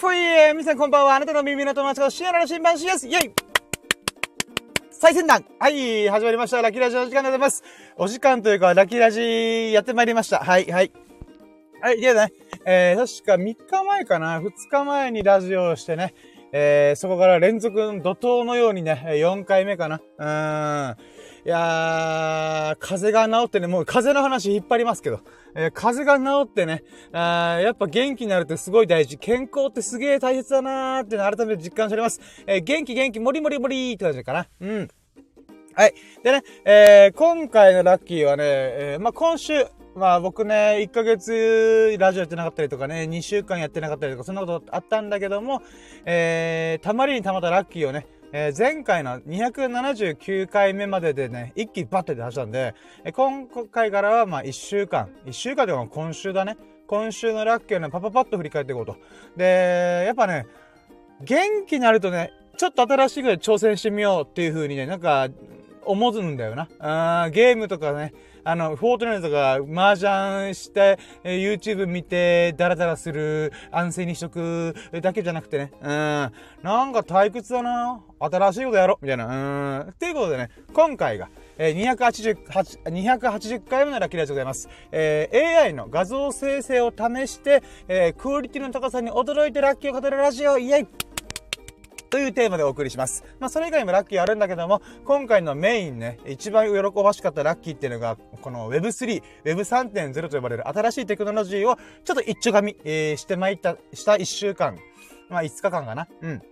ふいえ皆さんこんばんは。あなたの耳の友達とシアラの新版 CS! イェイ最先端はい、始まりました。ラッキーラジオの時間でございます。お時間というか、ラッキーラジやってまいりました。はい、はい。はい、ではね、えー、確か3日前かな ?2 日前にラジオをしてね、えー、そこから連続怒涛のようにね、4回目かな。うーん。いやー、風が治ってね、もう風の話引っ張りますけど、えー、風が治ってね、あやっぱ元気になるってすごい大事。健康ってすげー大切だなーって改めて実感しております。えー、元気元気、もりもりもりーって感じかな。うん。はい。でね、えー、今回のラッキーはね、えー、まあ、今週、まあ僕ね、1ヶ月ラジオやってなかったりとかね、2週間やってなかったりとか、そんなことあったんだけども、えー、たまりにたまったラッキーをね、えー、前回の279回目まででね、一気にバッて出したんで、えー、今回からはまあ1週間、1週間では今週だね。今週のラッキーをね、パパパッと振り返っていこうと。で、やっぱね、元気になるとね、ちょっと新しいことで挑戦してみようっていう風にね、なんか、思うんだよな。あゲームとかね、あの、フォートナイトとか、麻雀して、え、YouTube 見て、ダラダラする、安静にしとくだけじゃなくてね、うん、なんか退屈だな。新しいことやろ。みたいな、うん。っていうことでね、今回が、えー、288、280回目のラッキーラジオでございます。えー、AI の画像生成を試して、えー、クオリティの高さに驚いてラッキーを語るラジオ、イェイというテーマでお送りします。まあ、それ以外もラッキーあるんだけども、今回のメインね、一番喜ばしかったラッキーっていうのが、この Web3、Web3.0 と呼ばれる新しいテクノロジーをちょっと一丁紙、えー、してまいった、した一週間、まあ、5日間かな。うん。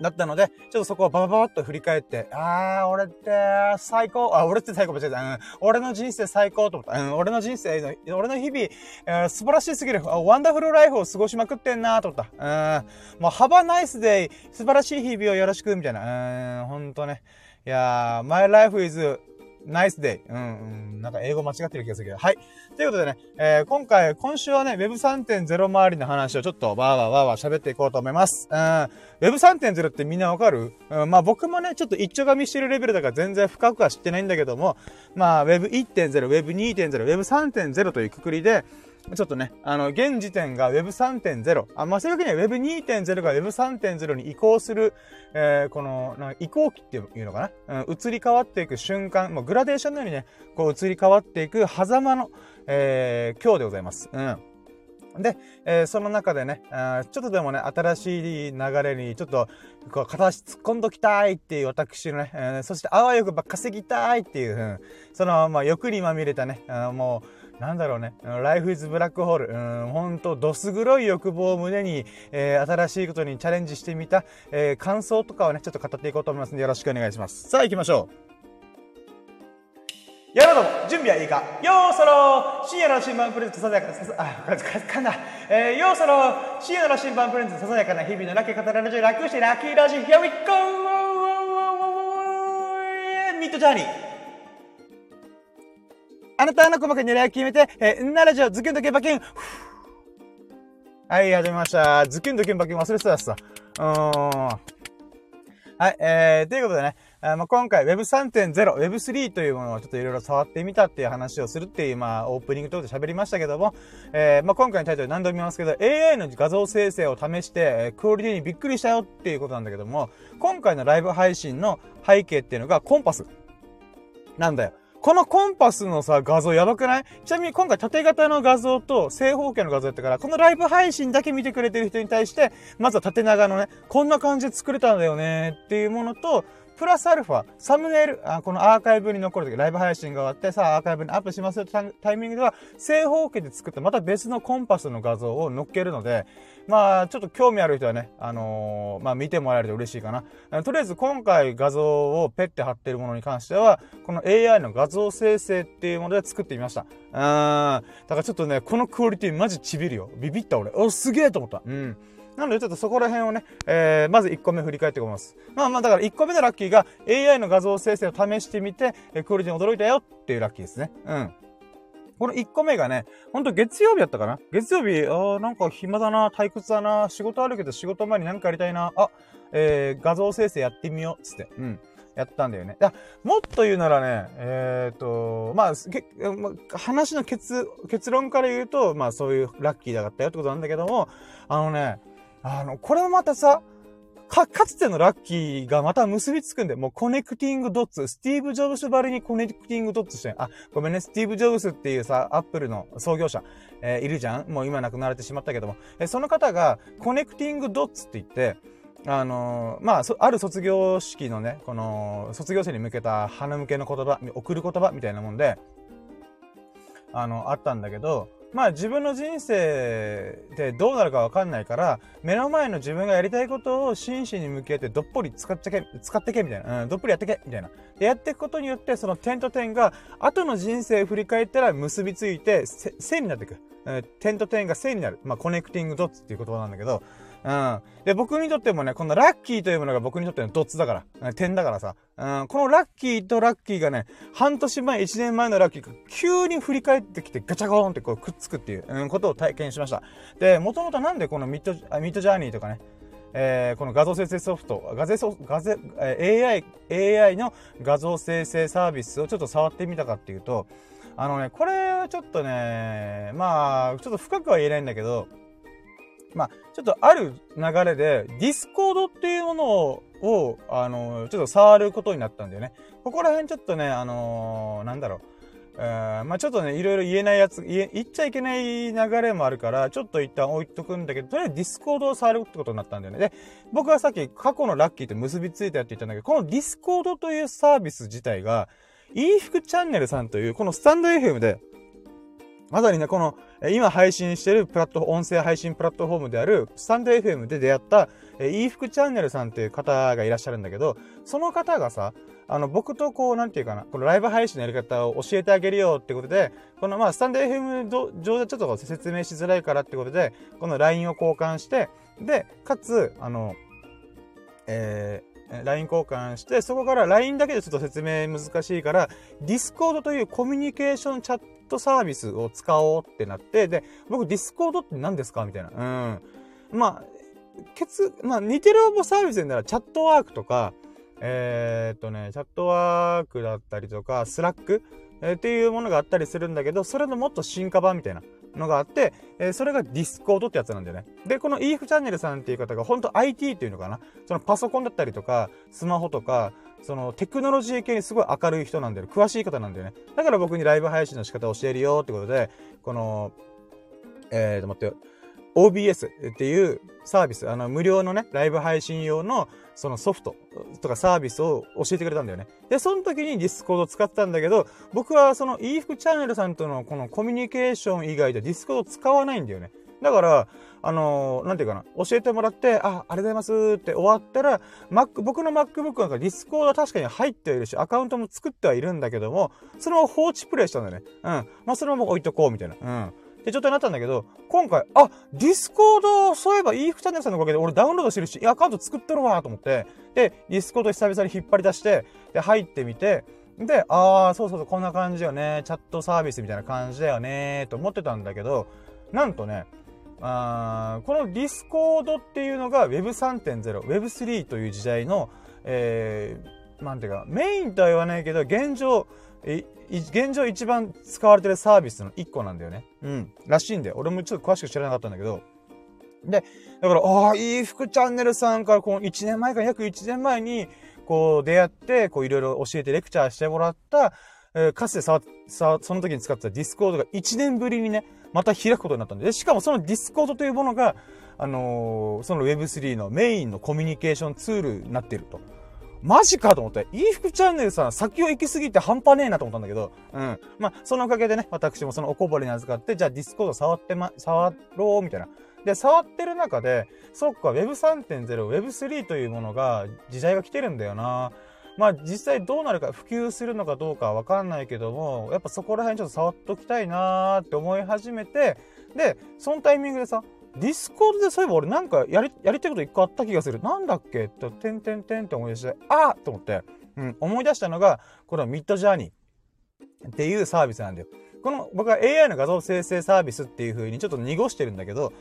だったので、ちょっとそこをババババッと振り返って、あー、俺って最高、あ、俺って最高間違えた。うん、俺の人生最高と思った。うん、俺の人生の、俺の日々、えー、素晴らしすぎる、ワンダフルライフを過ごしまくってんなと思った。うん、もう、ハバナイスデイ、素晴らしい日々をよろしく、みたいな。うん、ほんとね。いやー、my life is ナイスデイ。うん、うん。なんか英語間違ってる気がするけど。はい。ということでね、えー、今回、今週はね、Web3.0 周りの話をちょっとわーわーわーわー喋っていこうと思います。うん。Web3.0 ってみんなわかる？うん、まあ僕もね、ちょっと一丁噛みしてるレベルだから全然深くは知ってないんだけども、まあ Web1.0、Web2.0、Web3.0 というくくりで、ちょっとね、あの、現時点が Web3.0。あ、まあ、そういうわけには Web2.0 が Web3.0 に移行する、えー、この、移行期っていうのかな、うん、移り変わっていく瞬間、もうグラデーションのようにね、こう移り変わっていく狭間の、えー、今日でございます。うん。で、えー、その中でね、ちょっとでもね、新しい流れに、ちょっと、こう、片足突っ込んどきたいっていう私のね、えー、そしてあわよくば稼ぎたいっていう、うん、その、まあ、欲にまみれたね、もう、なんだろうね、ライフイズブラックホール、うん、ほんと、どす黒い欲望を胸に、えー、新しいことにチャレンジしてみた、えー、感想とかをね、ちょっと語っていこうと思いますので、よろしくお願いします。さあ、行きましょう。やろうども、準備はいいかようそろ深夜の新版プレゼントささやか、ささ、あ、かかんだ。えー、ようそろ深夜の新版プレゼントささやかな日々のラッキー語られる楽してラッキーラジ Here we go! ミッドジャーニーあなたの細かい狙いを決めて、えー、ならじゃあ、ズキュンドキュンバキュン。はい、始めました。ズキュンドキュンバキン忘れてたっす。うーん。はい、えー、ということでね、あまあ、今回 Web3.0、Web3 というものをちょっといろいろ触ってみたっていう話をするっていう、まあ、オープニングということで喋りましたけども、えー、まあ、今回のタイトル何度も見ますけど、AI の画像生成を試して、えー、クオリティにびっくりしたよっていうことなんだけども、今回のライブ配信の背景っていうのがコンパス。なんだよ。このコンパスのさ、画像やばくない？ちなみに今回縦型の画像と正方形の画像やったから、このライブ配信だけ見てくれてる人に対して、まずは縦長のね、こんな感じで作れたんだよねっていうものと、プラスアルファ、サムネイル、あこのアーカイブに残るとき、ライブ配信が終わって、さあアーカイブにアップしますよってタイミングでは、正方形で作ったまた別のコンパスの画像を載っけるので、まあ、ちょっと興味ある人はね、あのー、まあ見てもらえると嬉しいかな。とりあえず今回画像をペッて貼ってるものに関しては、この AI の画像生成っていうもので作ってみました。うん。だからちょっとね、このクオリティマジちびるよ。ビビった俺。お、すげえと思った。うん。なのでちょっとそこら辺をね、えー、まず1個目振り返っていきます。まあまあだから1個目のラッキーが AI の画像生成を試してみて、クオリティに驚いたよっていうラッキーですね。うん。この1個目がね、ほんと月曜日やったかな？月曜日、あなんか暇だな、退屈だな、仕事あるけど仕事前に何かやりたいな、あ、えー、画像生成やってみよう、つって。うん。やったんだよね。だもっと言うならね、えっ、ー、と、まあ、け、ま話の結、結論から言うと、まあそういうラッキーだったよってことなんだけども、あのね、あの、これもまたさ、か、かつてのラッキーがまた結びつくんで、もう connecting dots、スティーブ・ジョブスばりに connecting dots して、あ、ごめんね、スティーブ・ジョブスっていうさ、アップルの創業者、えー、いるじゃん？もう今亡くなられてしまったけども、えー、その方が connecting dots って言って、あのー、まあ、ある卒業式のね、この、卒業生に向けた花向けの言葉、送る言葉みたいなもんで、あの、あったんだけど、まあ自分の人生でどうなるかわかんないから、目の前の自分がやりたいことを真摯に向けてどっぷり使っちゃけ、使ってけみたいな。うん、どっぷりやってけみたいな。で、やっていくことによって、その点と点が、後の人生を振り返ったら結びついて、線になっていく。点と点が線になる。まあ connecting dots っていう言葉なんだけど、うん。で、僕にとってもね、このラッキーというものが僕にとっての dots だから、点だからさ。うん、このラッキーとラッキーがね、半年前、1年前のラッキーが急に振り返ってきてガチャゴーンってこうくっつくっていう、うん、ことを体験しました。で、もともとなんでこのミッド、 Midjourney とかね、えー、この画像生成ソフト、画像、画像、AI、AI の画像生成サービスをちょっと触ってみたかっていうと、あのね、これはちょっとね、まあ、ちょっと深くは言えないんだけど、まあ、ちょっとある流れで、 Discord っていうものを、あの、ちょっと触ることになったんだよね。ここら辺ちょっとね、あのー、なんだろう。えー、まあちょっとね、いろいろ言えないやつ、言言っちゃいけない流れもあるから、ちょっと一旦置いとくんだけど、とりあえず Discord を触るってことになったんだよね。で、僕はさっき過去のラッキーと結びついたって言ったんだけど、この Discord というサービス自体が、e 服チャンネルさんという、このスタンド FM で、まさにね、この、今配信してるプラット、音声配信プラットフォームである、スタンド FM で出会った、えー、いい服チャンネルさんっていう方がいらっしゃるんだけど、その方がさ、あの、僕とこう、なんていうかな、このライブ配信のやり方を教えてあげるよってことで、このまあ、スタンド FM 上でちょっと説明しづらいからってことで、この LINE を交換して、で、かつ、あの、えー、LINE 交換して、そこから LINE だけでちょっと説明難しいから、Discord というコミュニケーションチャットサービスを使おうってなって、で、僕 Discord って何ですか？みたいな。うん。まあ、けつ、まあ似てるサービスなら Chatwork とか、えー、っとね、 Chatwork だったりとか、 Slack、えー、っていうものがあったりするんだけど、それのもっと進化版みたいなのがあって、えー、それが Discord ってやつなんだよね。で、この EF チャンネルさんっていう方が本当 IT っていうのかな？そのパソコンだったりとか、スマホとか、そのテクノロジー系にすごい明るい人なんだよ。詳しい方なんだよね。だから僕にライブ配信の仕方を教えるよってことで、この、えーと、待ってよ。OBS っていうサービス、あの、無料のね、ライブ配信用の、そのソフトとかサービスを教えてくれたんだよね。で、その時に Discord 使ったんだけど、僕はその e 服チャンネルさんとのこのコミュニケーション以外で Discord 使わないんだよね。だから、あのー、なんていうかな、教えてもらって、あ、ありがとうございますって終わったら、Mac、僕の MacBook なんか Discord は確かに入っているし、アカウントも作ってはいるんだけども、そのまま放置プレイしたんだよね。うん。まあ、そのまま置いとこう、みたいな。うん。で、ちょっとなったんだけど、今回、あ、 Discord、そういえば、イーフチャンネルさんのおかげで俺ダウンロードしてるし、アカウント作ってるわと思って、で、 Discord 久々に引っ張り出して、で、入ってみて、で、ああ、そうそうそう、こんな感じよね。チャットサービスみたいな感じだよね。と思ってたんだけど、なんとね、あこの Discord っていうのが Web3.0、Web3 という時代の、えー、なんていうか、メインとは言わないけど、現状、現状一番使われてるサービスの一個なんだよね。うん。らしいんだよ。俺もちょっと詳しく知らなかったんだけど。で、だから、ああ、イーフチャンネルさんからこの1年前か約1年前に、こう出会って、こういろいろ教えてレクチャーしてもらった、えー、かつてさ、さ、その時に使ってた Discord が1年ぶりにね、また開くことになったんで、しかもその Discord というものが、あのー、その Web3 のメインのコミュニケーションツールになっていると。マジかと思って、イーフチャンネルさん先を行き過ぎて半端ねえなと思ったんだけど、うん。まあ、そのおかげでね、私もそのおこぼれに預かって、じゃあ Discord 触ってま、触ろう、みたいな。で、触ってる中で、そっか、Web3.0、Web3 というものが、時代が来てるんだよな。まあ実際どうなるか普及するのかどうかはわかんないけども、やっぱそこら辺ちょっと触っときたいなーって思い始めて、で、そのタイミングでさ、 Discord でそういえば俺なんかやり、やりたいこと一個あった気がする。なんだっけって、てんてんてんって思い出して、あーと思って、うん、思い出したのが、この Midjourney っていうサービスなんだよ。この僕は AI の画像生成サービスっていう風にちょっと濁してるんだけど、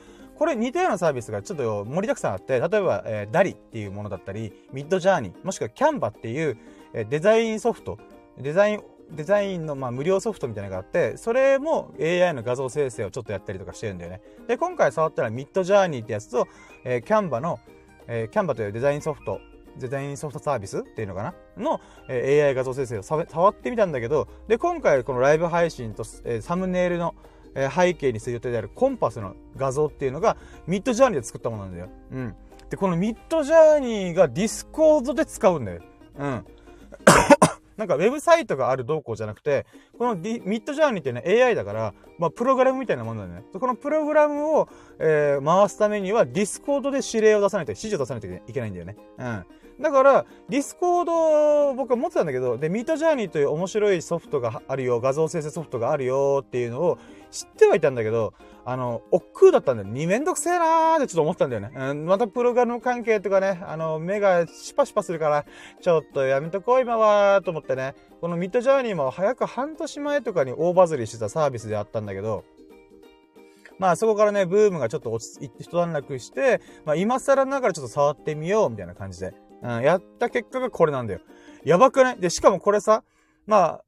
これ似たようなサービスがちょっと盛りだくさんあって、例えば、えー、 DALL-E っていうものだったり、 Midjourney、もしくは Canva っていう、えー、デザインソフト、デザインデザインの、まあ、無料ソフトみたいなのがあって、それも AI の画像生成をちょっとやったりとかしてるんだよね。で、今回触ったらミッドジャーニーってやつと、えー、キャンバの、えー、キャンバというデザインソフト、デザインソフトサービスっていうのかな？の、えー、AI 画像生成を触ってみたんだけど、で、今回このライブ配信と、えー、サムネイルの、え、背景にする予定であるコンパスの画像っていうのがミッドジャーニーで作ったものなんだよ。うん。で、この Midjourney が Discord で使うんだよ。うん。なんかウェブサイトがあるどうこうじゃなくて、この Midjourney ってね、AI だから、まあ、プログラムみたいなもんだよね。このプログラムを、えー、回すためには、 Discord で指令を出さないと、指示を出さないといけないんだよね。うん。だから、 Discord を僕は持ってたんだけど、で、 Midjourney という面白いソフトがあるよ、画像生成ソフトがあるよっていうのを知ってはいたんだけど、あの、億劫だったんだよ。にめんどくせえなーってちょっと思ったんだよね。うん、またプログラム関係とかね、あの、目がシパシパするから、ちょっとやめとこう今は、と思ってね。このミッドジャーニーも早く半年前とかに大バズりしてたサービスであったんだけど、まあそこからね、ブームがちょっと落ち着いて一段落して、まあ今更ながらちょっと触ってみようみたいな感じで。うん、やった結果がこれなんだよ。やばくない？で、しかもこれさ、まあ、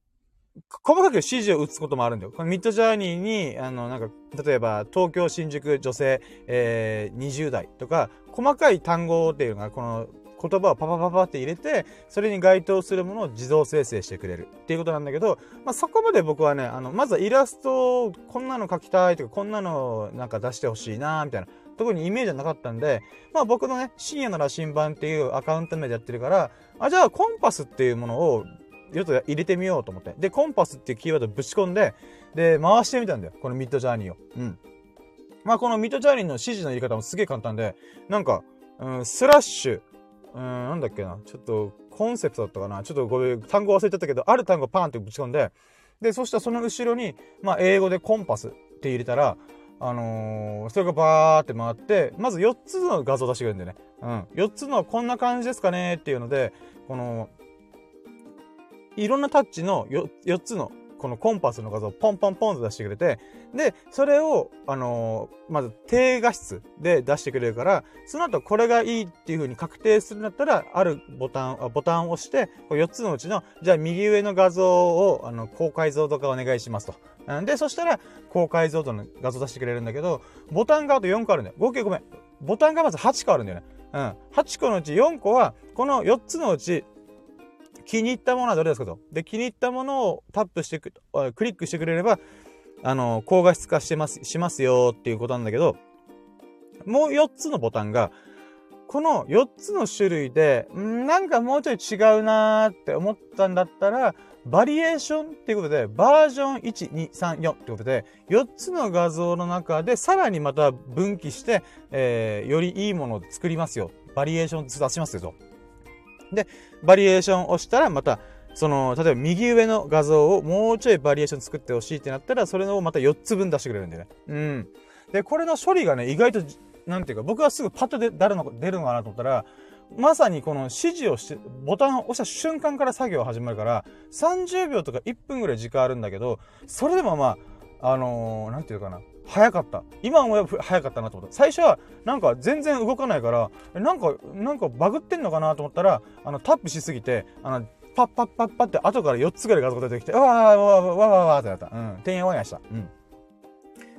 細かく指示を打つこともあるんだよ。このミッドジャーニーに、あの、なんか、例えば、東京、新宿、女性、えー、20代とか、細かい単語っていうのが、この言葉をパパパパって入れて、それに該当するものを自動生成してくれるっていうことなんだけど、まあ、そこまで僕はね、あの、まずはイラストをこんなの描きたいとか、こんなのなんか出してほしいなみたいな。特にイメージはなかったんで、まあ僕のね、深夜の羅針盤っていうアカウント名でやってるから、あ、じゃあコンパスっていうものを、ちょっと入れてみようと思って。で、コンパスっていうキーワードぶち込んで、で、回してみたんだよ。このミッドジャーニーを。うん。まあこのミッドジャーニーの指示の入れ方もすげえ簡単で、なんか、うん、スラッシュ、うん、なんだっけな。ちょっと、コンセプトだったかな。ちょっとごめん、単語忘れちゃったけど、ある単語パーンってぶち込んで、で、そしたらその後ろに、まあ、英語でコンパスって入れたら、あのー、それがバーって回って、まず4つの画像出してくれるんだよね。うん。4つのこんな感じですかねっていうので、この、いろんなタッチの 4, 4つのこのコンパスの画像をポンポンポンと出してくれて、で、それを、あのー、まず低画質で出してくれるから、その後これがいいっていう風に確定するんだったら、あるボタン、ボタンを押して、4つのうちの、じゃあ右上の画像を、あの、高解像度化お願いしますと。で、そしたら、高解像度の画像出してくれるんだけど、ボタンがあと4個あるんだよ。合計ごめん。ボタンがまず8個あるんだよね。うん。8個のうち4個は、この4つのうち、気に入ったものはどれですかと。で、気に入ったものをタップしてく、クリックしてくれれば、あの、高画質化してます、しますよっていうことなんだけど、もう4つのボタンが、この4つの種類で、んなんかもうちょい違うなーって思ったんだったら、バリエーションっていうことで、バージョン1、2、3、4ってことで、4つの画像の中でさらにまた分岐して、えー、よりいいものを作りますよ。バリエーション出しますよと。で、バリエーションをしたら、また、その、例えば右上の画像をもうちょいバリエーション作ってほしいってなったら、それをまた4つ分出してくれるんだよね。うん。で、これの処理がね、意外と、なんていうか、僕はすぐパッと出るの出るのかなと思ったら、まさにこの指示をして、ボタンを押した瞬間から作業始まるから、30秒とか1分ぐらい時間あるんだけど、それでもまあ、あのー、なんていうかな、早かった。今思えば早かったなと思った。最初はなんか全然動かないから、なんか、なんかバグってんのかなと思ったら、あの、タップしすぎて、あの、パッパッパッパって後から4つぐらい画像が出てきて、わーわーわーわーわーわーってなった。うん。てんやわんやした。うん。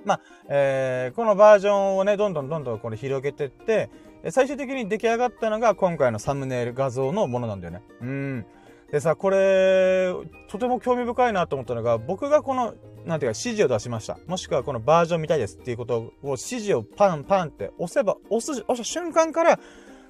まあ、えー、このバージョンをね、どんどんどんどんこれ広げてって、最終的に出来上がったのが今回のサムネイル画像のものなんだよね。うん。でさ、これ、とても興味深いなと思ったのが、僕がこの、なんていうか指示を出しました。もしくはこのバージョン見たいですっていうことを、指示をパンパンって押せば、押す、押した瞬間から、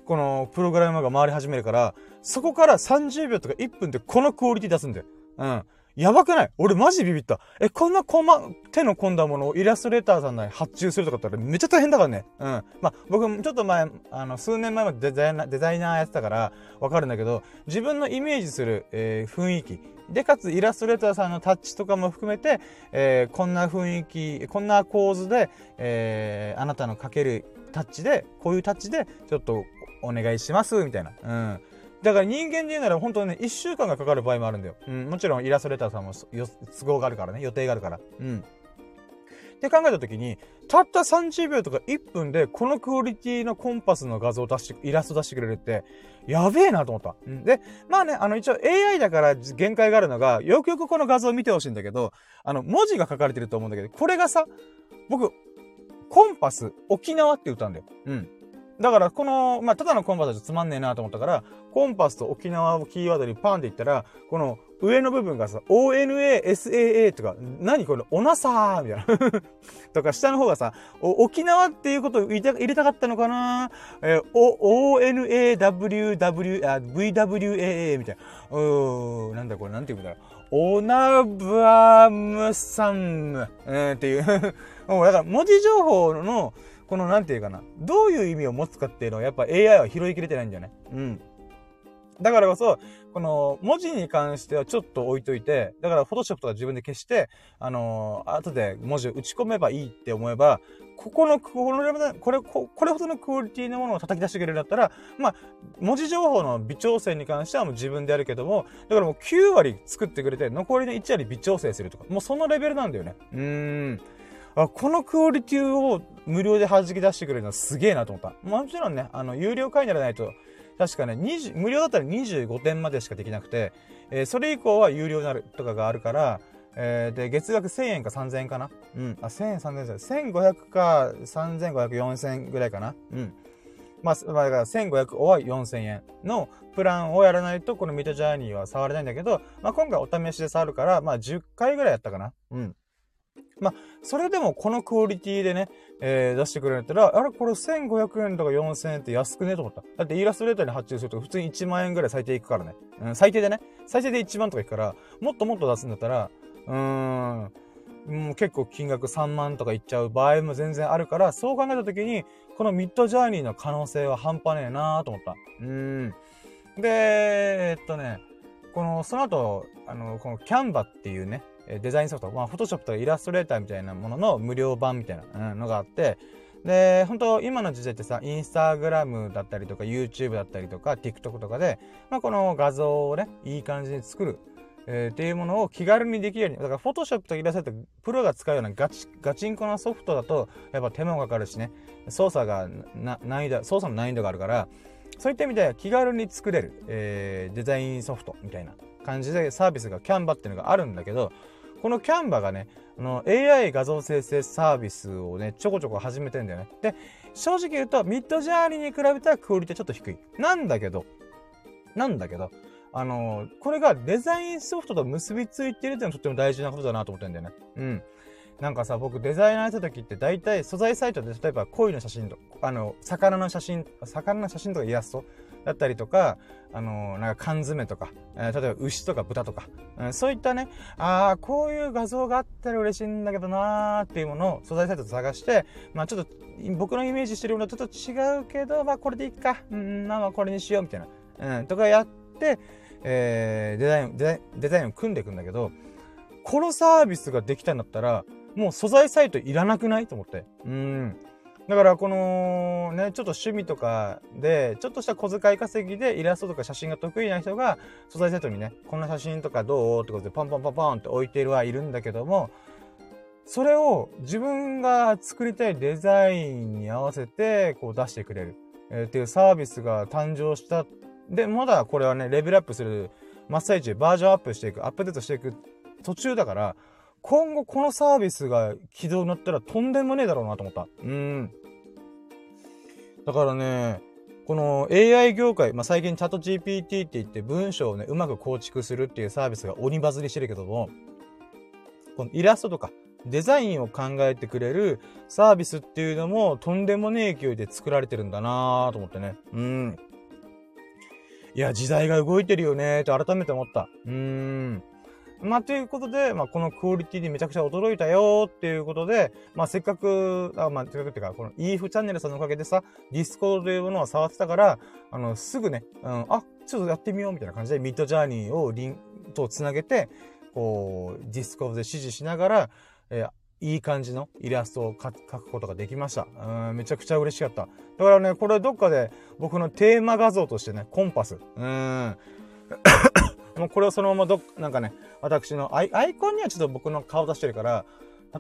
このプログラムが回り始めるから、そこから30秒とか1分でこのクオリティ出すんだよ。うん。やばくない？俺マジビビった。え、こんなこま、手の込んだものをイラストレーターさんなり発注するとかってめっちゃ大変だからね。うん。まあ、僕もちょっと前、あの、数年前までデザイナー、デザイナーやってたから、わかるんだけど、自分のイメージする、えー、雰囲気。で、かつイラストレーターさんのタッチとかも含めて、えー、こんな雰囲気、こんな構図で、えー、あなたのかけるタッチで、こういうタッチで、ちょっとお願いします、みたいな。うん。だから人間で言うなら本当にね、1週間がかかる場合もあるんだよ。うん、もちろんイラストレーターさんも都合があるからね、予定があるから。うん。って考えたときに、たった30秒とか1分でこのクオリティのコンパスの画像を出して、イラスト出してくれるって、やべえなと思った。うん、で、まあね、あの一応 AI だから限界があるのが、よくよくこの画像を見てほしいんだけど、あの文字が書かれてると思うんだけど、これがさ、僕、コンパス沖縄って歌うんだよ。うん。だから、この、まあ、ただのコンパスだとつまんねえなと思ったから、コンパスと沖縄をキーワードにパンって言ったら、この上の部分がさ、ONA、SAA とか、何これ、オナサーみたいな とか、下の方がさ、沖縄っていうことを入れたかったのかな？えー、ONAWW、あ、VWAA みたいな。うー、なんだこれ、なんて言うんだろう。オナバムサム、えー、っていう もうだから文字情報の、このなんていうかな、どういう意味を持つかっていうのはやっぱ AI は拾いきれてないんだよね。うん。だからこそ、この文字に関してはちょっと置いといて、だからフォトショップとか自分で消して、あのー、後で文字を打ち込めばいいって思えば、ここの、この、これ、これほどのクオリティのものを叩き出してくれるんだったら、まあ、文字情報の微調整に関してはもう自分でやるけども、だからもう9割作ってくれて、残りの1割微調整するとか、もうそのレベルなんだよね。うーん。あ、このクオリティを無料で弾き出してくれるのはすげえなと思った。もちろんね、あの、有料会員にならないと、確かね、無料だったら25点までしかできなくて、えー、それ以降は有料になるとかがあるから、えー、で、月額1000円か3000円かな？うん。あ、1000円、3000円じゃない。1500か3500、4000円ぐらいかな？うん。まあ、だから1500は4000円のプランをやらないと、このミッドジャーニーは触れないんだけど、まあ今回お試しで触るから、まあ10回ぐらいやったかな？うん。まあ、それでもこのクオリティでね、えー、出してくれるんだったら、あれこれ1500円とか4000円って安くねと思った。だってイラストレーターに発注すると普通に1万円ぐらい最低いくからね。うん、最低でね。最低で1万とかいくから、もっともっと出すんだったら、うーん、もう結構金額3万とかいっちゃう場合も全然あるから、そう考えた時に、このミッドジャーニーの可能性は半端ねえなーと思った。うん。で、えっとね、この、その後、あの、このキャンバっていうね、デザインソフト、まあ、フォトショップとかイラストレーターみたいなものの無料版みたいなのがあって、で、本当今の時代ってさ、インスタグラムだったりとか、YouTube だったりとか、TikTok とかで、まあ、この画像をね、いい感じに作る、えー、っていうものを気軽にできるように、だから、フォトショップとイラストレータープロが使うようなガチ、ガチンコなソフトだと、やっぱ手間がかかるしね、操作が、難易度、操作の難易度があるから、そういった意味で気軽に作れる、えー、デザインソフトみたいな感じでサービスがキャンバっていうのがあるんだけど、このキャンバがね、あの、AI 画像生成サービスをね、ちょこちょこ始めてんだよね。で、正直言うと、ミッドジャーニーに比べたらクオリティちょっと低い。なんだけど、なんだけど、あのこれがデザインソフトと結びついてるっていうのはとっても大事なことだなと思ってんだよね。うん。なんかさ、僕デザイナーやった時って大体素材サイトで例えば鯉の写真と、あの、魚の写真、魚の写真とかイラストだったりとか、あの、なんか缶詰とか、え、例えば牛とか豚とか、うん、そういったね、ああ、こういう画像があったら嬉しいんだけどなーっていうものを素材サイトで探して、まあちょっと僕のイメージしてるものとちょっと違うけど、まあこれでいいか、うん、まあこれにしようみたいな、うん、とかやって、えー、デザイン、デザイン、デザインを組んでいくんだけど、このサービスができたんだったら、もう素材サイトいらなくない？と思って。うん。だからこのね、ちょっと趣味とかで、ちょっとした小遣い稼ぎでイラストとか写真が得意な人が素材セットにね、こんな写真とかどう？ってことでパンパンパンパンって置いてるはいるんだけども、それを自分が作りたいデザインに合わせてこう出してくれる、え、っていうサービスが誕生した。で、まだこれはね、レベルアップする真っ最中、バージョンアップしていく、アップデートしていく途中だから、今後このサービスが起動になったらとんでもねえだろうなと思った。うん。だからね、この AI 業界、まあ、最近チャット GPT って言って文章をね、うまく構築するっていうサービスが鬼バズりしてるけども、このイラストとかデザインを考えてくれるサービスっていうのもとんでもねえ勢いで作られてるんだなぁと思ってね。うん。いや、時代が動いてるよねーって改めて思った。うーん。まあ、ということで、まあ、このクオリティにめちゃくちゃ驚いたよっていうことで、まあ、せっかく、あまあ、せっかくっていうか、この EF チャンネルさんのおかげでさ、ディスコードというものを触ってたから、あの、すぐね、うん、あ、ちょっとやってみようみたいな感じで、ミッドジャーニーをリンとつなげて、こう、ディスコードで指示しながら、えーいい感じのイラストを描くことができました。うん、めちゃくちゃ嬉しかった。だからね、これどっかで僕のテーマ画像としてね、コンパス。うん。もうこれをそのままど、なんかね、私のアイアイコンにはちょっと僕の顔出してるから、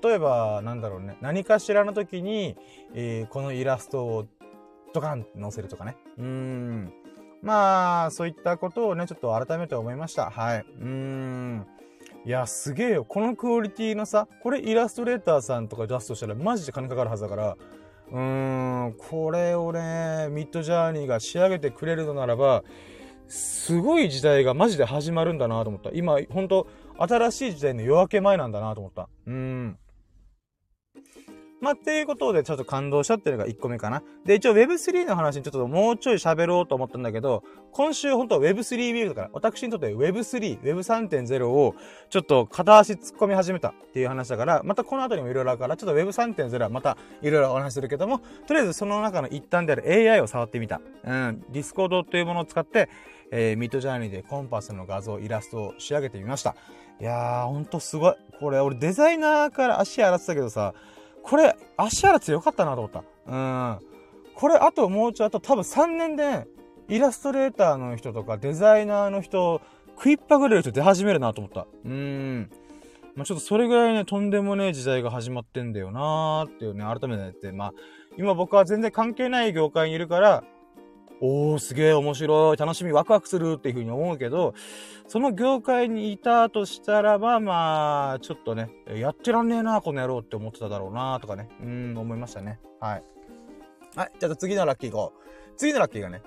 例えば、なんだろうね、何かしらの時に、えー、このイラストをドカンって載せるとかね。うん。まあ、そういったことをね、ちょっと改めて思いました。はい。うん。いや、すげえよ。このクオリティのさ、これイラストレーターさんとか出すとしたらマジで金かかるはずだから、うーん、これをね、ミッドジャーニーが仕上げてくれるのならば、すごい時代がマジで始まるんだなと思った。今、ほんと、新しい時代の夜明け前なんだなと思った。うん。まあ、っていうことでちょっと感動したっていうのが1個目かな。で、一応 Web3 の話にちょっともうちょい喋ろうと思ったんだけど、今週本当 Web3 ビルドから、私にとって Web3、Web3.0 をちょっと片足突っ込み始めたっていう話だから、またこの後にもいろいろあるから、ちょっと Web3.0 はまたいろいろお話するけども、とりあえずその中の一端である AI を触ってみた。うん、Discord というものを使って、えー、ミッドジャーニーでコンパスの画像、イラストを仕上げてみました。いやー、ほんとすごい。これ、俺デザイナーから足洗ってたけどさ、これ、足洗ってよかったなと思った。うん。これ、あともうちょっと、多分3年で、イラストレーターの人とか、デザイナーの人、食いっぱぐれる人出始めるなと思った。うん。まあ、ちょっとそれぐらいね、とんでもねえ時代が始まってんだよなーっていうね、改めて言って、まあ、今僕は全然関係ない業界にいるから、おー、すげえ面白い、楽しみ、ワクワクするっていうふうに思うけど、その業界にいたとしたらば、まあ、ちょっとね、やってらんねえな、この野郎って思ってただろうな、とかね、うん、思いましたね。はい。はい、じゃあ次のラッキー行こう。次のラッキーがね、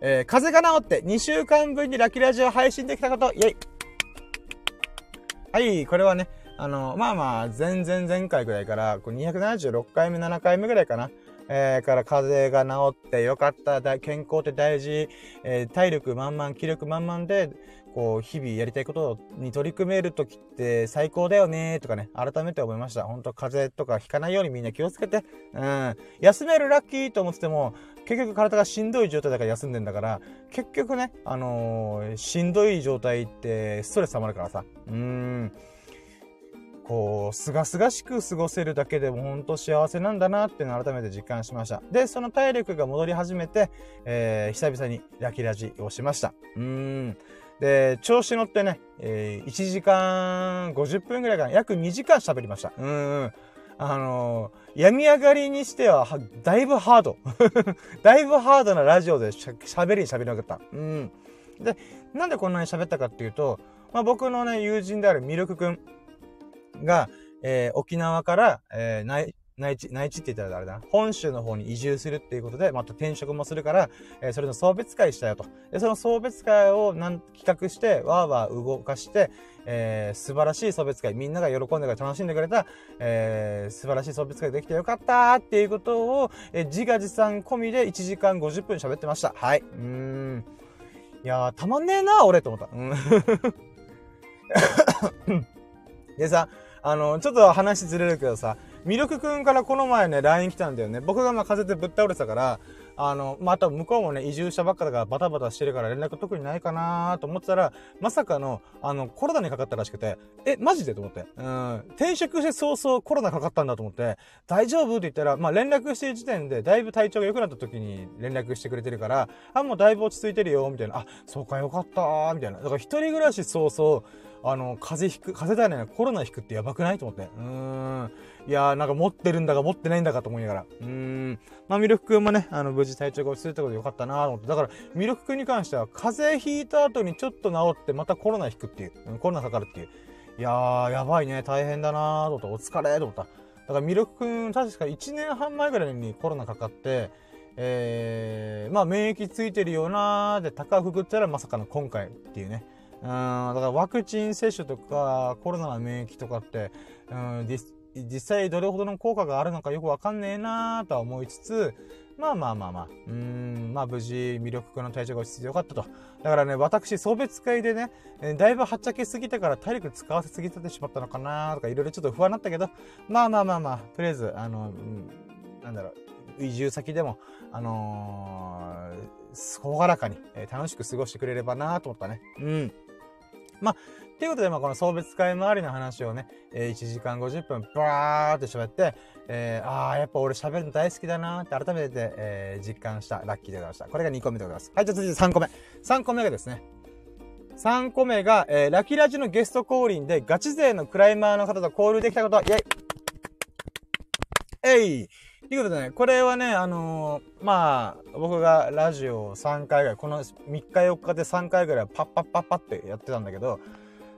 えー、風邪が治って2週間分にラッキーラジオ配信できたこと、イェイはい、これはね、あの、まあまあ、前々前回ぐらいから、こう276回目、7回目ぐらいかな。えー、から風邪が治ってよかった、健康って大事、えー、体力満々、気力満々で、こう、日々やりたいことに取り組めるときって最高だよねとかね、改めて思いました。本当風邪とかひかないようにみんな気をつけて。うん。休めるラッキーと思ってても、結局体がしんどい状態だから休んでんだから、結局ね、あのー、しんどい状態ってストレス溜まるからさ。うん。こう、すがすがしく過ごせるだけでも本当幸せなんだなっていうのを改めて実感しました。で、その体力が戻り始めて、えー、久々にラキラジをしました。うーん。で、調子乗ってね、えー、1時間50分ぐらいかな、約2時間喋りました。うん。あのー、病み上がりにしては、だいぶハード。だいぶハードなラジオでしゃ喋り喋りなかった。うん。で、なんでこんなに喋ったかっていうと、まあ、僕のね、友人であるミルクくん。が、えー、沖縄から、えー、内、内地、内地って言ったらあれだな、本州の方に移住するっていうことで、また転職もするから、えー、それの送別会したよと。で、その送別会をなん企画して、わーわー動かして、えー、素晴らしい送別会、みんなが喜んでくれ楽しんでくれた、えー、素晴らしい送別会できてよかったっていうことを、えー、自画自賛込みで1時間50分喋ってました。はい。うん。いやー、たまんねえな、俺と思った。うん。でさ、あの、ちょっと話ずれるけどさ、ミルクくんからこの前ね、LINE 来たんだよね。僕がまあ風邪でぶっ倒れてたから、あの、まあ、あ向こうもね、移住したばっかだからバタバタしてるから連絡特にないかなと思ってたら、まさかの、あの、コロナにかかったらしくて、え、マジで？と思って。うん。転職して早々コロナかかったんだと思って、大丈夫？って言ったら、まあ、連絡してる時点で、だいぶ体調が良くなった時に連絡してくれてるから、あ、もうだいぶ落ち着いてるよ、みたいな。あ、そうかよかったみたいな。だから一人暮らし早々、あの、風邪ひく、風邪だよね、コロナひくってやばくないと思って。うーん。いやー、なんか持ってるんだか持ってないんだかと思いながら。うーん。まあ、ミルクくんもね、あの、無事体調が落ち着いたことでよかったなと思って。だから、ミルクくんに関しては、風邪ひいた後にちょっと治って、またコロナひくっていう。コロナかかるっていう。いやー、やばいね、大変だなーと思って、お疲れと思った。だからミルクくん、確か1年半前ぐらいにコロナかかって、えー、まあ免疫ついてるよなーで高くくったらまさかの今回っていうね。うん、だからワクチン接種とかコロナの免疫とかって、うん、実際どれほどの効果があるのかよくわかんねえなーとは思いつつ、まあまあまあまあ、うん、まあ無事魅力の体調が落ち着いてよかったと。だからね、私、送別会でね、だいぶはっちゃけすぎたから体力使わせすぎてしまったのかなとかいろいろちょっと不安になったけど、まあまあまあまあ、とりあえず、あの、うん、なんだろう、移住先でも、あのー、ほがらかに、え、楽しく過ごしてくれればなと思ったね。うん。まあ、ということで、まあ、この送別会周りの話をね、えー、1時間50分、バーって喋って、えー、ああ、やっぱ俺喋るの大好きだなって改めて、えー、実感したラッキーでございました。これが2個目でございます。はい、じゃあ続いて3個目。3個目がですね、3個目が、えー、ラキラジのゲスト降臨でガチ勢のクライマーの方と交流できたこと、イェイえいということでね、これはね、あのー、まあ、僕がラジオを3回ぐらい、この3日4日で3回ぐらいパッパッパッパってやってたんだけど、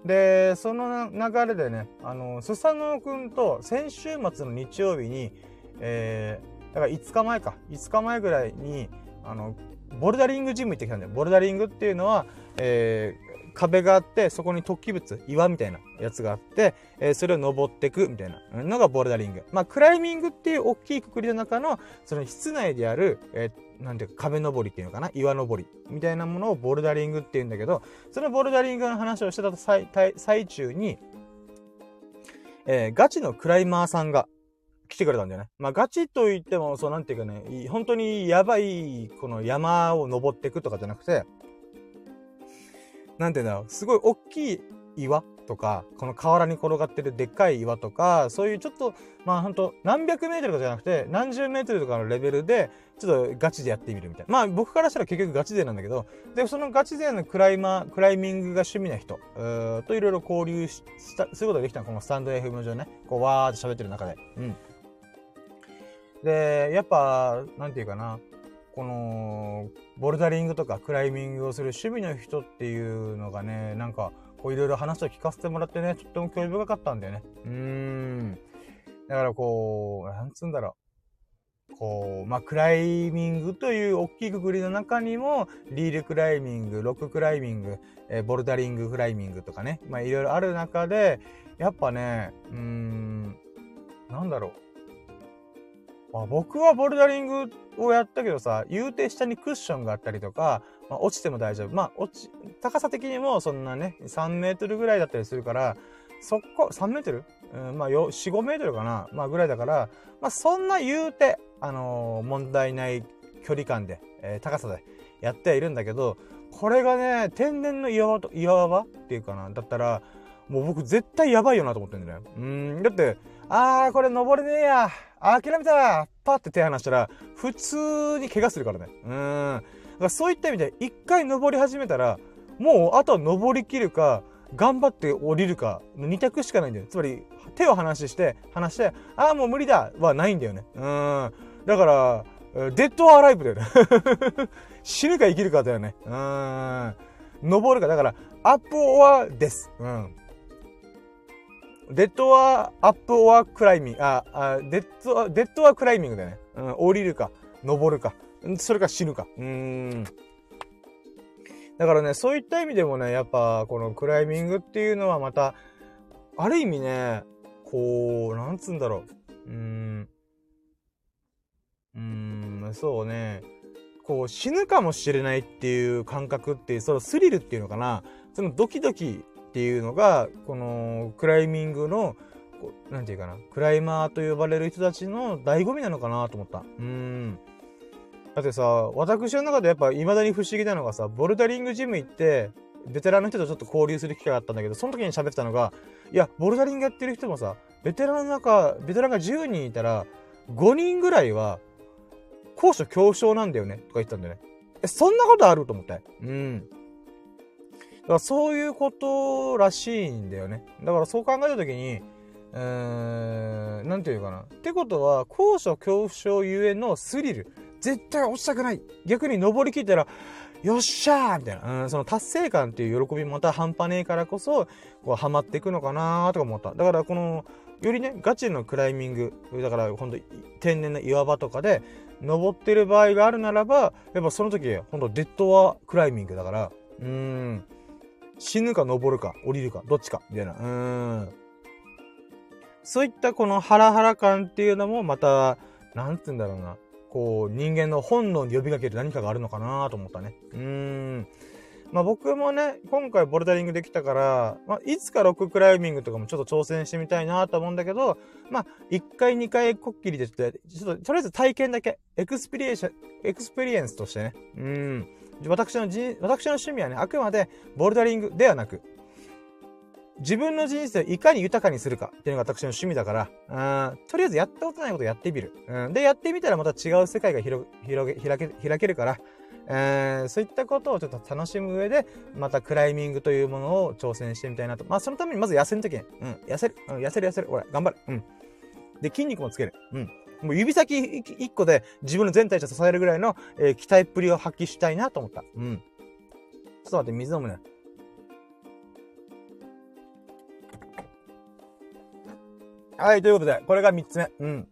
で、その流れでね、あのー、スサノオくんと先週末の日曜日に、えー、だから5日前か、5日前ぐらいに、あの、ボルダリングジム行ってきたんだよ。ボルダリングっていうのは、えー、壁があって、そこに突起物、岩みたいなやつがあって、えー、それを登っていくみたいなのがボルダリング。まあ、クライミングっていう大きいくくりの中の、その室内である、えー、なんていうか壁登りっていうのかな？岩登りみたいなものをボルダリングっていうんだけど、そのボルダリングの話をしてた最最中に、えー、ガチのクライマーさんが来てくれたんだよね。まあ、ガチと言っても、そうなんていうかね、本当にやばい、この山を登っていくとかじゃなくて、なんていうんだろう、すごい大きい岩とか、この河原に転がってるでっかい岩とか、そういうちょっと、まあほんと、何百メートルかじゃなくて、何十メートルとかのレベルで、ちょっとガチでやってみるみたいな。まあ僕からしたら結局ガチ勢なんだけど、で、そのガチ勢のクライマー、クライミングが趣味な人、といろいろ交流した、そういうことができたの、このスタンド FM 上ね、こうわーって喋ってる中で。うん。で、やっぱ、なんていうかな、この、ボルダリングとかクライミングをする趣味の人っていうのがね、なんか、こういろいろ話を聞かせてもらってね、とっても興味深かったんだよね。うーん。だからこう、なんつうんだろう。こう、まあ、クライミングという大きいくくりの中にも、リールクライミング、ロッククライミング、えー、ボルダリングクライミングとかね、まあ、いろいろある中で、やっぱね、うーん、なんだろう。まあ、僕はボルダリングをやったけどさ、言うて下にクッションがあったりとか、まあ、落ちても大丈夫。まあ、落ち、高さ的にもそんなね、3メートルぐらいだったりするから、そこ、3メートル？うん、まあ、4、5メートルかな？まあ、ぐらいだから、まあ、そんな言うて、あのー、問題ない距離感で、えー、高さでやってはいるんだけど、これがね、天然の岩場と、岩場っていうかな？だったら、もう僕絶対やばいよなと思ってんだよ。うん、だって、あー、これ登れねえや。諦めたパッて手離したら、普通に怪我するからね。うん。だからそういった意味で、一回登り始めたら、もうあとは登りきるか、頑張って降りるか、二択しかないんだよ。つまり、手を離して、離して、ああ、もう無理だはないんだよね。うん。だから、 dead or alive だよね。死ぬか生きるかだよね。うん。登るか。だから、アップオアです。うん。 dead は up or climbing、あ、あデッドは、デッドはクライミングだよね。うん、降りるか、登るか、それか死ぬか。うん。だからね、そういった意味でもね、やっぱ、このクライミングっていうのはまた、ある意味ね、こう、なんつうんだろう。うーん。うーん、そうね。こう、死ぬかもしれないっていう感覚って、そのスリルっていうのかな。そのドキドキっていうのが、このクライミングの、なんていうかな、クライマーと呼ばれる人たちの醍醐味なのかなと思った。うん。だってさ、私の中でやっぱ未だに不思議なのがさ、ボルダリングジム行って、ベテランの人とちょっと交流する機会があったんだけど、その時に喋ってたのが、いや、ボルダリングやってる人もさ、ベテランの中、ベテランが10人いたら、5人ぐらいは、高所恐怖症なんだよね、とか言ってたんだよね。え、そんなことあると思って。うん。だからそういうことらしいんだよね。だからそう考えたときに、うーん、なんていうかな。ってことは、高所恐怖症ゆえのスリル。絶対落ちたくない。逆に登りきったら、よっしゃーみたいな。うん、その達成感っていう喜びもまた半端ねえからこそ、こう、ハマっていくのかなーとか思った。だからこの、よりね、ガチのクライミング、だからほんと天然な岩場とかで、登ってる場合があるならば、やっぱその時、ほんとデッドワクライミングだから、うーん、死ぬか登るか降りるかどっちかみたいな。うん。そういったこのハラハラ感っていうのもまた、なんて言うんだろうな。こう、人間の本能に呼びかける何かがあるのかなと思ったね。うん。まあ僕もね、今回ボルダリングできたから、まあいつかロッククライミングとかもちょっと挑戦してみたいなと思うんだけど、まあ1回2回こっきりでちょっと、とりあえず体験だけ、 experience、experience としてね。うん。私の私の趣味はね、あくまでボルダリングではなく、自分の人生をいかに豊かにするかっていうのが私の趣味だから、うん、とりあえずやったことないことやってみる。うん、で、やってみたらまた違う世界が広広げ開け開けるから、えー、そういったことをちょっと楽しむ上で、またクライミングというものを挑戦してみたいなと。まあ、そのためにまず痩せるときに、うん、痩せる、うん、痩せる痩せる、俺、頑張る。うん。で、筋肉もつける。うん。もう指先一個で自分の全体を支えるぐらいの、えー、期待っぷりを発揮したいなと思った。うん。ちょっと待って、水飲むね。はい、ということで、これが3つ目。うん。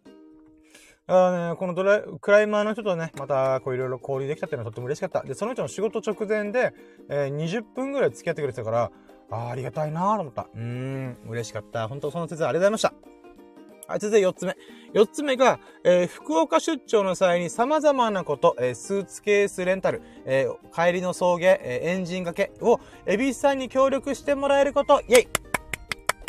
あね、このドラクライマーの人とね、また、こういろいろ交流できたっていうのはとっても嬉しかった。で、その人の仕事直前で、えー、20分ぐらい付き合ってくれてたから、あありがたいなーと思った。うーん、嬉しかった。本当その説はありがとうございました。はい、続いて4つ目。4つ目が、えー、福岡出張の際に様々なこと、えー、スーツケースレンタル、えー、帰りの送迎、えエンジン掛けを、エビスさんに協力してもらえること、イェイ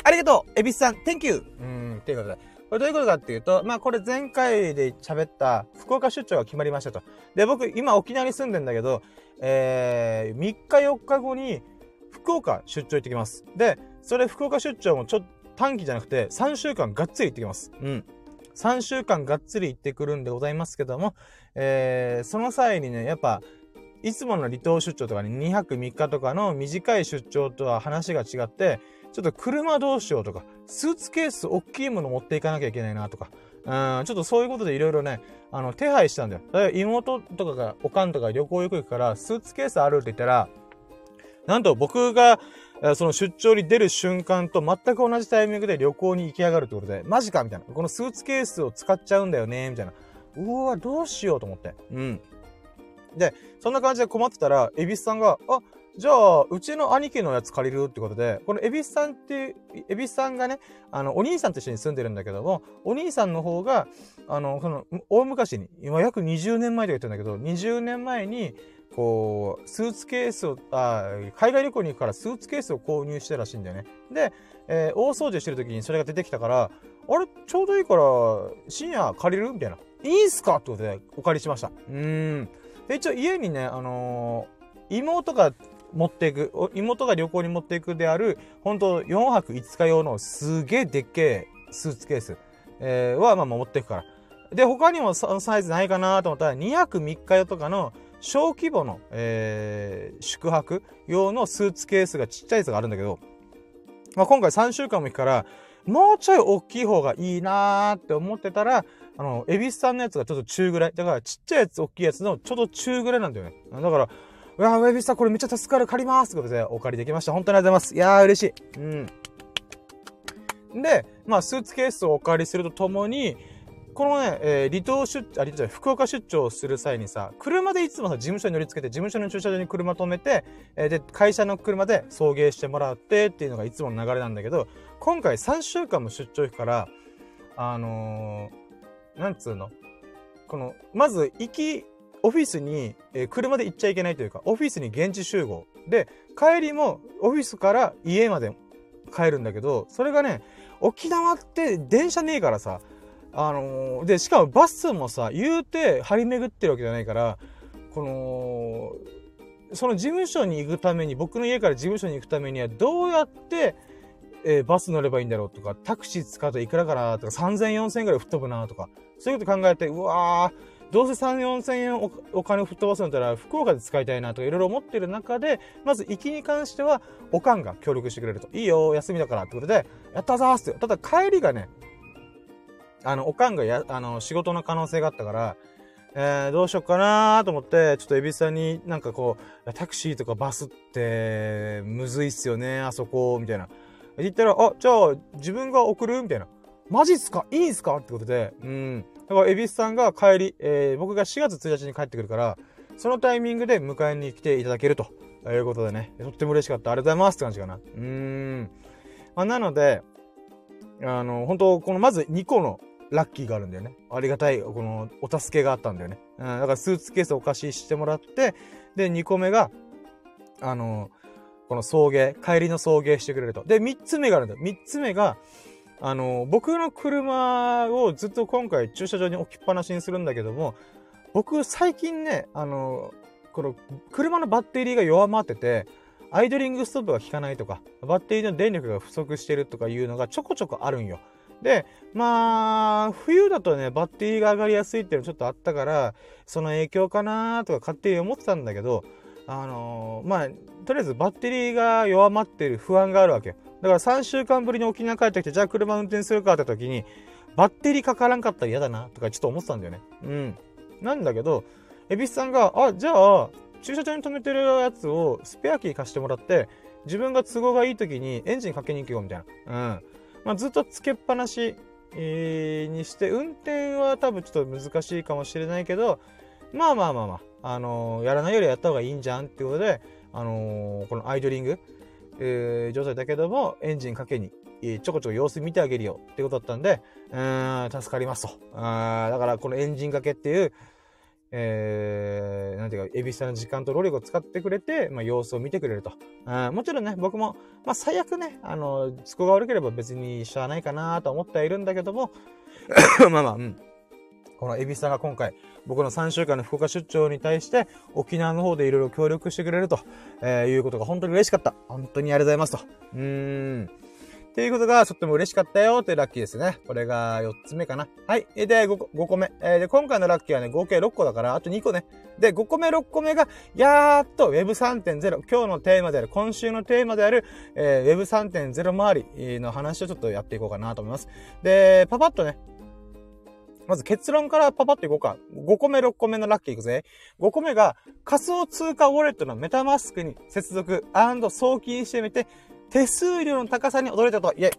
ありがとうエビスさん !Thank you! うん、ということで。これどういうことかっていうと、まあこれ前回で喋った福岡出張が決まりましたと。で、僕今沖縄に住んでんだけど、えー、3日4日後に福岡出張行ってきます。で、それ福岡出張もちょっと短期じゃなくて3週間がっつり行ってきます。うん。3週間がっつり行ってくるんでございますけども、えー、その際にね、やっぱ、いつもの離島出張とかに2泊3日とかの短い出張とは話が違って、ちょっと車どうしようとか、スーツケース大きいもの持っていかなきゃいけないなとか、うん、ちょっとそういうことでいろいろね、あの、手配したんだよ。だから妹とかが、おかんとか旅行よく行くから、スーツケースあるって言ったら、なんと僕が、その出張に出る瞬間と全く同じタイミングで旅行に行き上がるってことで、マジかみたいな。このスーツケースを使っちゃうんだよねみたいな。うわ、どうしようと思って。うん。で、そんな感じで困ってたら、エビスさんが、あ、じゃあ、うちの兄貴のやつ借りるってことで、このエビスさんっていう、エビスさんがね、あの、お兄さんと一緒に住んでるんだけども、お兄さんの方が、あの、その、大昔に、今約20年前と言ってるんだけど、20年前に、こう、スーツケースを、あ海外旅行に行くからスーツケースを購入してらしいんだよね。で、えー、大掃除してる時にそれが出てきたから、あれ、ちょうどいいから、深夜借りるみたいな。いいんすかってことでお借りしました。うん。で、一応家にね、あのー、妹が持っていく、妹が旅行に持っていくである、本当4泊5日用のすげえでっけえスーツケース、えー、はまあ持っていくから。で、他にもそのサイズないかなと思ったら、2泊3日用とかの小規模の、えー、宿泊用のスーツケースがちっちゃいやつがあるんだけど、まあ、今回3週間も行くから、もうちょい大きい方がいいなーって思ってたら、あの、エビスさんのやつがちょっと中ぐらい。だからちっちゃいやつ、大きいやつのちょっと中ぐらいなんだよね。だから、うわ、ウェビスさんこれめっちゃ助かる、借りますということでお借りできました。本当にありがとうございます。いやー、嬉しい。うん。で、まあ、スーツケースをお借りするとともに、このね、えー、離島出張、あ、離島じゃ福岡出張する際にさ、車でいつもさ、事務所に乗り付けて、事務所の駐車場に車止めて、えー、で、会社の車で送迎してもらってっていうのがいつもの流れなんだけど、今回3週間も出張行くから、あのー、なんつうの？この、まず、行き、オフィスに、えー、車で行っちゃいけないというか、オフィスに現地集合。で、帰りもオフィスから家まで帰るんだけど、それがね、沖縄って電車ねえからさ、あのー、で、しかもバスもさ、言うて張り巡ってるわけじゃないから、この、その事務所に行くために、僕の家から事務所に行くためには、どうやって、えー、バス乗ればいいんだろうとか、タクシー使うといくらかなとか、3000、4000ぐらい吹っ飛ぶなとか、そういうこと考えて、うわー、どうせ3、4000円おお金を吹っ飛ばすんだったら、福岡で使いたいなとかいろいろ思ってる中で、まず行きに関しては、おかんが協力してくれると。いいよ、休みだからってことで、やったぞーって。ただ帰りがね、あの、おかんがや、あの、仕事の可能性があったから、えー、どうしよっかなと思って、ちょっとエビさんになんかこう、タクシーとかバスって、むずいっすよね、あそこ、みたいな。言ったら、あ、じゃあ、自分が送る？みたいな。マジっすか？いいんすか？ってことで、うん。だから、エビスさんが帰り、えー、僕が4月1日に帰ってくるから、そのタイミングで迎えに来ていただけるということでね、とっても嬉しかった。ありがとうございますって感じかな。うーん。まあ、なので、あの、本当このまず2個のラッキーがあるんだよね。ありがたい、この、お助けがあったんだよね。うん、だからスーツケースお貸ししてもらって、で、2個目が、あの、この送迎、帰りの送迎してくれると。で、3つ目があるんだよ。3つ目が、あの、僕の車をずっと今回駐車場に置きっぱなしにするんだけども、僕最近ね、あの、この車のバッテリーが弱まってて、アイドリングストップが効かないとか、バッテリーの電力が不足してるとかいうのがちょこちょこあるんよ。で、まあ、冬だとね、バッテリーが上がりやすいっていうのちょっとあったから、その影響かなとか勝手に思ってたんだけど、あのー、まあ、とりあえずバッテリーが弱まってる不安があるわけよ。だから3週間ぶりに沖縄帰ってきて、じゃあ車運転するかって時に、バッテリーかからんかったら嫌だな、とかちょっと思ってたんだよね。うん。なんだけど、エビスさんが、あ、じゃあ、駐車場に止めてるやつをスペアキー貸してもらって、自分が都合がいい時にエンジンかけに行くよ、みたいな。うん。まあ、ずっとつけっぱなし、えー、にして、運転は多分ちょっと難しいかもしれないけど、まあまあまあまあ、あのー、やらないよりやった方がいいんじゃんっていうことで、あのー、このアイドリング、えー、状態だけども、エンジンかけに、えー、ちょこちょこ様子見てあげるよってことだったんで、うん、助かりますと。あだからこのエンジンかけっていう、えー、なんていうか、エビスタの時間と労力を使ってくれて、まあ、様子を見てくれると。あもちろんね、僕も、まあ、最悪ね、あの、都合が悪ければ別にしゃあないかなと思ってはいるんだけども、まあまあ、うん。このエビスタが今回、僕の3週間の福岡出張に対して、沖縄の方でいろいろ協力してくれると、えー、いうことが本当に嬉しかった。本当にありがとうございますと。うーん。っていうことがとっても嬉しかったよってラッキーですね。これが4つ目かな。はい。で、5, 5個目。えー、で、今回のラッキーはね、合計6個だから、あと2個ね。で、5個目、6個目が、やーっと Web3.0、今日のテーマである、今週のテーマである、えー、Web3.0 周りの話をちょっとやっていこうかなと思います。で、パパッとね、まず結論からパパっていこうか。5個目、6個目のラッキーいくぜ。5個目が仮想通貨ウォレットのメタマスクに接続送金してみて、手数料の高さに驚いたと。イェイ。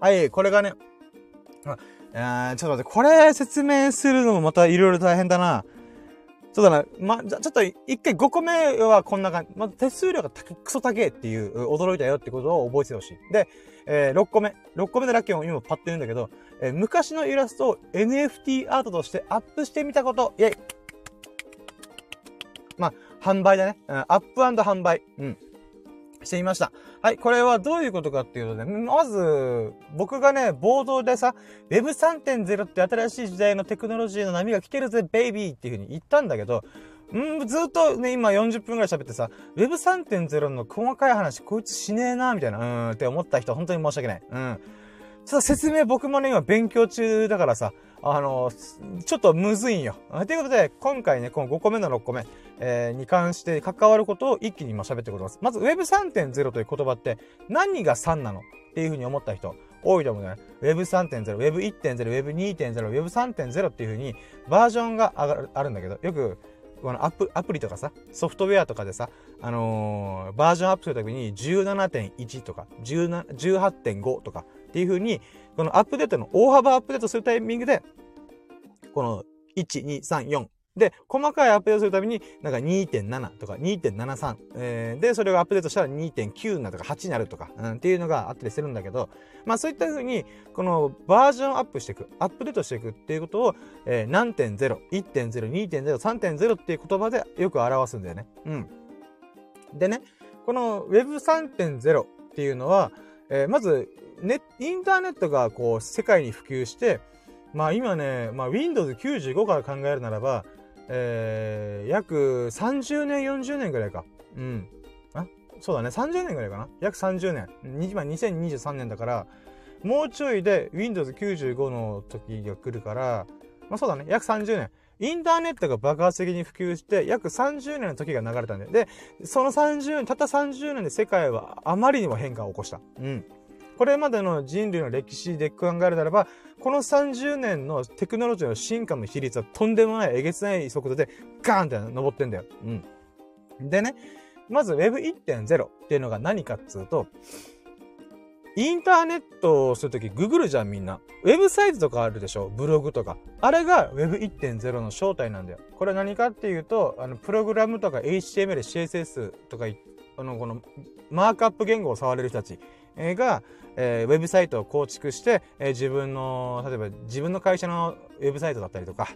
はい、これがね、あちょっと待って、これ説明するのもまたいろいろ大変だな。そうだな、ま、じゃ、ちょっと一回5個目はこんな感じ。まず手数料がクソ高えっていう驚いたよってことを覚えてほしい。で、えー、6個目。6個目のラッキーを今パッて言うんだけど、えー、昔のイラストを NFT アートとしてアップしてみたこと。イェイ。まあ、販売だね。うん、アップ販売。うん。してみました。はい、これはどういうことかっていうとね、まず、僕がね、冒頭でさ、Web3.0 って新しい時代のテクノロジーの波が来てるぜ、ベイビーっていう風に言ったんだけど、んずっとね、今40分くらい喋ってさ、Web3.0 の細かい話、こいつしねえな、みたいな、うんって思った人、本当に申し訳ない。うん。ちょっと説明僕もね、今勉強中だからさ、あの、ちょっとむずいんよ。ということで、今回ね、この5個目の6個目、えー、に関して関わることを一気に今喋っていこうと思います。まず Web3.0 という言葉って何が3なのっていうふうに思った人多いと思うんだよね。Web3.0、Web1.0、Web2.0、Web3.0 っていうふうにバージョンが上がるあるんだけど、よくこのアプアプリとかさ、ソフトウェアとかでさ、あのー、バージョンアップするときに17.1とか18.5とかっていう風に、このアップデートの大幅アップデートするタイミングで、この1、2、3、4。で、細かいアップデートするたびに、なんか2.7とか2.73。えー、で、それをアップデートしたら2.9なとか8になるとか、うん、っていうのがあったりするんだけど、まあそういった風に、このバージョンアップしていく、アップデートしていくっていうことを、えー、何点0、1.0、2.0、3.0っていう言葉でよく表すんだよね。うん。でね、この Web3.0 っていうのは、えー、まず、ね、インターネットがこう世界に普及して、まあ今ね、まあ Windows 95から考えるならば、えー、約30年、40年ぐらいか。うん。あそうだね、30年ぐらいかな。約30年。今2023年だから、もうちょいで Windows 95の時が来るから、まあそうだね、約30年。インターネットが爆発的に普及して、約30年の時が流れたんで。で、その30年、たった30年で世界はあまりにも変化を起こした。うん。これまでの人類の歴史で考えるならば、この30年のテクノロジーの進化の比率はとんでもない、えげつない速度でガーンって登ってんだよ。うん。でね、まず Web1.0 っていうのが何かっつうと、インターネットをするとき、ググるじゃんみんな。ウェブサイトとかあるでしょ？ブログとか。あれが Web1.0 の正体なんだよ。これ何かっていうと、あの、プログラムとか HTML、CSS とか、あの、この、マークアップ言語を触れる人たちが、えー、ウェブサイトを構築して、えー、自分の、例えば自分の会社のウェブサイトだったりとか、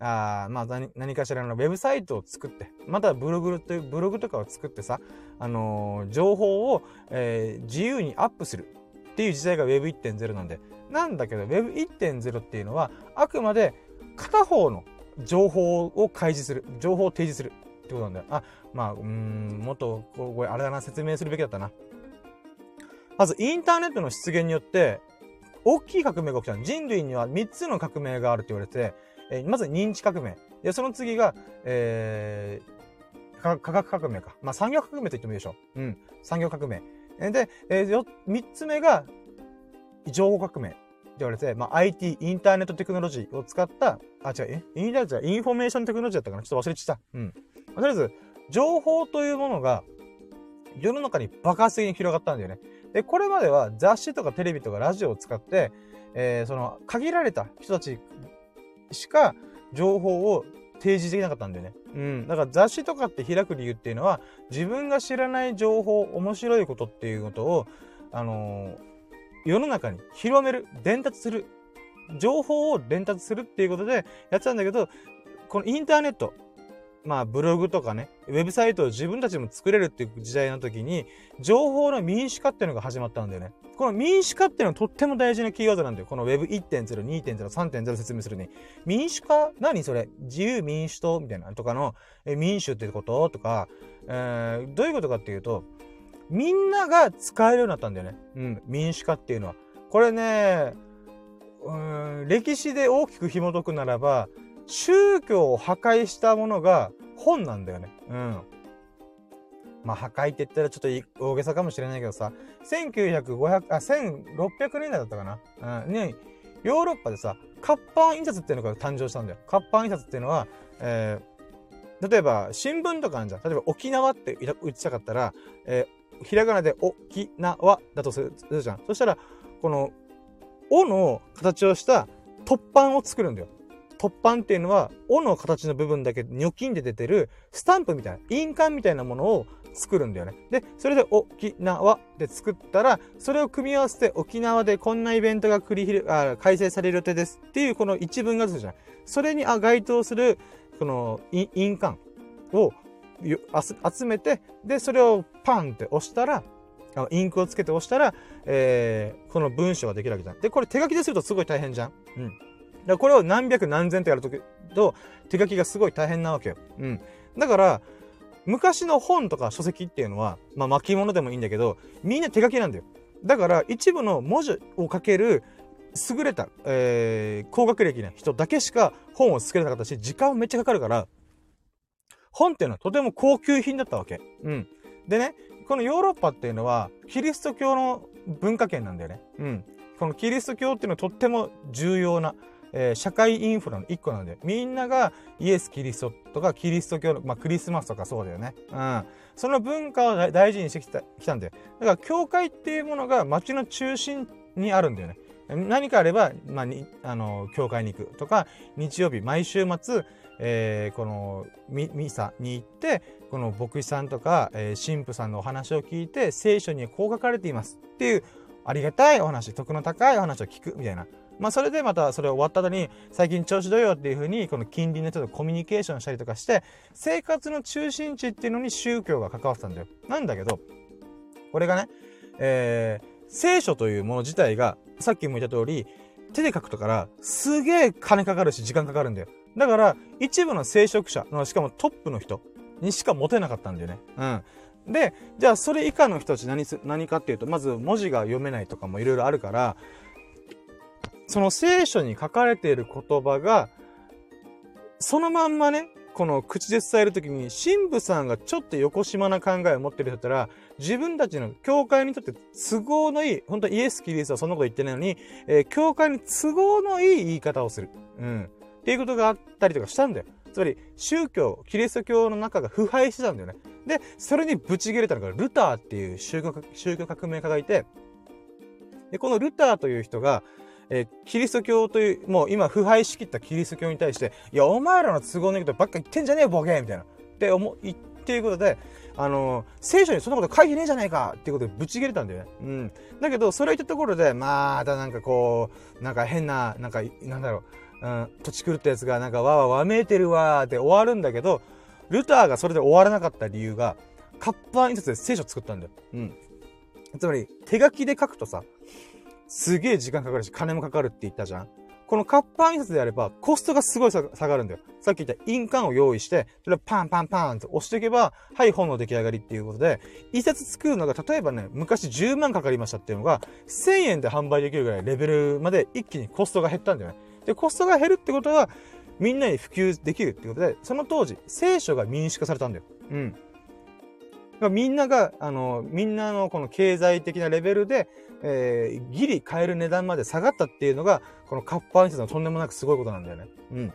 あまあ何、何かしらのウェブサイトを作って、またブログという、ブログとかを作ってさ、あのー、情報を、えー、自由にアップするっていう時代が Web1.0 なんで。なんだけど Web1.0 っていうのは、あくまで片方の情報を開示する。情報を提示するってことなんだよ。あ、まあ、うん、もっと、これ、あれだな、説明するべきだったな。まず、インターネットの出現によって、大きい革命が起きた人類には3つの革命があるって言われて、えー、まず認知革命。で、その次が、えー、科学革命か。まあ、産業革命と言ってもいいでしょう。うん。産業革命。で、えー、3つ目が、情報革命って。言われて、まあ、IT、 internet technology を使った、あ、違う、え？ internet information technology だったかな？ちょっと忘れちゃった。うん。とりあえず、情報というものが、世の中に爆発的に広がったんだよね。で、これまでは雑誌とかテレビとかラジオを使って、えー、その、限られた人たちしか情報を提示できなかったんだよね。うん。だから雑誌とかって開く理由っていうのは、自分が知らない情報、面白いことっていうことを、あのー世の中に広める、伝達する、情報を伝達するっていうことでやってたんだけど、このインターネット、まあブログとかね、ウェブサイトを自分たちも作れるっていう時代の時に、情報の民主化っていうのが始まったんだよね。この民主化っていうのはとっても大事なキーワードなんだよ。この Web1.0、2.0、3.0説明するに。民主化？何それ？自由民主党みたいな？とかの、え民主ってこと？とか、えー、どういうことかっていうと、みんなが使えるようになったんだよね。うん、民主化っていうのは。これね、うん、歴史で大きく紐解くならば、宗教を破壊したものが本なんだよね。うん。まあ、破壊って言ったらちょっと大げさかもしれないけどさ、1900、あ、1600年代だったかな。うん。ね、ヨーロッパでさ、活版印刷っていうのが誕生したんだよ。活版印刷っていうのは、えー、例えば新聞とかあるじゃん。例えば沖縄って打ちたかったら、えーひらがなで沖縄だとするじゃん。そしたら、この、おの形をした突版を作るんだよ。突版っていうのは、おの形の部分だけニョキンで出てるスタンプみたいな、印鑑みたいなものを作るんだよね。で、それで沖縄で作ったら、それを組み合わせて沖縄でこんなイベントが繰り広あ開催される予定ですっていうこの一文が出るじゃん。それに該当する、この印鑑を集めて、で、それをパンって押したら、インクをつけて押したら、えー、この文章ができるわけじゃん。で、これ手書きでするとすごい大変じゃん。うん。だこれを何百何千とやるときと、手書きがすごい大変なわけよ。うん。だから、昔の本とか書籍っていうのは、まあ巻物でもいいんだけど、みんな手書きなんだよ。だから、一部の文字を書ける優れた、えー、高学歴な人だけしか本を作れなかったし、時間もめっちゃかかるから、本っていうのはとても高級品だったわけ。うん。でね、このヨーロッパっていうのは、キリスト教の文化圏なんだよね。うん。このキリスト教っていうのはとっても重要な、えー、社会インフラの一個なんで、みんながイエス・キリストとかキリスト教の、まあ、クリスマスとかそうだよね。うん。その文化を大事にしてきた、きたんだよ。だから、教会っていうものが街の中心にあるんだよね。何かあれば、まあ、に、あの、教会に行くとか、日曜日、毎週末、えー、このミミサに行ってこの牧師さんとか、えー、神父さんのお話を聞いて聖書にこう書かれていますっていうありがたいお話徳の高いお話を聞くみたいな。まあそれでまたそれ終わった後に最近調子どうよっていうふうにこの近隣の人とコミュニケーションしたりとかして生活の中心地っていうのに宗教が関わってたんだよ。なんだけどこれがね、えー、聖書というもの自体がさっきも言った通り手で書くとからすげえ金かかるし時間かかるんだよ。だから、一部の聖職者の、しかもトップの人にしか持てなかったんだよね。うん。で、じゃあそれ以下の人たち何す、何かっていうと、まず文字が読めないとかもいろいろあるから、その聖書に書かれている言葉が、そのまんまね、この口で伝えるときに、神父さんがちょっと横島な考えを持ってる人だったら、自分たちの教会にとって都合のいい、本当イエス・キリストはそんなこと言ってないのに、えー、教会に都合のいい言い方をする。うん。っていうことがあったりとかしたんだよ。つまり、宗教、キリスト教の中が腐敗してたんだよね。で、それにぶち切れたのが、ルターっていう宗教宗教革命家がいて、で、このルターという人が、えー、キリスト教という、もう今腐敗しきったキリスト教に対して、いや、お前らの都合のいいことばっか言ってんじゃねえよ、ボケみたいな。って思、言っていうことで、あの、聖書にそんなこと書いてねえじゃねえかっていうことでぶち切れたんだよね。うん。だけど、それ言ったところで、またなんかこう、なんか変な、なんか、なんだろう、うん、土地狂ったやつがなんかわわわめいてるわーって終わるんだけど、ルターがそれで終わらなかった理由が、活版印刷で聖書作ったんだよ。うん。つまり、手書きで書くとさ、すげえ時間かかるし、金もかかるって言ったじゃん。この活版印刷であれば、コストがすごい下がるんだよ。さっき言った印鑑を用意して、それをパンパンパンって押していけば、はい、本の出来上がりっていうことで、一冊作るのが、例えばね、昔10万かかりましたっていうのが、1000円で販売できるぐらいレベルまで一気にコストが減ったんだよね。で、コストが減るってことは、みんなに普及できるってことで、その当時、聖書が民主化されたんだよ。うん。みんなが、あの、みんなのこの経済的なレベルで、えー、ギリ買える値段まで下がったっていうのが、このカッパー印刷のとんでもなくすごいことなんだよね。うん。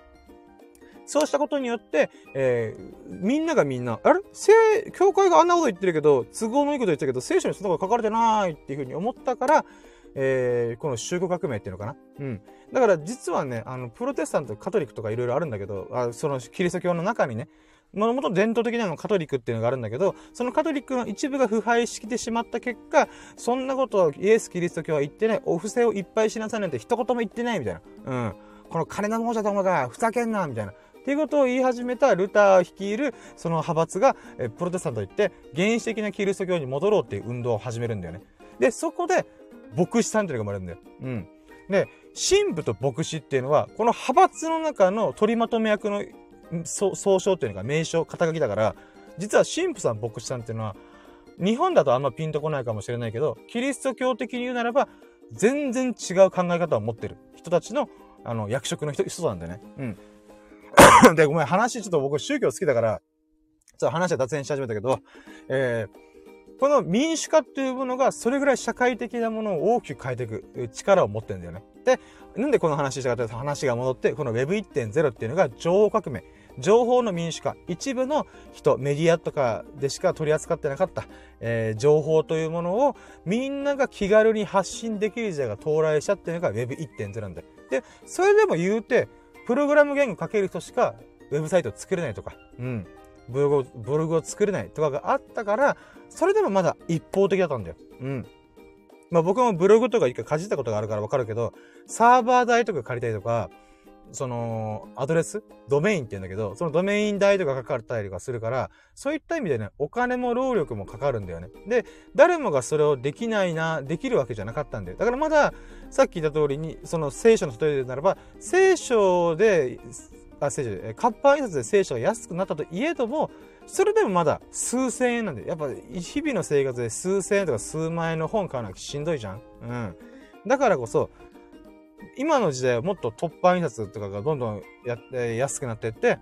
そうしたことによって、えー、みんながみんな、あれ、教会があんなこと言ってるけど、都合のいいこと言ってるけど、聖書にそんなこと書かれてないっていうふうに思ったから、えー、この宗教革命っていうのかな？うん。だから実はね、あの、プロテスタント、カトリックとかいろいろあるんだけど、あそのキリスト教の中にね、もともと伝統的なのカトリックっていうのがあるんだけど、そのカトリックの一部が腐敗してしまった結果、そんなことをイエス・キリスト教は言ってない、お布施をいっぱいしなさいなんて一言も言ってないみたいな。うん。この金の亡者どもがふざけんなみたいな。っていうことを言い始めたルター率いるその派閥が、プロテスタントといって、原始的なキリスト教に戻ろうっていう運動を始めるんだよね。で、そこで、牧師さんっていうのが生まれるんだよ。うん。で、神父と牧師っていうのは、この派閥の中の取りまとめ役の総称っていうのが名称、肩書きだから、実は神父さん、牧師さんっていうのは、日本だとあんまピンとこないかもしれないけど、キリスト教的に言うならば、全然違う考え方を持ってる人たちの、あの、役職の人、人なんだよね。うん。で、ごめん、話、ちょっと僕宗教好きだから、ちょっと話は脱線し始めたけど、えー、この民主化っていうものが、それぐらい社会的なものを大きく変えていく力を持ってるんだよね。で、なんでこの話したかというと、話が戻って、この Web1.0 っていうのが情報革命。情報の民主化、一部の人、メディアとかでしか取り扱ってなかった、えー、情報というものをみんなが気軽に発信できる時代が到来したっていうのが Web1.0 なんだよ。で、それでも言うて、プログラム言語書ける人しかウェブサイトを作れないとか、うん、ブログを、ブログを作れないとかがあったから、それでもまだ一方的だったんだよ。うん。まあ僕もブログとか一回かじったことがあるからわかるけど、サーバー代とか借りたりとか、その、アドレス？ドメインって言うんだけど、そのドメイン代とかかかったりとかするから、そういった意味でね、お金も労力もかかるんだよね。で、誰もがそれをできないな、できるわけじゃなかったんだよ。だからまだ、さっき言った通りに、その聖書の例えでならば、聖書で、あ、聖書で、カッパ印刷で聖書が安くなったといえども、それでもまだ数千円なんで、やっぱ日々の生活で数千円とか数万円の本買うのはしんどいじゃんうん。だからこそ、今の時代はもっと突破印刷とかがどんどんや、え安くなっていって、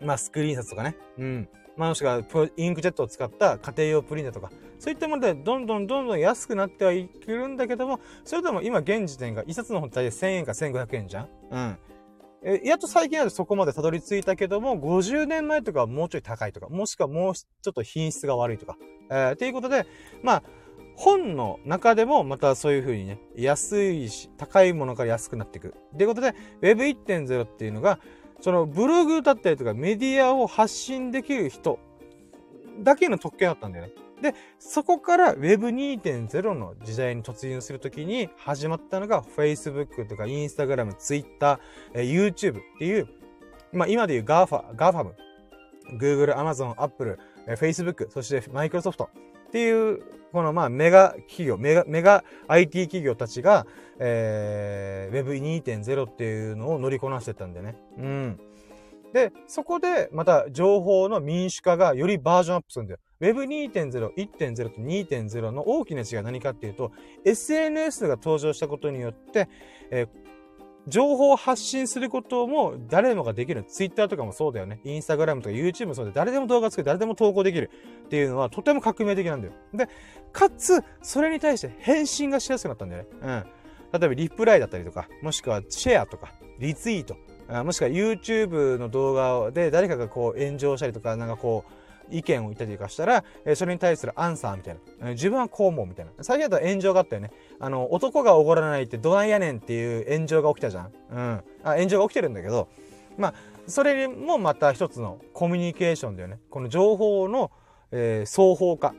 まあ、スクリーン印刷とかね。うん。まあ、もしくは、インクジェットを使った家庭用プリンターとか、そういったもので、どんどんどんどん安くなってはいけるんだけども、それでも今現時点が、一冊の本大体1000円か1500円じゃんうん。え、やっと最近はそこまでたどり着いたけども、50年前とかはもうちょい高いとか、もしくはもうちょっと品質が悪いとか、えー、っていうことで、まあ、本の中でもまたそういう風にね、安いし、高いものから安くなっていく。ということで、Web1.0 っていうのが、そのブログだったりとかメディアを発信できる人だけの特権だったんだよね。で、そこから Web2.0 の時代に突入するときに始まったのが Facebook とか Instagram、Twitter、YouTube っていう、まあ今でいう GAFA、GAFAM、Google、Amazon、Apple、Facebook、そして Microsoft っていう、このまあメガ企業、メガ、メガ IT 企業たちが、えー、Web2.0 っていうのを乗りこなしてたんでね。うん。で、そこでまた情報の民主化がよりバージョンアップするんだよ。Web2.0、1.0と2.0の大きな違いは何かっていうと、SNS が登場したことによって、えー、情報を発信することも誰もができる。Twitter とかもそうだよね。Instagram とか YouTube もそうで、誰でも動画作る、誰でも投稿できるっていうのはとても革命的なんだよ。で、かつ、それに対して返信がしやすくなったんだよね。うん。例えばリプライだったりとか、もしくはシェアとか、リツイート、もしくは YouTube の動画で誰かがこう炎上したりとか、なんかこう、意見を言ったりとかしたら、えそれに対するアンサーみたいな。自分はこう思うみたいな。最近だと炎上があったよね。あの、男がおごらないってどないやねんっていう炎上が起きたじゃん。うん。あ、炎上が起きてるんだけど、まあ、それもまた一つのコミュニケーションだよね。この情報の、えー、双方化。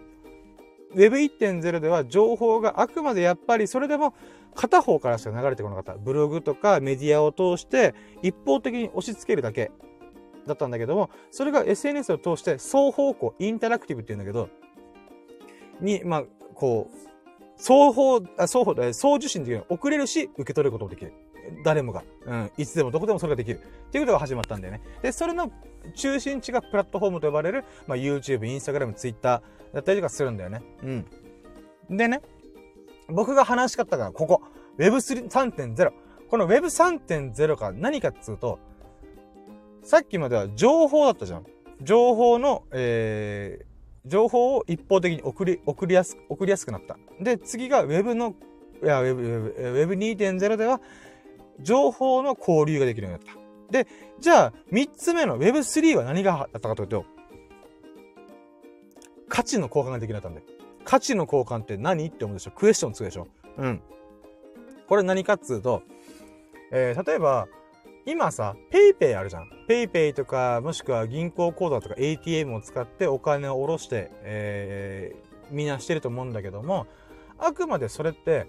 Web1.0 では情報があくまでやっぱりそれでも片方からしか流れてこなかった。ブログとかメディアを通して一方的に押し付けるだけだったんだけども、それが SNS を通して双方向、インタラクティブって言うんだけど、に、まあ、こう、双方、あ双方、送受信できる。送れるし、受け取ることもできる。誰もが。うん。いつでもどこでもそれができる。っていうことが始まったんだよね。で、それの中心地がプラットフォームと呼ばれる、まあ、YouTube、Instagram、Twitter だったりとかするんだよね。うん。でね、僕が話しかったから、ここ。Web3.0。この Web3.0 が何かっつうと、さっきまでは情報だったじゃん。情報の、えー情報を一方的に送り、送りやす、送りやすくなった。で、次が Web の、いや、Web、Web2.0 では、情報の交流ができるようになった。で、じゃあ、三つ目の Web3 は何があったかというと、価値の交換ができるようになったんで。価値の交換って何って思うでしょクエスチョンつくでしょうん。これ何かっつうと、えー、例えば、今さ、ペイペイあるじゃん。ペイペイとか、もしくは銀行口座とか ATM を使ってお金を下ろして、えー、みんなしてると思うんだけども、あくまでそれって、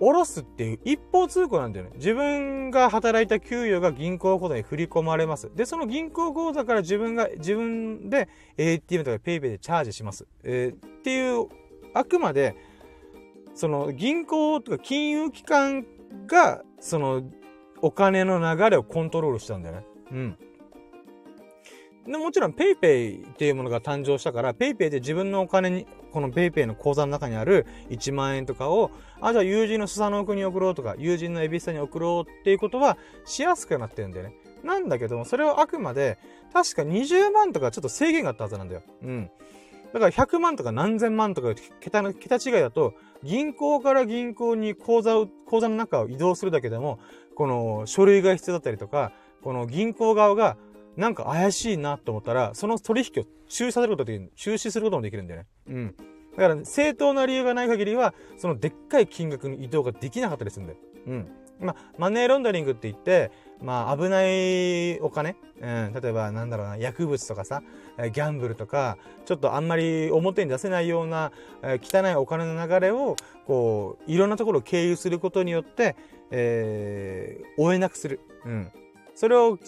下ろすっていう一方通行なんだよね。自分が働いた給与が銀行口座に振り込まれます。で、その銀行口座から自分が、自分で ATM とか PayPay でチャージします。えー、っていう、あくまで、その銀行とか金融機関が、そのお金の流れをコントロールしたんだよね。うん。でもちろん PayPay っていうものが誕生したから、PayPay で自分のお金に、この PayPay の口座の中にある1万円とかを、あ、じゃあ友人のスサノオクに送ろうとか、友人のエビスタに送ろうっていうことはしやすくなってるんだよね。なんだけども、それはあくまで、確か20万とかちょっと制限があったはずなんだよ。うん。だから100万とか何千万とか桁の、桁違いだと、銀行から銀行に口座を、口座の中を移動するだけでも、この書類が必要だったりとか、この銀行側がなんか怪しいなと思ったら、その取引を中止させることができる、中止することもできるんだよね。うん。だから、正当な理由がない限りは、そのでっかい金額の移動ができなかったりするんだよ。うん。まあ、マネーロンダリングって言って、まあ、危ないお金、うん、例えば、なんだろうな、薬物とかさ、ギャンブルとか、ちょっとあんまり表に出せないような、え汚いお金の流れを、こう、いろんなところを経由することによって、えー、追えなくする。うん。それを、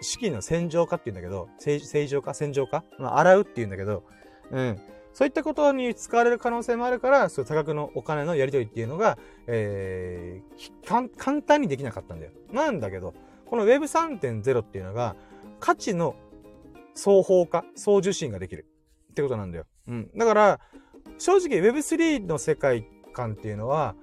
資金の洗浄化って言うんだけど、正常化？洗浄化？まあ、洗うって言うんだけど、うん。そういったことに使われる可能性もあるから、そ多額のお金のやり取りっていうのが、えー、簡単にできなかったんだよ。なんだけど、この Web3.0 っていうのが、価値の双方化、送受信ができるってことなんだよ。うん。だから、正直 Web3 の世界観っていうのは、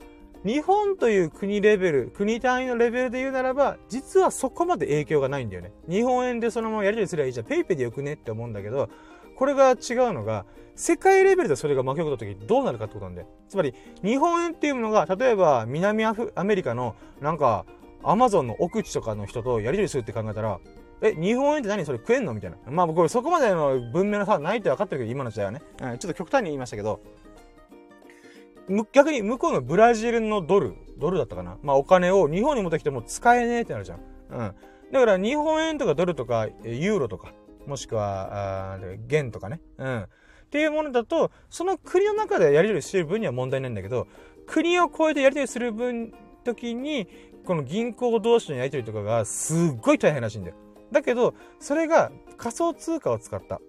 日本という国レベル、国単位のレベルで言うならば、実はそこまで影響がないんだよね。日本円でそのままやり取りすればいいじゃん。ペイペイでよくねって思うんだけど、これが違うのが、世界レベルでそれが巻き起こった時どうなるかってことなんだよ。つまり、日本円っていうものが、例えば南アフアメリカの、なんか、アマゾンの奥地とかの人とやり取りするって考えたら、え、日本円って何それ食えんのみたいな。まあ僕、そこまでの文明の差はないって分かってるけど、今の時代はね。ちょっと極端に言いましたけど、逆に向こうのブラジルのドル、ドルだったかな？まあお金を日本に持ってきても使えねえってなるじゃん。うん。だから日本円とかドルとかユーロとか、もしくは、あ元とかね。うん。っていうものだと、その国の中でやり取りしてる分には問題ないんだけど、国を超えてやり取りする分、時に、この銀行同士のやり取りとかがすっごい大変らしいんだよ。だけど、それが仮想通貨を使った。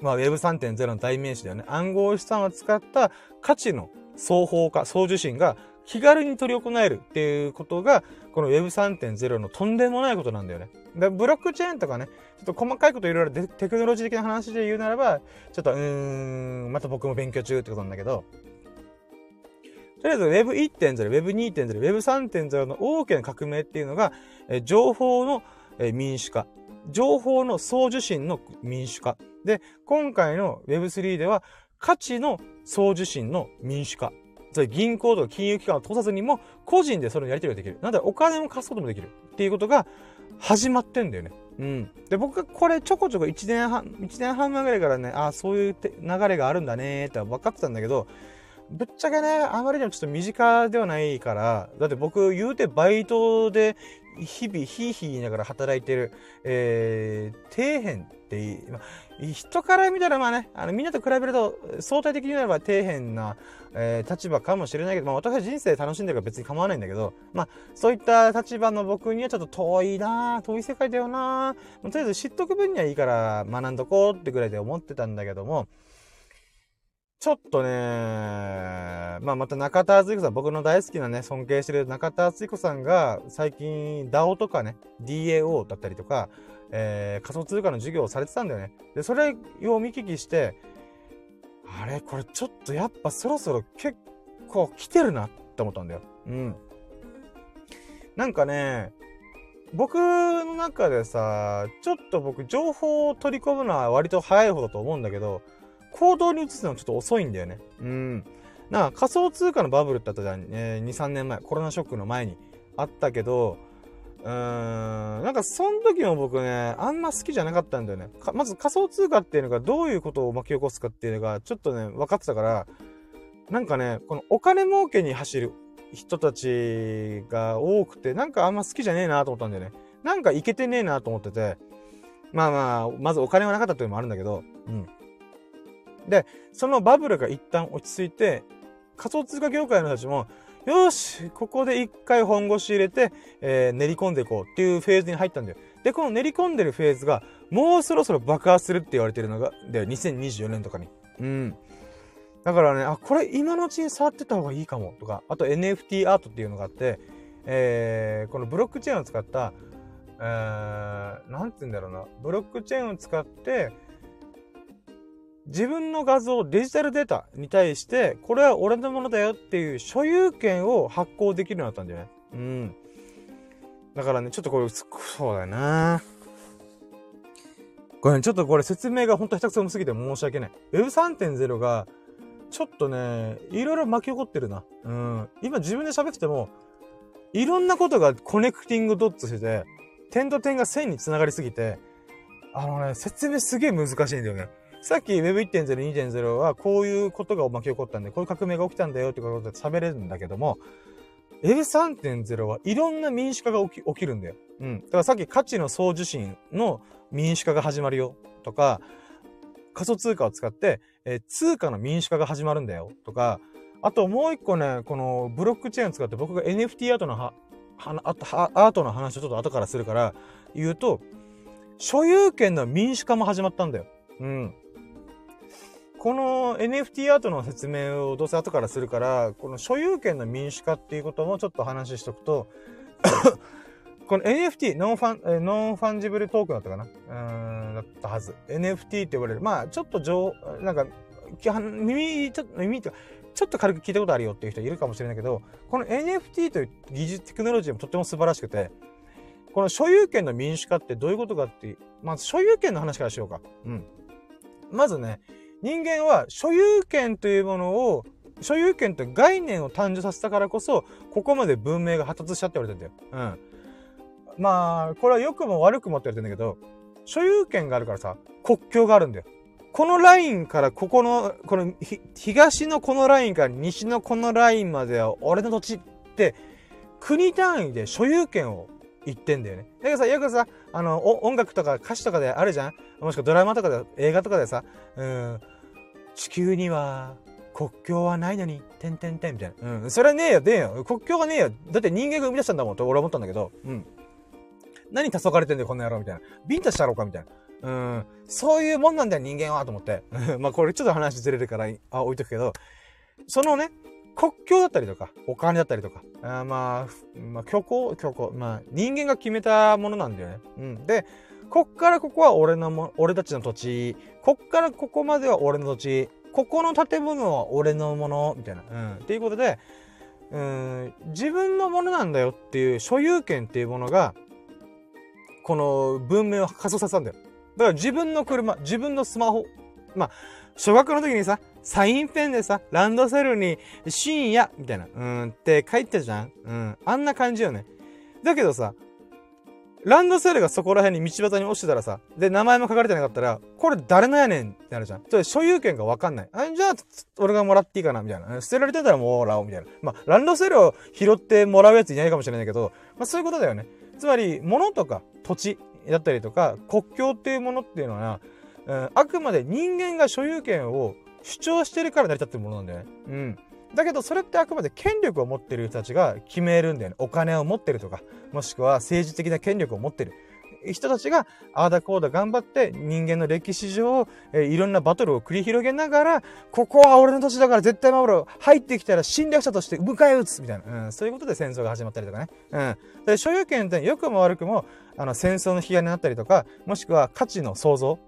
まあ Web3.0 の代名詞だよね。暗号資産を使った価値の双方化、送受信が気軽に取り行えるっていうことが、この Web3.0 のとんでもないことなんだよね。で、ブロックチェーンとかね、ちょっと細かいこといろいろテクノロジー的な話で言うならば、ちょっと、うーん、また僕も勉強中ってことなんだけど、とりあえず Web1.0、Web2.0、Web3.0 の大きな革命っていうのが、情報の、民主化。情報の送受信の民主化。で、今回の Web3 では価値の送受信の民主化。それ銀行とか金融機関を通さずにも、個人でそれのやり取りができる。なんだお金も貸すこともできる。っていうことが始まってんだよね。うん。で、僕はこれちょこちょこ1年半、1年半前ぐらいからね、ああ、そういう流れがあるんだねーって分かってたんだけど、ぶっちゃけね、あまりにもちょっと身近ではないから、だって僕言うてバイトで日々ヒーヒー言いながら働いてる、えー、底辺ってまあ、人から見たらまあね、あのみんなと比べると相対的に言えば底辺な、えー、立場かもしれないけど、まあ私は人生楽しんでるから別に構わないんだけど、まあそういった立場の僕にはちょっと遠いな遠い世界だよなとりあえず知っとく分にはいいから学んどこうってぐらいで思ってたんだけども、ちょっとね、まあまた中田敦彦さん、僕の大好きなね、尊敬してる中田敦彦さんが最近 DAO とかね、DAO だったりとか、えー、仮想通貨の授業をされてたんだよね。で、それを見聞きして、あれこれちょっとやっぱそろそろ結構来てるなって思ったんだよ。うん。なんかね、僕の中でさ、ちょっと僕、情報を取り込むのは割と早い方だと思うんだけど、行動に移すのはちょっと遅いんだよね。うん。な仮想通貨のバブルってあったじゃん。えー、2、3年前。コロナショックの前に。あったけど、うーん、なんかその時も僕ね、あんま好きじゃなかったんだよね。まず仮想通貨っていうのがどういうことを巻き起こすかっていうのがちょっとね、分かってたから、なんかね、このお金儲けに走る人たちが多くて、なんかあんま好きじゃねえなと思ったんだよね。なんかいけてねえなと思ってて、まあまあ、まずお金はなかったというのもあるんだけど、うん。で、そのバブルが一旦落ち着いて、仮想通貨業界の人たちも、よし、ここで一回本腰入れて、えー、練り込んでいこうっていうフェーズに入ったんだよ。で、この練り込んでるフェーズが、もうそろそろ爆発するって言われてるのが、で、2024年とかに。うん。だからね、あ、これ今のうちに触ってた方がいいかもとか、あと NFT アートっていうのがあって、えー、このブロックチェーンを使った、えー、なんて言うんだろうな、ブロックチェーンを使って、自分の画像、デジタルデータに対して、これは俺のものだよっていう所有権を発行できるようになったんだよね。うん。だからね、ちょっとこれ、そうだよなこれ、ね、ちょっとこれ説明が本当下手くそすぎて申し訳ない。Web3.0 がちょっとね、いろいろ巻き起こってるな。うん。今自分で喋ってても、いろんなことがコネクティングドッツしてて、点と点が線に繋がりすぎて、あのね、説明すげえ難しいんだよね。さっき Web1.0、2.0はこういうことが巻き起こったんで、こういう革命が起きたんだよってことで喋れるんだけども、Web3.0 はいろんな民主化が起き起きるんだよ。うん。だからさっき価値の総受信の民主化が始まるよとか、仮想通貨を使って、えー、通貨の民主化が始まるんだよとか、あともう一個ね、このブロックチェーンを使って僕が NFT アートのは、はアートの話をちょっと後からするから言うと、所有権の民主化も始まったんだよ。うん。この NFT アートの説明をどうせ後からするから、この所有権の民主化っていうこともちょっと話ししとくと この NFT、 non-fun、non-fungible token だったかな？うん、だったはず。NFT って呼ばれる。まあ、ちょっと上、なんか、耳、ちょっと、耳とか、ちょっと軽く聞いたことあるよっていう人いるかもしれないけど、この NFT という技術、テクノロジーもとっても素晴らしくて、この所有権の民主化ってどういうことかっていう、まず所有権の話からしようか。うん。まずね、人間は所有権というものを、所有権という概念を誕生させたからこそ、ここまで文明が発達しちゃって言われてんだよ。うん。まあ、これは良くも悪くもって言われてんだけど、所有権があるからさ、国境があるんだよ。このラインからここの、この東のこのラインから西のこのラインまでは俺の土地って、国単位で所有権を言ってんだよね。だけどさ、よくさ、あの、音楽とか歌詞とかであるじゃん？もしくはドラマとかで、映画とかでさ、うん、地球には国境はないのに、てんてんてんみたいな。うん、それはねえよ、ねえよ。国境がねえよ。だって人間が生み出したんだもんと俺は思ったんだけど、うん。何黄昏れてんだよ、こんな野郎みたいな。ビンタしたろうかみたいな。うん。そういうもんなんだよ、人間は、と思って。まあ、これちょっと話ずれるから、あ、置いとくけど、そのね、国境だったりとか、お金だったりとか、あまあ、まあ、虚構、虚構、まあ、人間が決めたものなんだよね。うん。で、こっからここは俺のも、俺たちの土地、こっからここまでは俺の土地、ここの建物は俺のもの、みたいな。うん。っていうことで、うん、自分のものなんだよっていう所有権っていうものが、この文明を加速させたんだよ。だから自分の車、自分のスマホ。まあ、小学の時にさ、サインペンでさ、ランドセルに深夜みたいな、うんって書いてたじゃんうん。あんな感じよね。だけどさ、ランドセルがそこら辺に道端に落ちてたらさ、で、名前も書かれてなかったら、これ誰のやねんってなるじゃん。それ所有権がわかんない。あ、じゃあ、俺がもらっていいかなみたいな。捨てられてたらもらおうみたいな。まあ、ランドセルを拾ってもらうやついないかもしれないけど、まあそういうことだよね。つまり、物とか土地だったりとか、国境っていうものっていうのは、うん、あくまで人間が所有権を主張してるから成り立ってるものなんだよね。うん。だけど、それってあくまで権力を持ってる人たちが決めるんだよね。お金を持ってるとか、もしくは政治的な権力を持ってる。人たちが、ああだこうだ頑張って人間の歴史上、えー、いろんなバトルを繰り広げながら、ここは俺の土地だから絶対守ろう。入ってきたら侵略者として迎え撃つみたいな。うん、そういうことで戦争が始まったりとかね。うん。で、所有権って良くも悪くも、あの、戦争の被害になったりとか、もしくは価値の創造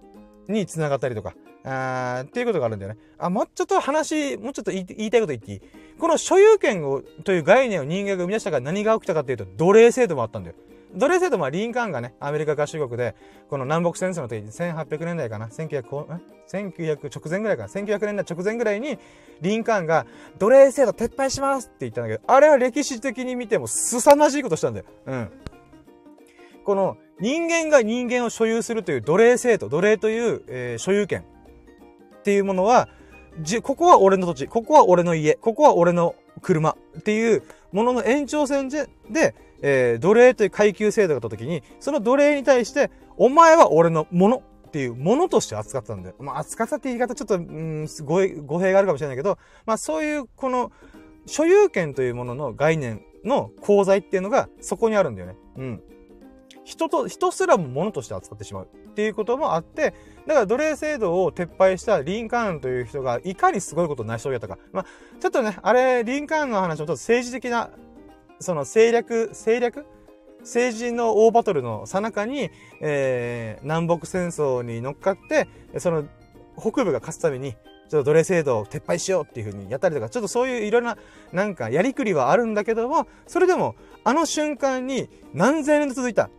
につながったりとか、あっていうことがあるんだよね。あ、もうちょっと話、もうちょっと言いたいこと言っていい？この所有権を、という概念を人間が生み出したから何が起きたかっていうと、奴隷制度もあったんだよ。奴隷制度はリンカーンがね、アメリカ合衆国で、この南北戦争の時に1800年代かな、1900、1900直前ぐらいかな、1900年代直前ぐらいに、リンカーンが奴隷制度撤廃しますって言ったんだけど、あれは歴史的に見ても凄まじいことしたんだよ。うん。この人間が人間を所有するという奴隷制度、奴隷という、えー、所有権っていうものは、ここは俺の土地、ここは俺の家、ここは俺の車っていうものの延長線で、で、えー、奴隷という階級制度があった時に、その奴隷に対して、お前は俺のものっていうものとして扱ったんだよ。まあ、扱ったって言い方ちょっと、うん、語語弊があるかもしれないけど、まあ、そういう、この、所有権というものの概念の功罪っていうのがそこにあるんだよね。うん。人と、人すらも物として扱ってしまうっていうこともあって、だから奴隷制度を撤廃したリンカーンという人がいかにすごいことを成し遂げたか。まあ、ちょっとね、あれ、リンカーンの話もちょっと政治的な、その政略、政略？政治の大バトルの最中に、えー、南北戦争に乗っかって、その北部が勝つために、ちょっと奴隷制度を撤廃しようっていう風にやったりとか、ちょっとそういういろんな、なんかやりくりはあるんだけども、それでも、あの瞬間に何千年と続いた。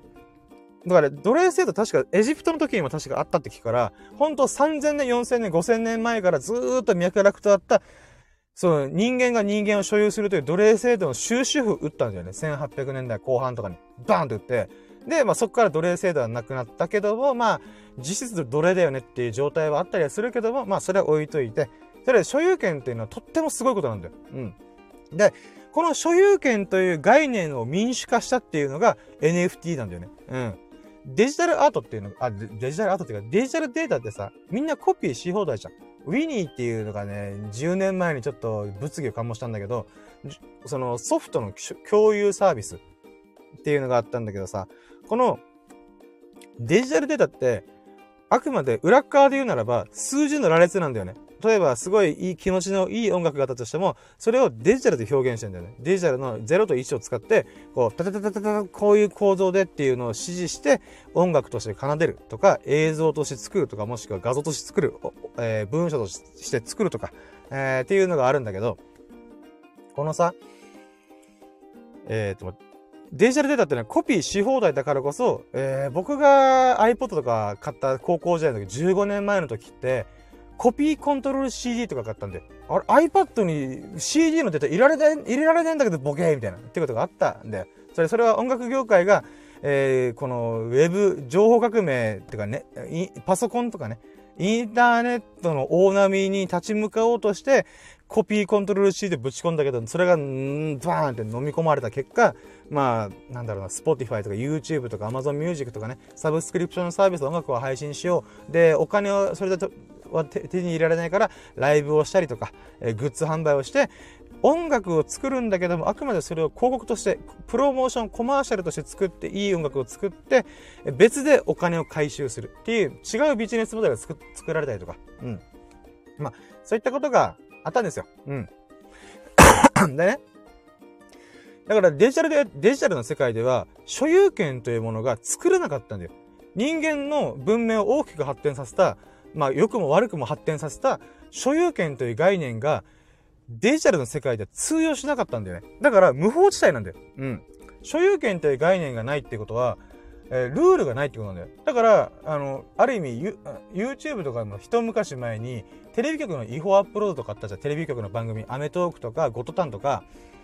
だから、奴隷制度確かエジプトの時にも確かあったって聞くから、本当3000年、4000年、5000年前からずっと脈絡とあった、その人間が人間を所有するという奴隷制度の終止符打ったんだよね。1800年代後半とかにバーンと打って。で、まあそこから奴隷制度はなくなったけども、まあ実質奴隷だよねっていう状態はあったりはするけども、まあそれは置いといて、それ所有権っていうのはとってもすごいことなんだよ。うん。で、この所有権という概念を民主化したっていうのが NFT なんだよね。うん。デジタルアートっていうの、あ、デジタルアートっていうか、デジタルデータってさ、みんなコピーし放題じゃん。ウィニーっていうのがね、10年前にちょっと物議を醸したんだけど、そのソフトの共有サービスっていうのがあったんだけどさ、このデジタルデータって、あくまで裏側で言うならば、数字の羅列なんだよね。例えば、すごいいい気持ちのいい音楽があったとしても、それをデジタルで表現してんだよね。デジタルの0と1を使って、こう、タタタタタタこういう構造でっていうのを指示して、音楽として奏でるとか、映像として作るとか、もしくは画像として作る、えー、文章として作るとか、えー、っていうのがあるんだけど、このさ、えー、っと、デジタルデータってのはコピーし放題だからこそ、えー、僕が iPod とか買った高校時代の時、15年前の時って、コピーコントロール CD とか買ったんで、あれ iPad に CD のデータ入れられない、入れられないんだけどボケーみたいな、ってことがあったんで、それ、それは音楽業界が、えー、このウェブ情報革命ってかね、パソコンとかね、インターネットの大波に立ち向かおうとして、コピーコントロール C でぶち込んだけど、それが、んバーンって飲み込まれた結果、まあ、なんだろうな、Spotify とか YouTube とか Amazon Music とかね、サブスクリプションサービスで音楽を配信しよう。で、お金をそれでは手に入れられないから、ライブをしたりとか、え、グッズ販売をして、音楽を作るんだけども、あくまでそれを広告として、プロモーション、コマーシャルとして作って、いい音楽を作って、別でお金を回収するっていう違うビジネスモデルが作られたりとか、うん。まあ、そういったことがあったんですよ。うん。でね、だからデジタルで、デジタルの世界では、所有権というものが作れなかったんだよ。人間の文明を大きく発展させたまあ、良くも悪くも発展させた所有権という概念がデジタルの世界では通用しなかったんだよね。だから無法地帯なんだよ。うん。所有権という概念がないってことは、えー、ルールがないってことなんだよ。だから、あの、ある意味、YouTube とかの一昔前に、テレビ局の違法アップロードとかあったじゃん。テレビ局の番組、アメトークとか、ゴトタンとか、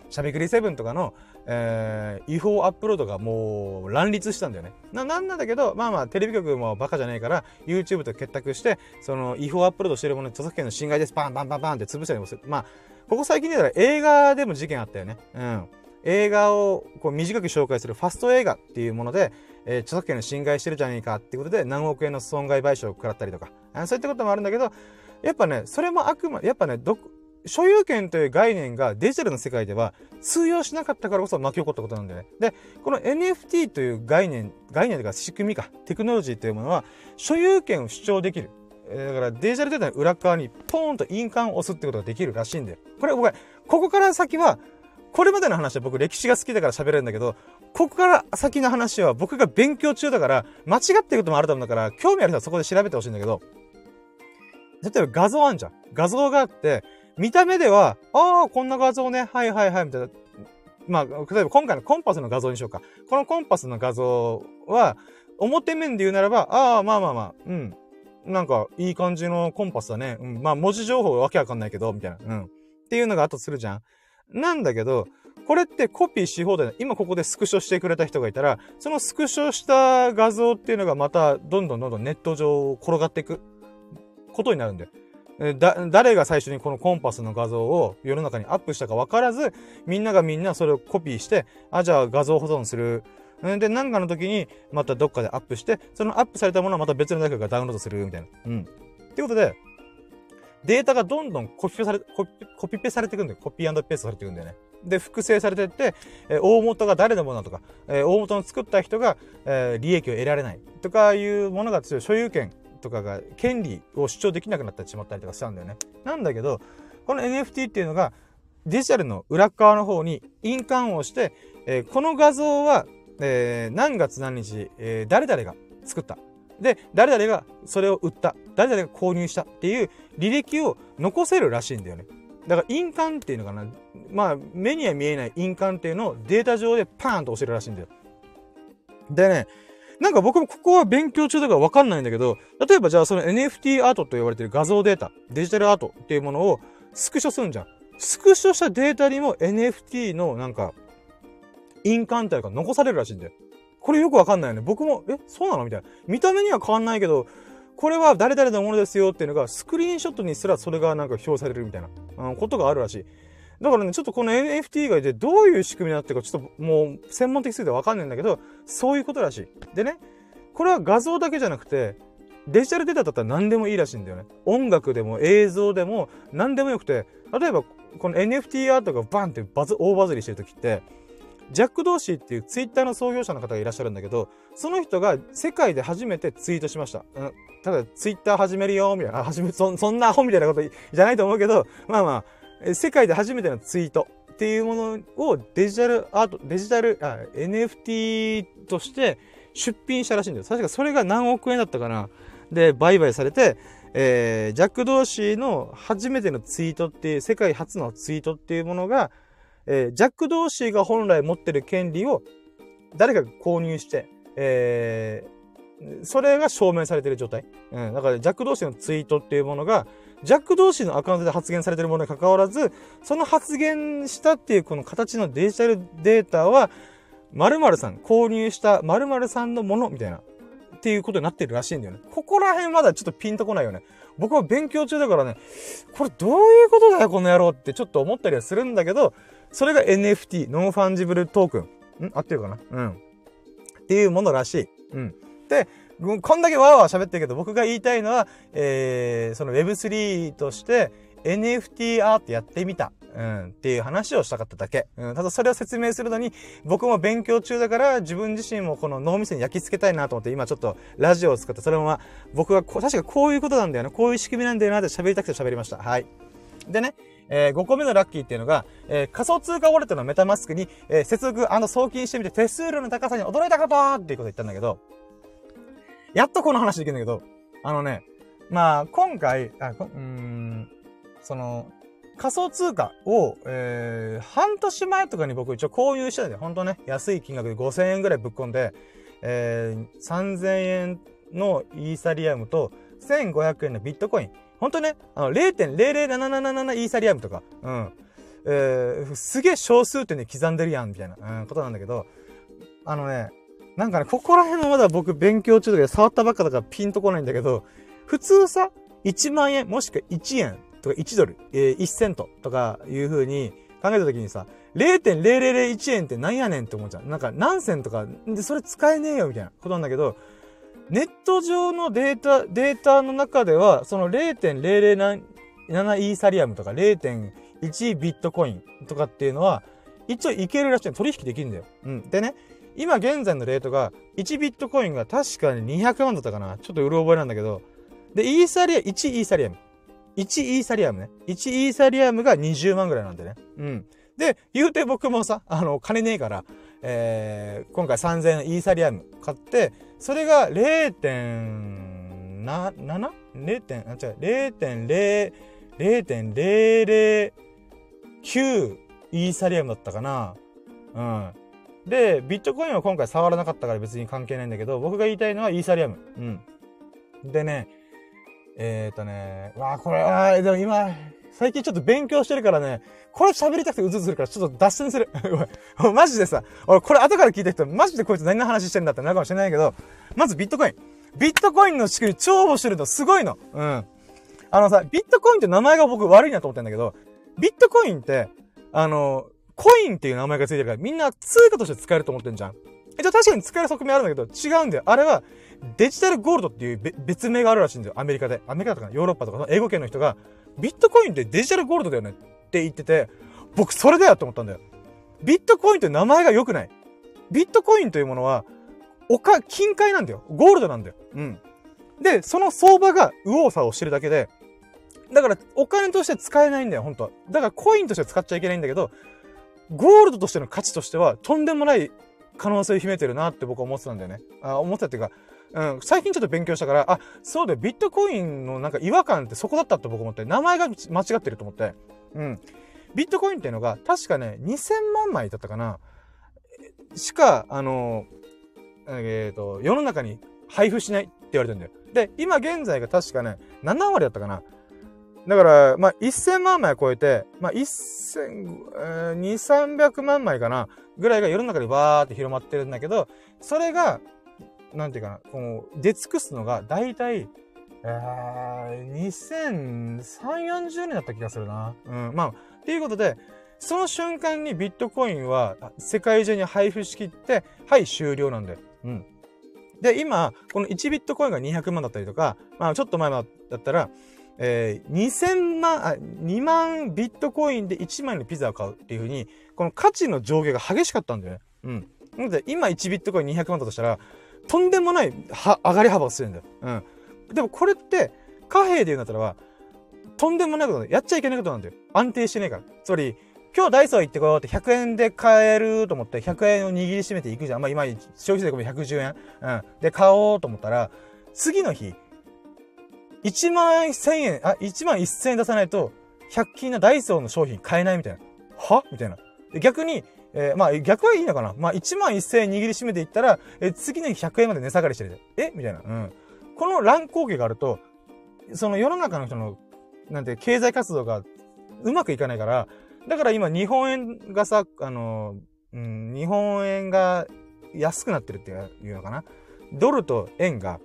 しゃべくり7とかの、えー、違法アップロードがもう乱立したんだよね。な、なんなんだけど、まあまあ、テレビ局もバカじゃないから、YouTube と結託して、その、違法アップロードしてるものに著作権の侵害です、バンバンバンバンって潰したりもする。まあ、ここ最近で言ったら映画でも事件あったよね。うん。映画をこう短く紹介するファスト映画っていうもので、えー、著作権の侵害してるじゃねえかっていうことで何億円の損害賠償を食らったりとか、そういったこともあるんだけど、やっぱね、それもあくま、やっぱね、ど、所有権という概念がデジタルの世界では通用しなかったからこそ巻き起こったことなんだよね。で、この NFT という概念、概念というか仕組みか、テクノロジーというものは所有権を主張できる。だからデジタルデータの裏側にポーンと印鑑を押すってことができるらしいんだよ。これ僕は、ここから先は、これまでの話は僕歴史が好きだから喋れるんだけど、ここから先の話は僕が勉強中だから、間違ってることもあると思うんだから、興味ある人はそこで調べてほしいんだけど、例えば画像あんじゃん。画像があって、見た目では、ああ、こんな画像ね、はいはいはい、みたいな。まあ、例えば今回のコンパスの画像にしようか。このコンパスの画像は、表面で言うならば、ああ、まあまあまあ、うん。なんか、いい感じのコンパスだね。うん。まあ、文字情報わけわかんないけど、みたいな。うん。っていうのがあとするじゃん。なんだけど、これってコピーし放題今ここでスクショしてくれた人がいたら、そのスクショした画像っていうのがまたどんどんどんどんネット上転がっていくことになるんだよ。だ、誰が最初にこのコンパスの画像を世の中にアップしたか分からず、みんながみんなそれをコピーして、あ、じゃあ画像保存する。で、なんかの時に、またどっかでアップして、そのアップされたものをまた別の誰かがダウンロードする、みたいな。うん。ってことで、データがどんどんコピペされ、コピコピペされていくんだよ。コピーペーストされていくんだよね。で、複製されていって、えー、大元が誰のものだとか、えー、大元の作った人が、えー、利益を得られないとかいうものが強い所有権とかが権利を主張できなくなってしまったりとかしたんだよね。なんだけど、この NFT っていうのがデジタルの裏側の方に印鑑をして、えー、この画像は、えー、何月何日、えー、誰々が作った。で、誰々がそれを売った。誰々が購入したっていう履歴を残せるらしいんだよね。だから印鑑っていうのかな。まあ、目には見えない印鑑っていうのをデータ上でパーンと教えるらしいんだよ。でね、なんか僕もここは勉強中だからわかんないんだけど、例えばじゃあその NFT アートと言われてる画像データ、デジタルアートっていうものをスクショするんじゃん。スクショしたデータにも NFT のなんか、印鑑体が残されるらしいんだよ。これよくわかんないよね。僕も、え、そうなの？みたいな。見た目には変わんないけど、これは誰々のものですよっていうのが、スクリーンショットにすらそれがなんか表されるみたいな、うん、ことがあるらしい。だからね、ちょっとこの NFT 以外でどういう仕組みになってるか、ちょっともう専門的すぎてわかんないんだけど、そういうことらしい。でね、これは画像だけじゃなくて、デジタルデータだったら何でもいいらしいんだよね。音楽でも映像でも何でもよくて、例えばこの NFT アートがバンってバズ、大バズりしてる時って、ジャック・ドーシーっていうツイッターの創業者の方がいらっしゃるんだけど、その人が世界で初めてツイートしました。うん、ただツイッター始めるよ、みたいな、始め、そそんなアホみたいなことじゃないと思うけど、まあまあ、世界で初めてのツイートっていうものをデジタルアート、デジタル、あ、NFT として出品したらしいんだよ。確かそれが何億円だったかな。で、売買されて、えー、ジャック・ドーシーの初めてのツイートっていう、世界初のツイートっていうものが、えー、ジャック・ドーシーが本来持ってる権利を誰かが購入して、えー、それが証明されてる状態。うん。だから、ジャック・ドーシーのツイートっていうものが、ジャック・ドーシーのアカウントで発言されているものに関わらず、その発言したっていうこの形のデジタルデータは、〇〇さん、購入した〇〇さんのものみたいな、っていうことになってるらしいんだよね。ここら辺まだちょっとピンとこないよね。僕は勉強中だからね、これどういうことだよ、この野郎ってちょっと思ったりはするんだけど、それが NFT、 non-fungible token。ん？合ってるかな？うん。っていうものらしい。うん。で、こんだけわーわー喋ってるけど、僕が言いたいのは、えー、その Web3 として NFT アートやってみた。うん、っていう話をしたかっただけ。うん、ただそれを説明するのに、僕も勉強中だから自分自身もこの脳みそに焼き付けたいなと思って今ちょっとラジオを使って、それもまあ僕は確かこういうことなんだよな、こういう仕組みなんだよなって喋りたくて喋りました。はい。でね、えー、5個目のラッキーっていうのが、えー、仮想通貨ウォレットのメタマスクに、えー、接続送金してみて手数料の高さに驚いたことっていうこと言ったんだけど、やっとこの話できるんだけど、あのね、まあ、今回、あ、うん、その、仮想通貨を、えー、半年前とかに僕一応購入してたんで、ほんとね、安い金額で5000円ぐらいぶっ込んで、えー、3000円のイーサリアムと1500円のビットコイン。ほんとね、あの、0.00777イーサリアムとか、うん。えー、すげえ小数点で刻んでるやん、みたいな、うん、ことなんだけど、あのね、なんかね、ここら辺はまだ僕勉強中だけど、触ったばっかだからピンとこないんだけど、普通さ、1万円、もしくは1円とか1ドル、えー、1セントとかいう風に考えた時にさ、0.0001円って何やねんって思っちゃう。なんか何銭とか、で、それ使えねえよみたいなことなんだけど、ネット上のデータ、データの中では、その0.007イーサリアムとか0.1ビットコインとかっていうのは、一応いけるらしい。取引できるんだよ。うん。でね、今現在のレートが、1ビットコインが確かに200万だったかな。ちょっとうる覚えなんだけど、で、イーサリア、1イーサリアム。1イーサリアムね。1イーサリアムが20万ぐらいなんでね。うん。で、言うて僕もさ、あの、金ねえから、えー、今回3000円イーサリアム買って、それが 0.7?0.、違う、0.0、0.009イーサリアムだったかな。うん。で、ビットコインは今回触らなかったから別に関係ないんだけど、僕が言いたいのはイーサリアム。うん。でね、えっ、ー、とね、わあこれ、あ、でも今、最近ちょっと勉強してるからね、これ喋りたくてうずうずするからちょっと脱線する。マジでさ、俺これ後から聞いた人、マジでこいつ何の話してんだってなるかもしれないけど、まずビットコイン。ビットコインの仕組み超面白いの、すごいの。うん。あのさ、ビットコインって名前が僕悪いなと思ってんだけど、ビットコインって、あの、コインっていう名前がついてるから、みんな通貨として使えると思ってんじゃん。え、じゃあ確かに使える側面あるんだけど、違うんだよ。あれは、デジタルゴールドっていう別名があるらしいんだよ。アメリカで。アメリカとかヨーロッパとかの英語圏の人が、ビットコインってデジタルゴールドだよねって言ってて、僕それだよって思ったんだよ。ビットコインって名前が良くない。ビットコインというものは、おか、金塊なんだよ。ゴールドなんだよ。うん。で、その相場が右往左往してるだけで、だからお金として使えないんだよ、本当は。だからコインとして使っちゃいけないんだけど、ゴールドとしての価値としては、とんでもない可能性を秘めてるなって僕は思ってたんだよね。あ、思ってたっていうか、うん、最近ちょっと勉強したから、あ、そうだよ、ビットコインのなんか違和感ってそこだったって僕思って、名前が間違ってると思って。うん。ビットコインっていうのが、確かね、2000万枚だったかな、しか、あの、えっ、ー、と、世の中に配布しないって言われてるんだよ。で、今現在が確かね、7割だったかな。だから、まあ、1000万枚超えて、まあ、1000、えー、2、300万枚かな、ぐらいが世の中でバーって広まってるんだけど、それが、なんていうかな、この、出尽くすのが、だいたい、えー、2003、40年だった気がするな。うん、まあ、っていうことで、その瞬間にビットコインは世界中に配布しきって、はい、終了なんだよ。うん。で、今、この1ビットコインが200万だったりとか、まあちょっと前だったら、えー、2000万、あ、2万ビットコインで1万円のピザを買うっていう風に、この価値の上下が激しかったんだよね。うん。なので、今1ビットコイン200万だとしたら、とんでもない、は、上がり幅をするんだよ。うん。でもこれって、貨幣で言うんだったら、とんでもないことだよ。やっちゃいけないことなんだよ。安定してねえから。つまり、今日ダイソー行ってこようって100円で買えると思って100円を握りしめていくじゃん。まあ今消費税込み110円。うん。で買おうと思ったら、次の日、1万1000円、あ、1万1000円出さないと、100均なダイソーの商品買えないみたいな。は？みたいな。逆に、えー、まあ逆はいいのかな？まあ1万1000円握りしめていったら、えー、次の日100円まで値下がりしてる。え？みたいな。うん。この乱高下があると、その世の中の人の、なんて、経済活動がうまくいかないから、だから今日本円がさ、あの、うん、日本円が安くなってるっていうのかな？ドルと円が、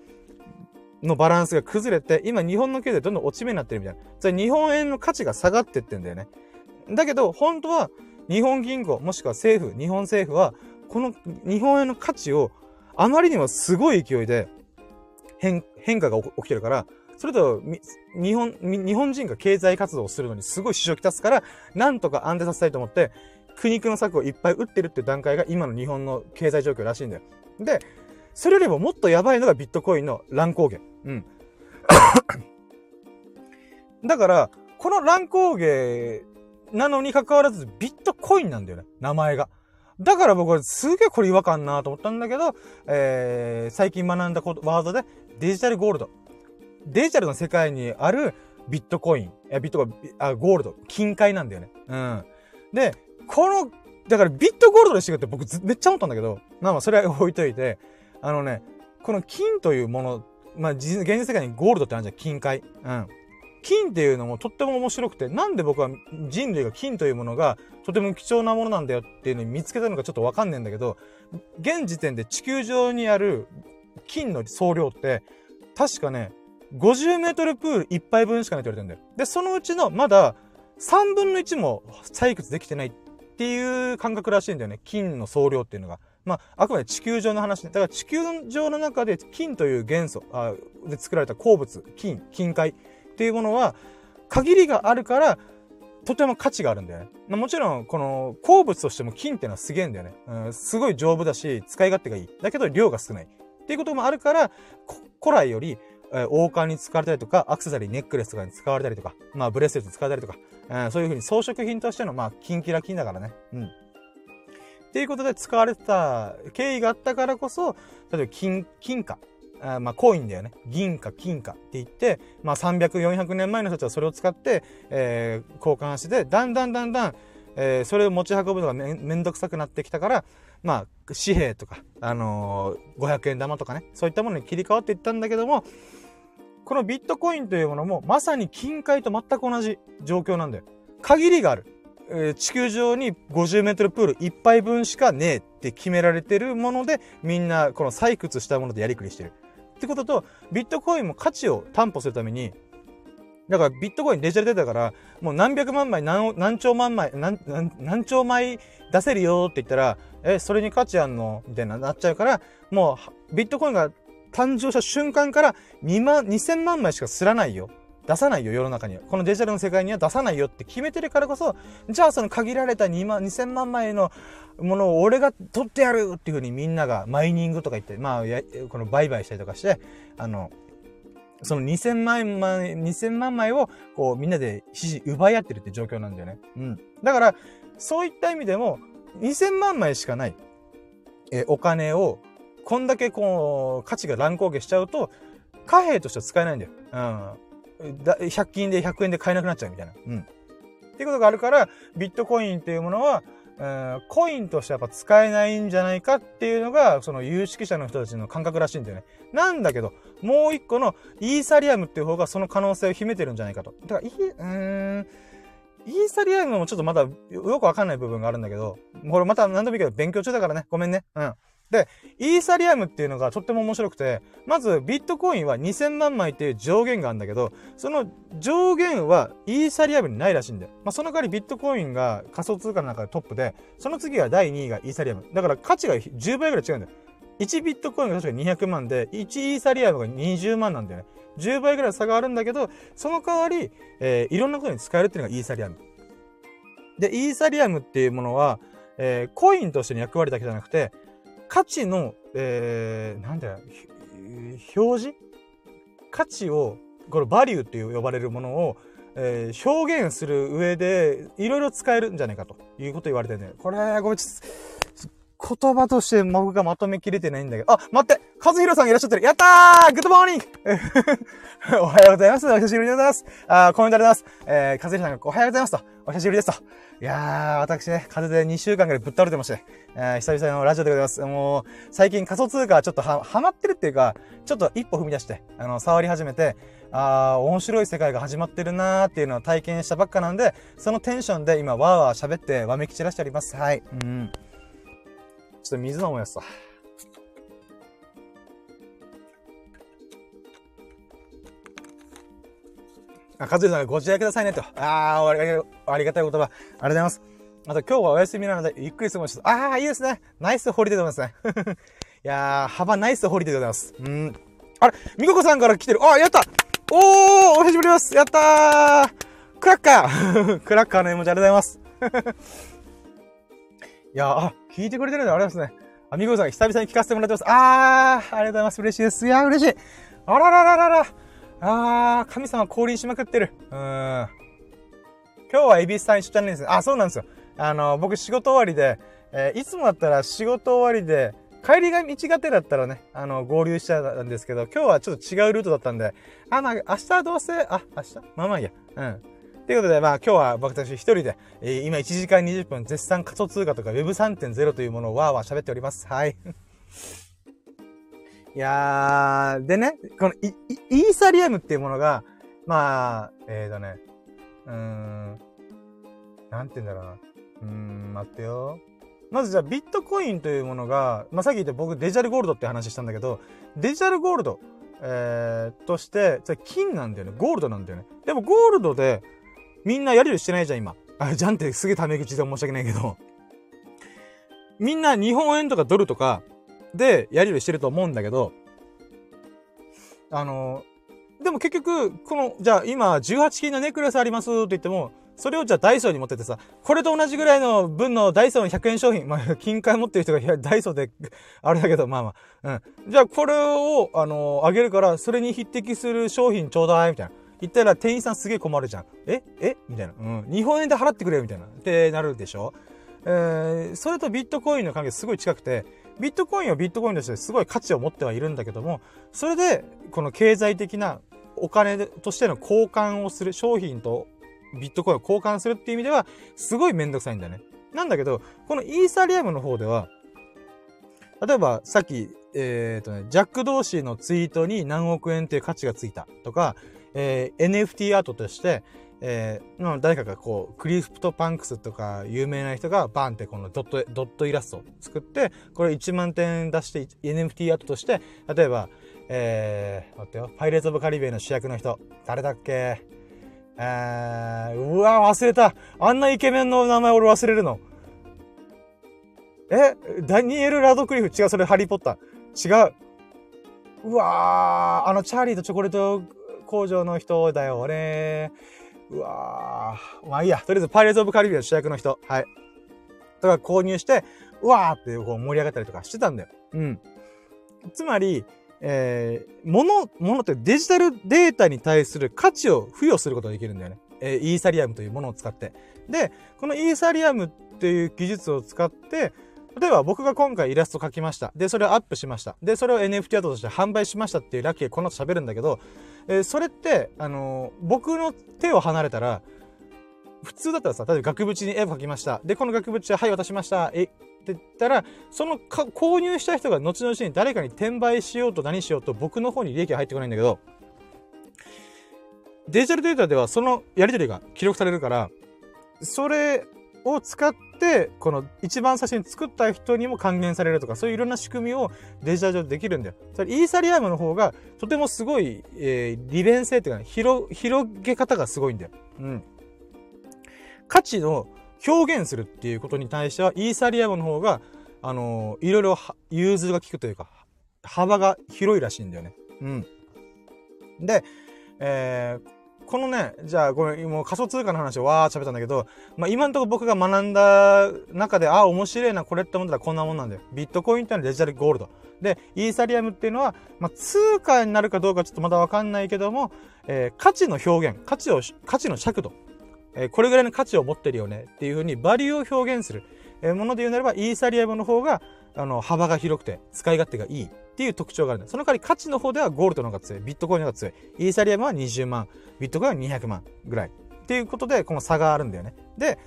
のバランスが崩れて、今日本の経済どんどん落ち目になってるみたいな。それ日本円の価値が下がってってんだよね。だけど、本当は、日本銀行、もしくは政府、日本政府は、この日本円の価値を、あまりにもすごい勢いで変、化が起きてるから、それと、日本、日本人が経済活動をするのにすごい支障をきたすから、なんとか安定させたいと思って、苦肉の策をいっぱい打ってるっていう段階が今の日本の経済状況らしいんだよ。で、それよりももっとやばいのがビットコインの乱高下。うん。だから、この乱高下なのに関わらずビットコインなんだよね。名前が。だから僕はすげえこれ違和感なと思ったんだけど、えー、最近学んだワードでデジタルゴールド。デジタルの世界にあるビットコイン、ビットコイン、あ、ゴールド、金塊なんだよね。うん。で、この、だからビットゴールドでしてって僕めっちゃ思ったんだけど、まあまあそれは置いといて、あのね、この金というもの、まあ現実世界にゴールドってあるじゃん、金塊。うん。金っていうのもとっても面白くて、なんで僕は人類が金というものがとても貴重なものなんだよっていうのに見つけたのかちょっとわかんねえんだけど、現時点で地球上にある金の総量って、確かね、50メートルプール1杯分しかないと言われてるんだよ。で、そのうちのまだ3分の1も採掘できてないっていう感覚らしいんだよね。金の総量っていうのが。まあ、あくまで地球上の話ね。だから地球上の中で金という元素あで作られた鉱物、金、金塊っていうものは限りがあるから、とても価値があるんだよね。まあ、もちろん、この鉱物としても金っていうのはすげえんだよね。うん、すごい丈夫だし、使い勝手がいい。だけど量が少ない。っていうこともあるから、古来よりえー、王冠に使われたりとか、アクセサリー、ネックレスとかに使われたりとか、まあ、ブレスレットに使われたりとか、えー、そういうふうに装飾品としての、まあ、キンキラキンだからね。うん。っていうことで使われてた経緯があったからこそ、例えば金、金貨。あまあ、コインだよね。銀貨、金貨って言って、まあ、300、400年前の人たちはそれを使って、えー、交換して、だんだんだんだん、えー、それを持ち運ぶのがめめんどくさくなってきたから、まあ、紙幣とか、あのー、500円玉とかね、そういったものに切り替わっていったんだけども、このビットコインというものも、まさに金塊と全く同じ状況なんだよ。限りがある。地球上に50メートルプール1杯分しかねえって決められてるもので、みんなこの採掘したものでやりくりしてる。ってことと、ビットコインも価値を担保するために、だからビットコインデジタルデータから、もう何百万枚、何何兆万枚、何、何何兆枚出せるよって言ったら、え、それに価値あんのみたいななっちゃうから、もうビットコインが誕生した瞬間から2万、2000万枚しかすらないよ。出さないよ、世の中には。このデジタルの世界には出さないよって決めてるからこそ、じゃあその限られた2万、2000万枚のものを俺が取ってやるっていうふうにみんながマイニングとか言って、まあ、この売買したりとかして、あの、その2000万枚、2000万枚を、こう、みんなで指示奪い合ってるって状況なんだよね。うん。だから、そういった意味でも、2000万枚しかない、え、お金を、こんだけこう、価値が乱高下しちゃうと、貨幣としては使えないんだよ。うん。100均で100円で買えなくなっちゃうみたいな。うん。っていうことがあるから、ビットコインっていうものは、うん、コインとしてやっぱ使えないんじゃないかっていうのが、その有識者の人たちの感覚らしいんだよね。なんだけど、もう一個のイーサリアムっていう方がその可能性を秘めてるんじゃないかと。だから、い、うーん、イーサリアムもちょっとまだよくわかんない部分があるんだけど、これまた何度もいいけど勉強中だからね。ごめんね。うん。で、イーサリアムっていうのがとっても面白くて、まずビットコインは2000万枚っていう上限があるんだけど、その上限はイーサリアムにないらしいんだよ。まあ、その代わりビットコインが仮想通貨の中でトップで、その次が第2位がイーサリアム。だから価値が10倍ぐらい違うんだよ。1ビットコインが確か200万で、1イーサリアムが20万なんだよね。10倍ぐらい差があるんだけど、その代わり、えー、いろんなことに使えるっていうのがイーサリアム。で、イーサリアムっていうものは、えー、コインとしての役割だけじゃなくて、価値の、えー、なんだよ、表示？価値を、これバリューっていう呼ばれるものを、えー、表現する上で、いろいろ使えるんじゃないかということ言われてね。これ、ごめん、ち、言葉として僕がまとめきれてないんだけど。あ、待って和弘さんいらっしゃってるやったー good morning おはようございますお久しぶりでございますあコメントありがとうございますえー、和弘さんがおはようございますと。お久しぶりですと。いやー、私ね、風邪で2週間ぐらいぶっ倒れてまして、えー、久々のラジオでございます。もう、最近仮想通貨ちょっとは、はまってるっていうか、ちょっと一歩踏み出して、あの、触り始めて、あー、面白い世界が始まってるなーっていうのを体験したばっかなんで、そのテンションで今、わーわー喋って、わめき散らしております。はい。うん。ちょっと水飲むやつさ。あ、かずさんがご自愛くださいねと。ああ、ありがたい言葉。ありがとうございます。あと今日はお休みなので、ゆっくり過ごしますああ、いいですね。ナイスホリデーでございますね。いやー、幅ナイスホリデーでございます。うん。あれ、みここさんから来てる。あ、やったおー、お久しぶりです。やったー。クラッカー クラッカーの絵文字ありがとうございます。いやあ、聞いてくれてるんでありますね。あ、みここさん久々に聞かせてもらってます。あー、ありがとうございます。嬉しいです。いや嬉しい。あららららら。あー、神様降臨しまくってる。うん。今日はエビスさん一緒じゃないんですあ、そうなんですよ。あの、僕仕事終わりで、えー、いつもだったら仕事終わりで、帰りが道がてだったらね、あの、合流しちゃうんですけど、今日はちょっと違うルートだったんで、あ、まあ、明日どうせ、あ、明日？まあまあいいや。うん。ということで、まあ今日は僕たち一人で、えー、今1時間20分絶賛仮想通貨とか Web3.0 というものをわーわー喋っております。はい。いやー、でね、このイイーサリアムっていうものが、まあ、えーとね、うーん、なんて言うんだろうな。うーん、待ってよ。まずじゃあビットコインというものが、まあ、さっき言った僕デジタルゴールドって話したんだけど、デジタルゴールド、えー、として、それ金なんだよね。ゴールドなんだよね。でもゴールドで、みんなやりとりしてないじゃん、今。あ、じゃんってすげえタメ口で申し訳ないけど。みんな日本円とかドルとか、で、やり取りしてると思うんだけど、あの、でも結局、この、じゃあ今18金のネックレスありますって言っても、それをじゃあダイソーに持っててさ、これと同じぐらいの分のダイソーの100円商品、まあ、金塊持ってる人が、ダイソーで、あれだけど、まあまあ、うん。じゃあこれを、あのあげるから、それに匹敵する商品ちょうだい、みたいな。言ったら店員さんすげえ困るじゃん。え？え？みたいな。うん。日本円で払ってくれみたいな。ってなるでしょえー、それとビットコインの関係すごい近くて、ビットコインはビットコインとしてすごい価値を持ってはいるんだけども、それで、この経済的なお金としての交換をする、商品とビットコインを交換するっていう意味では、すごいめんどくさいんだよね。なんだけど、このイーサリアムの方では、例えばさっき、えっ、ー、とね、ジャック・ドーシーのツイートに何億円っていう価値がついたとか、えー、NFT アートとして、えー、誰かがこう、クリフトパンクスとか有名な人がバンってこのドット、ドットイラストを作って、これ1万点出して NFT アートとして、例えば、えー、待ってよ、パイレーツ・オブ・カリビアの主役の人、誰だっけ？えー、うわ、忘れた。あんなイケメンの名前俺忘れるの。え？ダニエル・ラドクリフ？違う、それハリー・ポッター。違う。うわ、あの、チャーリーとチョコレート工場の人だよ、俺。うわー。まあいいや。とりあえず、パイレーツ・オブ・カリビアン主役の人。はい。とか購入して、うわーってこう盛り上がったりとかしてたんだよ。うん。つまり、えー、物、物ってデジタルデータに対する価値を付与することができるんだよね。えー、イーサリアムというものを使って。で、このイーサリアムっていう技術を使って、例えば僕が今回イラスト描きました。で、それをアップしました。で、それを NFT アートとして販売しましたっていうラッキーこの後喋るんだけど、えー、それって、あのー、僕の手を離れたら、普通だったらさ、例えば額縁に絵を描きました。で、この額縁ははい、渡しました。え、って言ったら、その購入した人が後々に誰かに転売しようと何しようと僕の方に利益が入ってこないんだけど、デジタルデータではそのやり取りが記録されるから、それを使って、この一番最初に作った人にも還元されるとか、そういういろんな仕組みをデジタル上でできるんだよ。それイーサリアムの方がとてもすごい、えー、利便性っていうか、ね、広、広げ方がすごいんだよ。うん。価値の表現するっていうことに対しては、イーサリアムの方が、あのー、いろいろ融通が効くというか、幅が広いらしいんだよね。うん。で、えー、このね、じゃあ、これ、もう仮想通貨の話をわー喋ったんだけど、まあ、今んところ僕が学んだ中で、あ、面白いな、これって思ったらこんなもんなんだよ。ビットコインってのはデジタルゴールド。で、イーサリアムっていうのは、まあ、通貨になるかどうかちょっとまだわかんないけども、えー、価値の表現、価値を、価値の尺度。えー、これぐらいの価値を持ってるよねっていうふうにバリューを表現する、え、もので言うならば、イーサリアムの方が、あの、幅が広くて使い勝手がいい。っていう特徴があるんだ。その代わり価値の方ではゴールドの方が強い。ビットコインの方が強い。イーサリアムは20万。ビットコインは200万ぐらい。っていうことで、この差があるんだよね。で、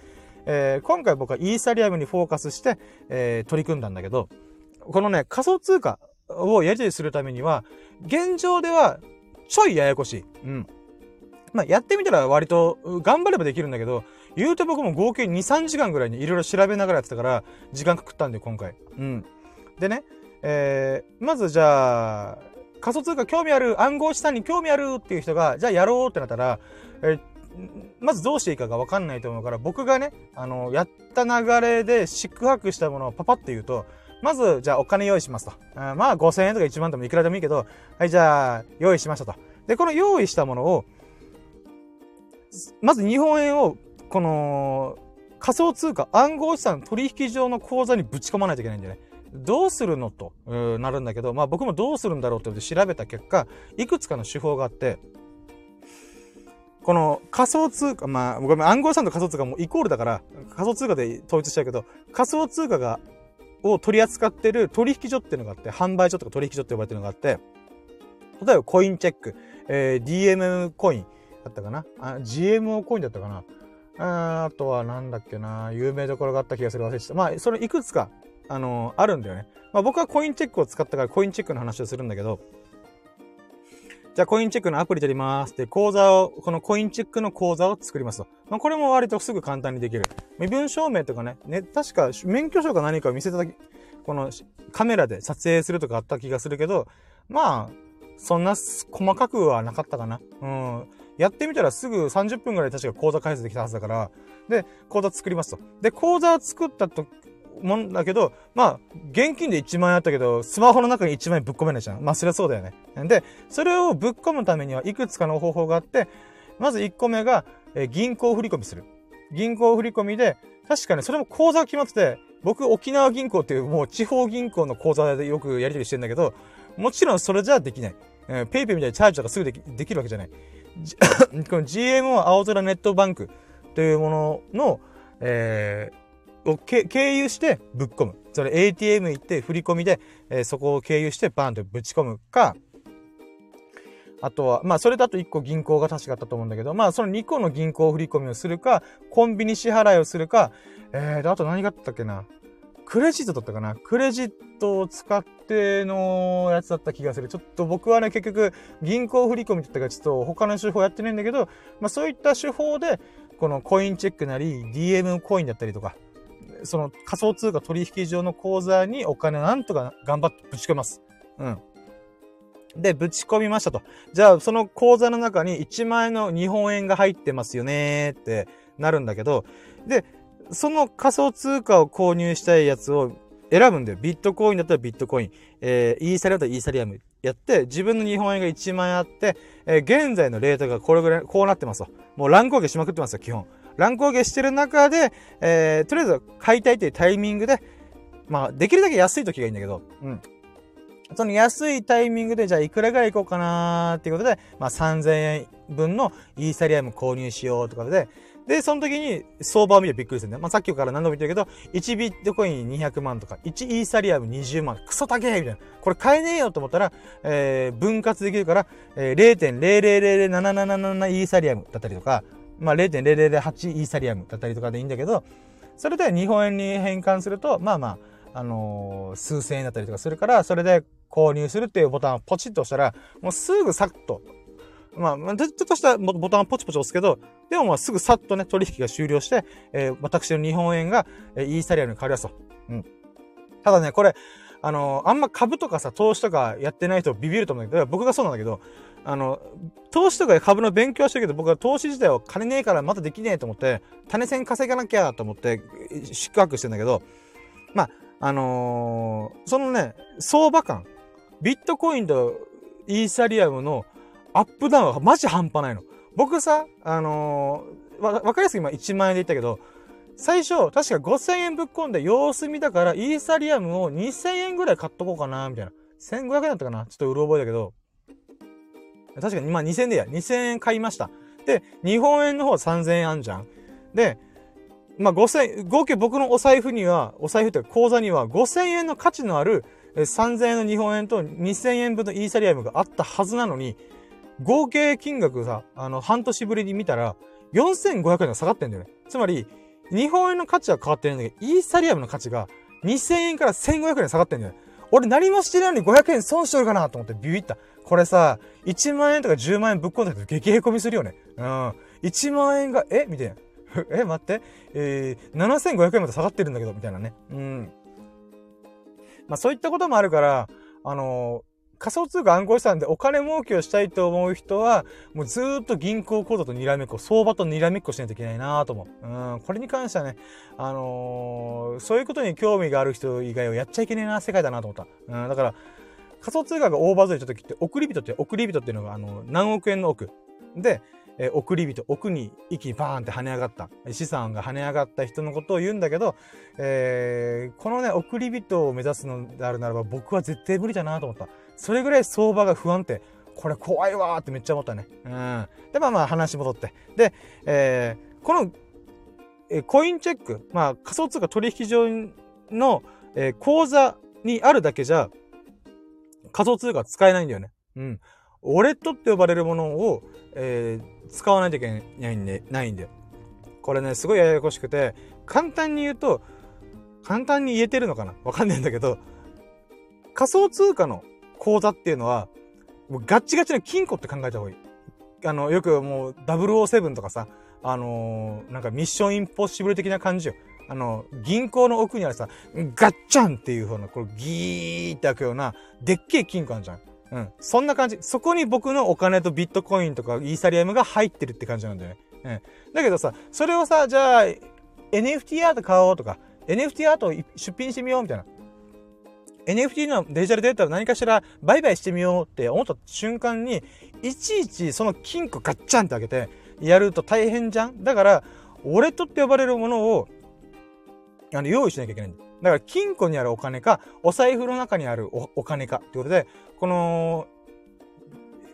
えー、今回僕はイーサリアムにフォーカスして、えー、取り組んだんだけど、このね、仮想通貨をやり取りするためには、現状ではちょいややこしい。うん。まあ、やってみたら割と頑張ればできるんだけど、言うて僕も合計2、3時間ぐらいにいろいろ調べながらやってたから、時間かかったんで、今回。うん。でね、えー、まずじゃあ、仮想通貨興味ある、暗号資産に興味あるっていう人が、じゃあやろうってなったら、えー、まずどうしていいかがわかんないと思うから、僕がね、あの、やった流れで四苦八苦したものをパパッと言うと、まず、じゃあお金用意しますと。あまあ5000円とか1万でもいくらでもいいけど、はい、じゃあ用意しましたと。で、この用意したものを、まず日本円を、この、仮想通貨、暗号資産取引上の口座にぶち込まないといけないんだよね。どうするのと、なるんだけど、まあ僕もどうするんだろうって調べた結果、いくつかの手法があって、この仮想通貨、まあ、ごめん、暗号資産と仮想通貨もイコールだから、仮想通貨で統一しちゃうけど、仮想通貨が、を取り扱ってる取引所っていうのがあって、販売所とか取引所って呼ばれてるのがあって、例えばコインチェック、えー、DMM コインだったかな？あ、GMO コインだったかな？あとはなんだっけな有名どころがあった気がする忘れてた。まあ、それいくつかあのー、あるんだよね。まあ僕はコインチェックを使ったからコインチェックの話をするんだけど、じゃあコインチェックのアプリ取ります。で、講座を、このコインチェックの講座を作りますと。まあこれも割とすぐ簡単にできる。身分証明とかね、ね、確か免許証か何かを見せただけ、このカメラで撮影するとかあった気がするけど、まあ、そんな細かくはなかったかな。うん。やってみたらすぐ30分ぐらい確か講座開設できたはずだから、で、講座作りますと。で、講座作ったともんだけど、まあ、現金で1万円あったけど、スマホの中に1万円ぶっ込めないじゃん。まあ、そりゃそうだよね。で、それをぶっ込むためにはいくつかの方法があって、まず1個目が、え銀行振込する。銀行振込で、確かにそれも口座が決まってて、僕、沖縄銀行っていうもう地方銀行の口座でよくやり取りしてんだけど、もちろんそれじゃできない。えー、ペイペイみたいにチャージとかすぐできできるわけじゃない。この GMO 青空ネットバンクというものの、えー、を経由してぶっ込む。それ ATM 行って振り込みで、えー、そこを経由してバーンとぶち込むか、あとは、まあ、それだと1個銀行が確かあったと思うんだけど、まあ、その2個の銀行振り込みをするか、コンビニ支払いをするか、えー、あと何があったっけな。クレジットだったかな？クレジットを使ってのやつだった気がする。ちょっと僕はね、結局、銀行振込みって言ったから、ちょっと他の手法やってないんだけど、まあそういった手法で、このコインチェックなり、DM コインだったりとか、その仮想通貨取引所の口座にお金なんとか頑張ってぶち込みます。うん。で、ぶち込みましたと。じゃあ、その口座の中に1万円の日本円が入ってますよねってなるんだけど、で、その仮想通貨を購入したいやつを選ぶんだよ。ビットコインだったらビットコイン、えー、イーサリアムだったらイーサリアムやって、自分の日本円が1万円あって、えー、現在のレートがこれぐらい、こうなってますと。もう乱高下しまくってますよ、基本。乱高下してる中で、えー、とりあえず買いたいというタイミングで、まあ、できるだけ安い時がいいんだけど、うん。その安いタイミングで、じゃあいくらぐらい行こうかなーっていうことで、まあ3000円分のイーサリアム購入しようとかで、で、その時に相場を見てびっくりするんだよ。まあ、さっきから何度も言ってるけど、1ビットコイン200万とか、1イーサリアム20万、クソ高えみたいな。これ買えねえよと思ったら、えー、分割できるから、えー、0.0007777イーサリアムだったりとか、まあ、0.0008イーサリアムだったりとかでいいんだけど、それで日本円に変換すると、まあまあ、あのー、数千円だったりとかするから、それで購入するっていうボタンをポチッと押したら、もうすぐさっと、まあ、ちょっとしたボタンをポチポチ押すけど、でもまあすぐさっとね、取引が終了して、えー、私の日本円が、えー、イーサリアムに変わりますと。うん。ただね、これ、あの、あんま株とかさ、投資とかやってない人ビビると思うんだけど、僕がそうなんだけど、あの、投資とか株の勉強してるけど、僕は投資自体は金ねえからまだできねえと思って、種銭稼がなきゃと思って、宿泊してんだけど、まあ、あのー、そのね、相場感、ビットコインとイーサリアムのアップダウンはマジ半端ないの。僕さ、あのー、わ、わかりやすく今1万円で言ったけど、最初、確か5000円ぶっ込んで様子見だから、イーサリアムを2000円ぐらい買っとこうかな、みたいな。1500円だったかな？ちょっとうる覚えだけど。確かに、まあ2000円でや。2000円買いました。で、日本円の方3000円あんじゃん。で、まあ5000、合計僕のお財布には、お財布って口座には5000円の価値のある3000円の日本円と2000円分のイーサリアムがあったはずなのに、合計金額さ、あの、半年ぶりに見たら、4500円が下がってんだよね。つまり、日本円の価値は変わってないんだけど、イーサリアムの価値が2000円から1500円下がってんだよね。俺何もしてないのに500円損してるかなと思ってビビった。これさ、1万円とか10万円ぶっ込んだけど激へこみするよね。うん。1万円が、え？みたいな。え？待って。えー、7500円まで下がってるんだけど、みたいなね。うん。まあそういったこともあるから、あのー仮想通貨暗号資産でお金儲けをしたいと思う人は、もうずっと銀行口座とにらめっこ、相場とにらめっこしないといけないなと思う。うん、これに関してはね、あのー、そういうことに興味がある人以外はやっちゃいけねえな世界だなと思った。うん、だから、仮想通貨が大バズりした時って、送り人って、送り人っていうのが、あの、何億円の億。で、えー、送り人、奥に息バーンって跳ね上がった、資産が跳ね上がった人のことを言うんだけど、えー、このね、送り人を目指すのであるならば僕は絶対無理だなと思った。それぐらい相場が不安定。これ怖いわーってめっちゃ思ったね。うん。で、まあまあ話戻って。で、えー、この、えー、コインチェック、まあ仮想通貨取引所の、えー、口座にあるだけじゃ、仮想通貨使えないんだよね。うん。ウォレットって呼ばれるものを、えー、使わないといけないんで、ないんだよ。これね、すごいややこしくて、簡単に言うと、簡単に言えてるのかな？わかんないんだけど、仮想通貨の口座っていうのは、もうガッチガチの金庫って考えた方がいい。あの、よくもう007とかさ、あのー、なんかミッションインポッシブル的な感じよ。あの、銀行の奥にあるさ、ガッチャンっていう風な、これギーって開くような、でっけえ金庫あるじゃん。うん。そんな感じ。そこに僕のお金とビットコインとかイーサリアムが入ってるって感じなんだよね。うん。だけどさ、それをさ、じゃあ、NFT アート買おうとか、NFT アート出品してみようみたいな。NFT のデジタルデータを何かしら売買してみようって思った瞬間に、いちいちその金庫ガッチャンって開けてやると大変じゃん？だから、ウォレットって呼ばれるものを、あの、用意しなきゃいけないんだ。だから金庫にあるお金か、お財布の中にあるお金かってことで、この、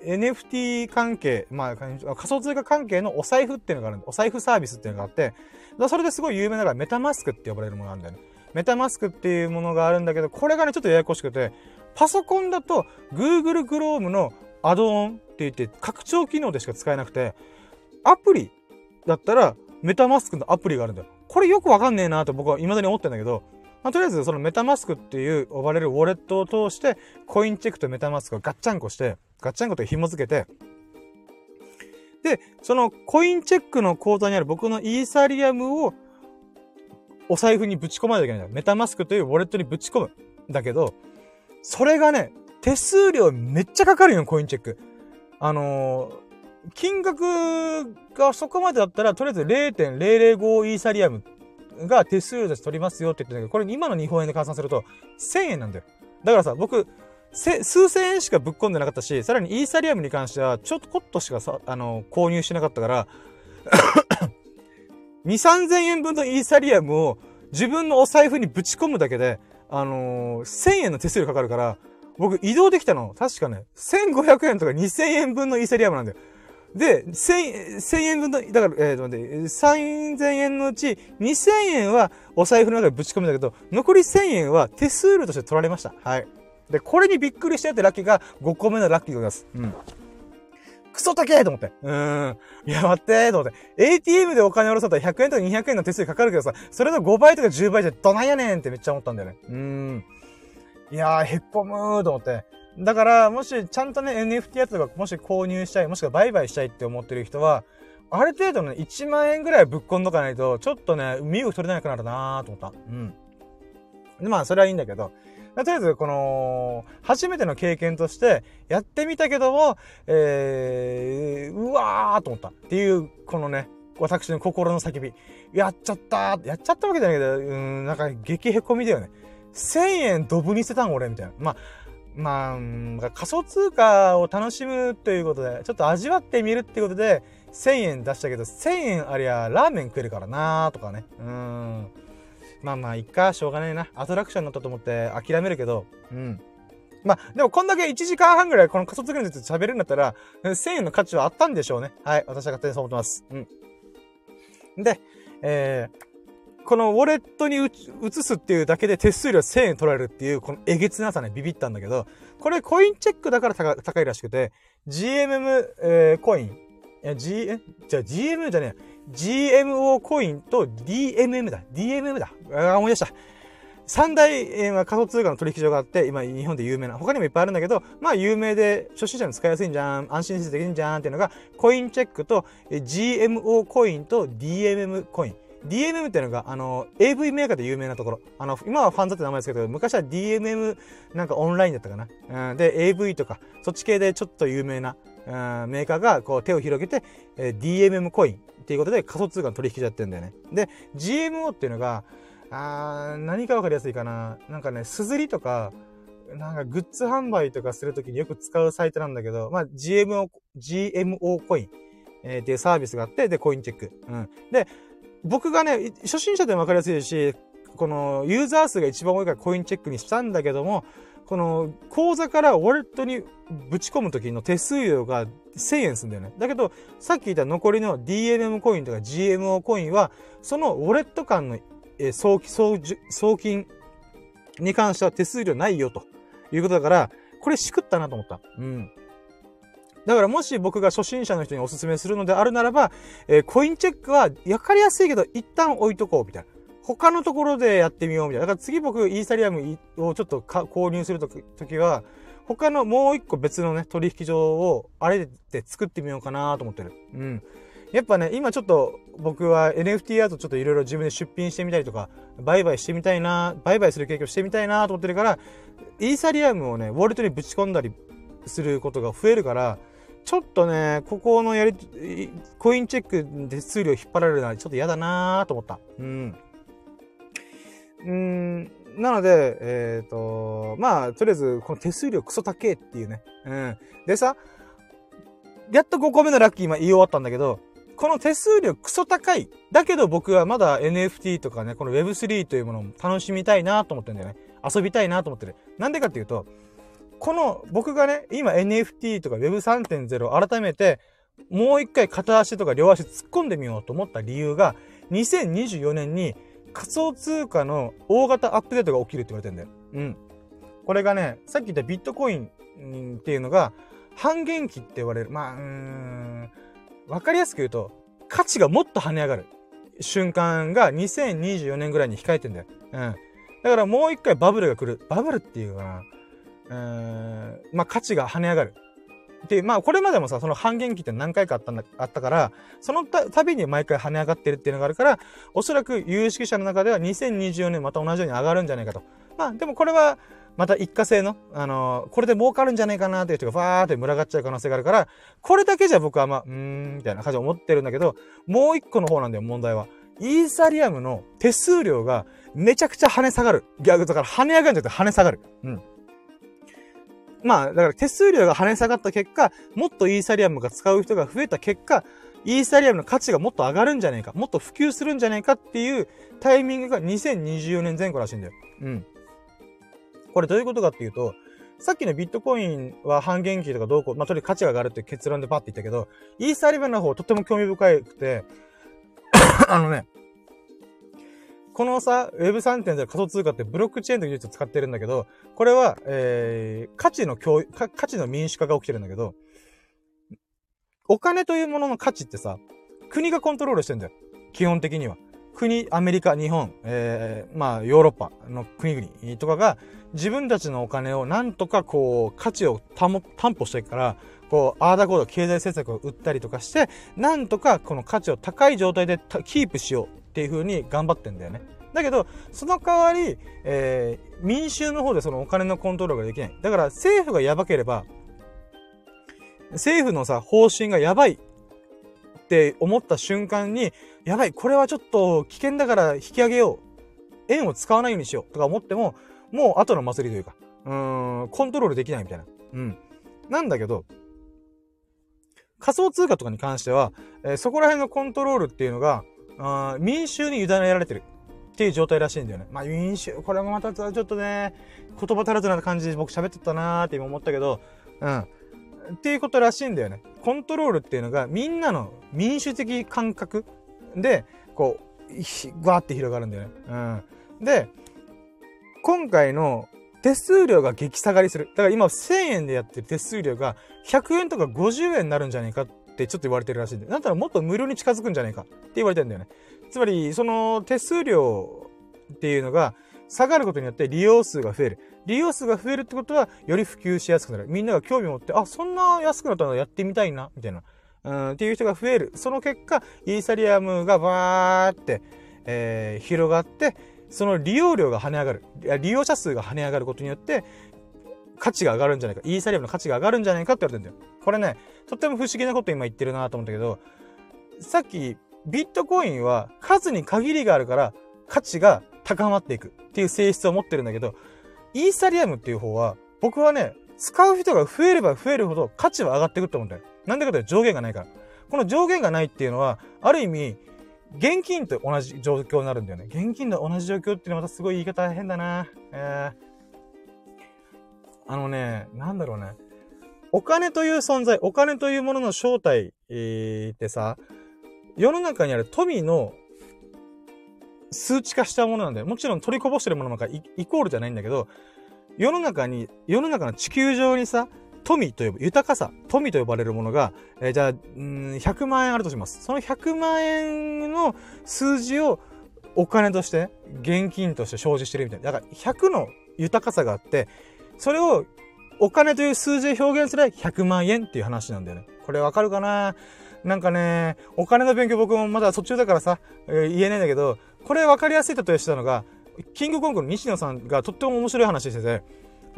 NFT 関係、まあ、仮想通貨関係のお財布っていうのがあるんだ。お財布サービスっていうのがあって、それですごい有名なのがメタマスクって呼ばれるものがあるんだよね。メタマスクっていうものがあるんだけど、これがね、ちょっとややこしくて、パソコンだと Google Chrome のアドオンって言って拡張機能でしか使えなくて、アプリだったらメタマスクのアプリがあるんだよ。これよくわかんねえなと僕は未だに思ってんだけど、まあ、とりあえずそのメタマスクっていう呼ばれるウォレットを通して、コインチェックとメタマスクをガッチャンコして、ガッチャンコと紐付けて、で、そのコインチェックの口座にある僕のイーサリアムをお財布にぶち込まないといけないんだ。メタマスクというウォレットにぶち込む。だけど、それがね、手数料めっちゃかかるよ、コインチェック。あのー、金額がそこまでだったら、とりあえず0.005イーサリアムが手数料として取りますよって言ってんだけど、これ今の日本円で換算すると1000円なんだよ。だからさ、僕、数千円しかぶっ込んでなかったし、さらにイーサリアムに関しては、ちょっとコットしかさ、あの、購入してなかったから、2、3000円分のイーサリアムを自分のお財布にぶち込むだけで、あのー、1000円の手数料かかるから、僕移動できたの、確かね、1500円とか2000円分のイーサリアムなんだよ。で、1000、円分の、だから、えー、と待って、3000円のうち2000円はお財布の中でぶち込むんだけど、残り1000円は手数料として取られました。はい。で、これにびっくりしたってラッキーが5個目のラッキーでございます。うん。クソ高えと思って。うーん。いや、待ってと思って。ATM でお金下ろそうと100円とか200円の手数料かかるけどさ、それの5倍とか10倍でどないやねんってめっちゃ思ったんだよね。うーん。いやー、へっぽむーと思って。だから、もしちゃんとね、NFT やつとかもし購入したい、もしくは売買したいって思ってる人は、ある程度ね、1万円ぐらいぶっ込んどかないと、ちょっとね、身動き取れなくなるなーと思った。うん。で、まあ、それはいいんだけど、とりあえず、この、初めての経験として、やってみたけども、えー、うわーと思った。っていう、このね、私の心の叫び。やっちゃったやっちゃったわけじゃないけど、うん、なんか激へこみだよね。1000円ドブに捨てたん俺みたいな。まあ、まあ、仮想通貨を楽しむということで、ちょっと味わってみるっていうことで、1000円出したけど、1000円ありゃラーメン食えるからなーとかね。うん。まあまあ、いっか、しょうがねえな。アトラクションに乗ったと思って諦めるけど、うん。まあ、でもこんだけ1時間半ぐらいこの仮想通貨について喋るんだったら、1000円の価値はあったんでしょうね。はい。私は勝手にそう思ってます。うん。で、えー、このウォレットに移すっていうだけで手数料1000円取られるっていう、このえげつなさね、ビビったんだけど、これコインチェックだから高いらしくて、GMM、えー、コイン、え、G、え、じゃあ GM じゃねえ。GMO コインと DMM だ。DMM だ。あ、思い出した。三大、えー、仮想通貨の取引所があって、今日本で有名な、他にもいっぱいあるんだけど、まあ有名で初心者に使いやすいんじゃん、安心してできるんじゃんっていうのが、コインチェックと、えー、GMO コインと DMM コイン。DMM っていうのが、あの、AV メーカーで有名なところ。あの、今はファンザって名前ですけど、昔は DMM なんかオンラインだったかな。うん、で、AV とか、そっち系でちょっと有名な、うん、メーカーがこう手を広げて、えー、DMM コインっていうことで仮想通貨の取引所やってんだよね。で、GMO っていうのが、あー、何かわかりやすいかな。なんかね、すずりとか、なんかグッズ販売とかするときによく使うサイトなんだけど、まあ GMO、GMO コイン、えー、っていうサービスがあって、で、コインチェック。うん。で、僕がね、初心者でもわかりやすいし、このユーザー数が一番多いからコインチェックにしたんだけども、この口座からウォレットにぶち込む時の手数料が1000円すんだよね。だけど、さっき言った残りの DMM コインとか GMO コインは、そのウォレット間の送送金に関しては手数料ないよということだから、これしくったなと思った。うん。だからもし僕が初心者の人にお勧めするのであるならば、えー、コインチェックはわかりやすいけど一旦置いとこうみたいな。他のところでやってみようみたいな。だから次僕イーサリアムをちょっと購入するときは、他のもう一個別のね、取引所をあれで作ってみようかなと思ってる。うん。やっぱね、今ちょっと僕は NFT アートちょっといろいろ自分で出品してみたりとか、売買してみたいな、売買する経験をしてみたいなと思ってるから、イーサリアムをね、ウォレットにぶち込んだりすることが増えるから、ちょっとね、ここのやり、コインチェックで数量引っ張られるのはちょっと嫌だなと思った。うん。うん、なので、えっ、ー、と、まあ、とりあえず、この手数料クソ高えっていうね。うん。でさ、やっと5個目のラッキー今言い終わったんだけど、この手数料クソ高い。だけど僕はまだ NFT とかね、この Web3 というものを楽しみたいなと思ってるんだよね。遊びたいなと思ってる。なんでかっていうと、この僕がね、今 NFT とか Web3.0 改めて、もう一回片足とか両足突っ込んでみようと思った理由が、2024年に仮想通貨の大型アップデートが起きるって言われてんだよ。うん。これがね、さっき言ったビットコインっていうのが、半減期って言われる。まあ、うん、わかりやすく言うと、価値がもっと跳ね上がる瞬間が2024年ぐらいに控えてんだよ。うん。だからもう一回バブルが来る。バブルっていうかな。うーん、まあ価値が跳ね上がる。で、まあこれまでもさ、その半減期って何回かあったんだ、あったから、そのた、びに毎回跳ね上がってるっていうのがあるから、おそらく有識者の中では2024年また同じように上がるんじゃないかと。まあでもこれは、また一過性の、あのー、これで儲かるんじゃないかなっていう人がファーって群がっちゃう可能性があるから、これだけじゃ僕はまあ、うーん、みたいな感じで思ってるんだけど、もう一個の方なんだよ、問題は。イーサリアムの手数料がめちゃくちゃ跳ね下がる。逆だから跳ね上がるんじゃなくて跳ね下がる。うん。まあ、だから手数料が跳ね下がった結果、もっとイーサリアムが使う人が増えた結果、イーサリアムの価値がもっと上がるんじゃないか、もっと普及するんじゃないかっていうタイミングが2024年前後らしいんだよ。うん。これどういうことかっていうと、さっきのビットコインは半減期とかどうこう、まあ、とりあえず価値が上がるって結論でパッて言ったけど、イーサリアムの方とっても興味深くて、あのね、このさ、Web3.0 仮想通貨ってブロックチェーンという技術を使ってるんだけど、これは、えー、価値の共有価値の民主化が起きてるんだけど、お金というものの価値ってさ、国がコントロールしてんだよ。基本的には。国、アメリカ、日本、えー、まあ、ヨーロッパの国々とかが、自分たちのお金をなんとかこう、価値を担保していくから、こう、アーダーコード経済政策を売ったりとかして、なんとかこの価値を高い状態でキープしようっていう風に頑張ってんだよね。だけど、その代わり、えー、民衆の方でそのお金のコントロールができない。だから政府がやばければ、政府のさ、方針がやばいって思った瞬間に、やばい、これはちょっと危険だから引き上げよう。円を使わないようにしようとか思っても、もう後の祭りというか、うん、コントロールできないみたいな。うん。なんだけど、仮想通貨とかに関しては、えー、そこら辺のコントロールっていうのが、あ民衆に委ねられてるっていう状態らしいんだよね。まあ民衆、これもまたちょっとね、言葉足らずな感じで僕喋ってたなーって今思ったけど、うん。っていうことらしいんだよね。コントロールっていうのがみんなの民主的感覚で、こう、わーって広がるんだよね。うん。で、今回の手数料が激下がりする。だから今1000円でやってる手数料が100円とか50円になるんじゃないかっってちょっと言われてるらしいんで、だったらもっと無料に近づくんじゃないかって言われてるんだよね。つまり、その手数料っていうのが下がることによって利用数が増える。利用数が増えるってことは、より普及しやすくなる。みんなが興味を持って、あ、そんな安くなったらやってみたいな、みたいな。うん、っていう人が増える。その結果、イーサリアムがバーって、えー、広がって、その利用量が跳ね上がる。利用者数が跳ね上がることによって、価値が上がるんじゃないか。イーサリアムの価値が上がるんじゃないかって言われてんだよ。これね、とっても不思議なこと今言ってるなと思ったけど、さっき、ビットコインは数に限りがあるから価値が高まっていくっていう性質を持ってるんだけど、イーサリアムっていう方は、僕はね、使う人が増えれば増えるほど価値は上がってくると思うんだよ。なんでかというと上限がないから。この上限がないっていうのは、ある意味、現金と同じ状況になるんだよね。現金と同じ状況っていうのはまたすごい言い方変だな。えーあのね、なんだろうね。お金という存在、お金というものの正体、えー、ってさ、世の中にある富の数値化したものなんだよ。もちろん取りこぼしてるものなんかイコールじゃないんだけど、世の中に、世の中の地球上にさ、富と呼ぶ、豊かさ、富と呼ばれるものが、えー、じゃあ、うん、100万円あるとします。その100万円の数字をお金として、現金として生じしてるみたいな。だから100の豊かさがあって、それをお金という数字で表現すれば100万円っていう話なんだよね。これわかるかな？なんかね、お金の勉強僕もまだ途中だからさ、言えないんだけど、これわかりやすい例えしてたのが、キングコングの西野さんがとっても面白い話してて、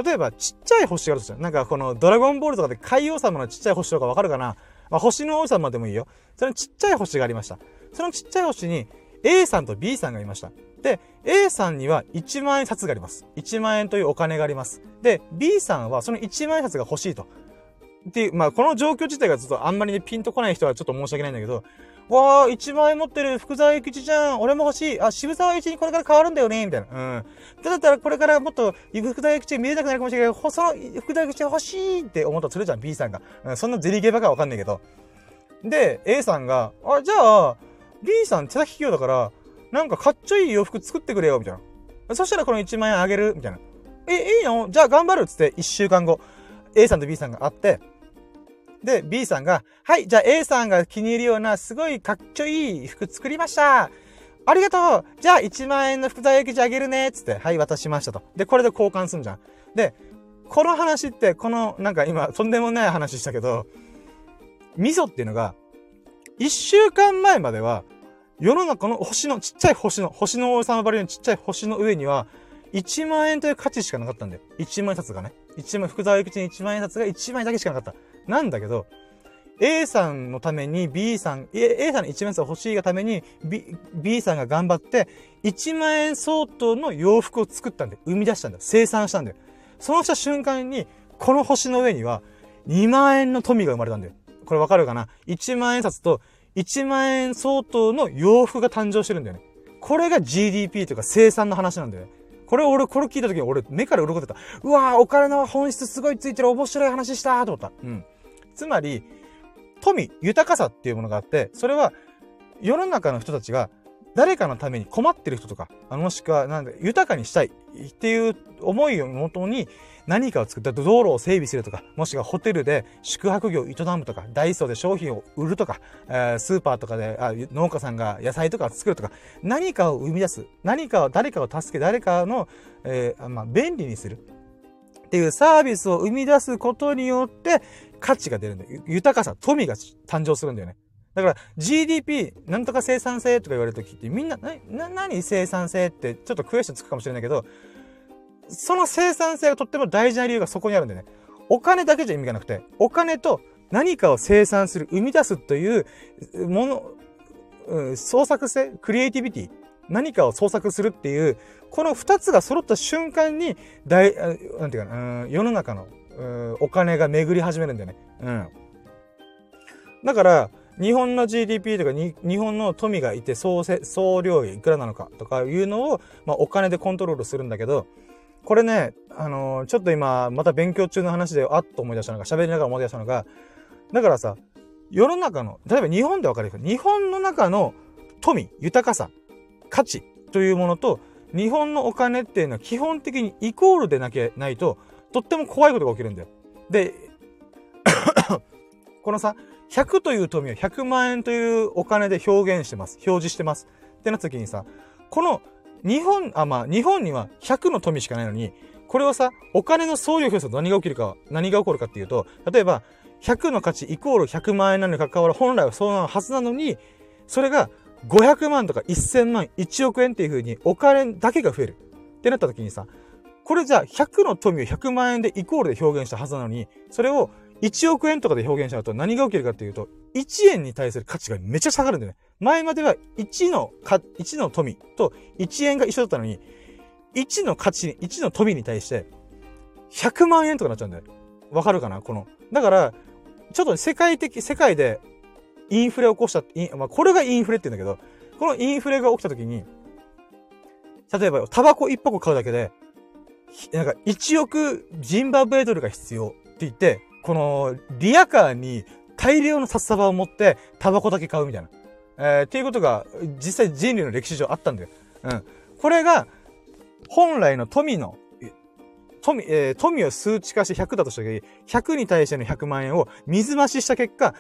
例えばちっちゃい星があるとしたら、なんかこのドラゴンボールとかで海王様のちっちゃい星とかわかるかな？まあ、星の王様でもいいよ。そのちっちゃい星がありました。そのちっちゃい星に A さんと B さんがいました。で、A さんには1万円札があります。1万円というお金があります。で、B さんはその1万円札が欲しいと。っていう、まあ、この状況自体がちょっとあんまり、ピンとこない人はちょっと申し訳ないんだけど、わー、1万円持ってる福沢諭吉じゃん俺も欲しいあ、渋沢諭吉にこれから変わるんだよねみたいな。うん。だったらこれからもっと福沢諭吉見えなくなるかもしれないけど、その福沢諭吉欲しいって思ったとするじゃん、B さんが。うん、そんなゼリーゲーバかわかんないけど。で、A さんが、あ、じゃあ、B さん手先器用だから、なんかかっちょいい洋服作ってくれよ、みたいな。そしたらこの1万円あげる、みたいな。え、いいの？じゃあ頑張るっつって1週間後、A さんと B さんが会って、で、B さんが、はい、じゃあ A さんが気に入るようなすごいかっちょいい服作りましたありがとうじゃあ1万円の福沢諭吉あげるねつって、はい、渡しましたと。で、これで交換すんじゃん。で、この話って、この、なんか今、とんでもない話したけど、味噌っていうのが、一週間前までは、世の中の星の、ちっちゃい星の、星の王様ばりのちっちゃい星の上には、1万円という価値しかなかったんだよ。1万円札がね。1万、福沢諭吉に1万円札が1万円だけしかなかった。なんだけど、A さんのために B さん、A さんの1万円札欲しいがために B, B さんが頑張って、1万円相当の洋服を作ったんで、生み出したんだよ。生産したんだよ。そうした瞬間に、この星の上には、2万円の富が生まれたんだよ。これわかるかな ?1 万円札と1万円相当の洋服が誕生してるんだよね。これが GDP というか生産の話なんだよね。これ俺、これ聞いた時に俺、目から鱗出た。うわーお金の本質すごいついてる面白い話したと思った。うん。つまり、富、豊かさっていうものがあって、それは、世の中の人たちが、誰かのために困ってる人とか、あもしくは、なんで、豊かにしたいっていう思いをもとに、何かを作った道路を整備するとか、もしくはホテルで宿泊業を営むとか、ダイソーで商品を売るとか、えー、スーパーとかであ農家さんが野菜とかを作るとか、何かを生み出す、何かを、誰かを助け、誰かの、えー、まあ、便利にする。っていうサービスを生み出すことによって価値が出るんだよ。豊かさ、富が誕生するんだよね。だから GDP、なんとか生産性とか言われるときってみんな、な、な、何生産性ってちょっとクエスチョンつくかもしれないけど、その生産性がとっても大事な理由がそこにあるんでね。お金だけじゃ意味がなくて、お金と何かを生産する、生み出すというもの、うん、創作性、クリエイティビティ、何かを創作するっていう、この二つが揃った瞬間に、大、なんていうかな、うん、世の中の、うん、お金が巡り始めるんだよね。うん。だから、日本の GDP とか、日本の富がいて総せ、総量いくらなのかとかいうのを、まあ、お金でコントロールするんだけど、これね、あのー、ちょっと今、また勉強中の話で、あっと思い出したのが、喋りながら思い出したのが、だからさ、世の中の、例えば日本でわかるけど、日本の中の富、豊かさ、価値というものと、日本のお金っていうのは基本的にイコールでなきゃないと、とっても怖いことが起きるんだよ。で、このさ、100という富を100万円というお金で表現してます。表示してます。ってなった時にさ、この日本、あ、まあ、日本には100の富しかないのに、これをさ、お金の総量表すと何が起きるか、何が起こるかっていうと、例えば、100の価値イコール100万円なのに関わる本来はそうなはずなのに、それが500万とか1000万、1億円っていう風にお金だけが増える。ってなった時にさ、これじゃあ100の富を100万円でイコールで表現したはずなのに、それを1億円とかで表現しちゃうと何が起きるかっていうと、1円に対する価値がめっちゃ下がるんだよね。前までは1のか、1の富と1円が一緒だったのに、1の価値、1の富に対して100万円とかなっちゃうんだよ。わかるかな？この。だから、ちょっと世界的、世界でインフレを起こした、まあ、これがインフレって言うんだけど、このインフレが起きた時に、例えば、タバコ1箱買うだけで、なんか1億ジンバブエドルが必要って言って、この、リアカーに大量の札束を持って、タバコだけ買うみたいな。えー、っていうことが、実際人類の歴史上あったんだよ。うん。これが、本来の富の、富、えー、富を数値化して100だとした時、100に対しての100万円を水増しした結果、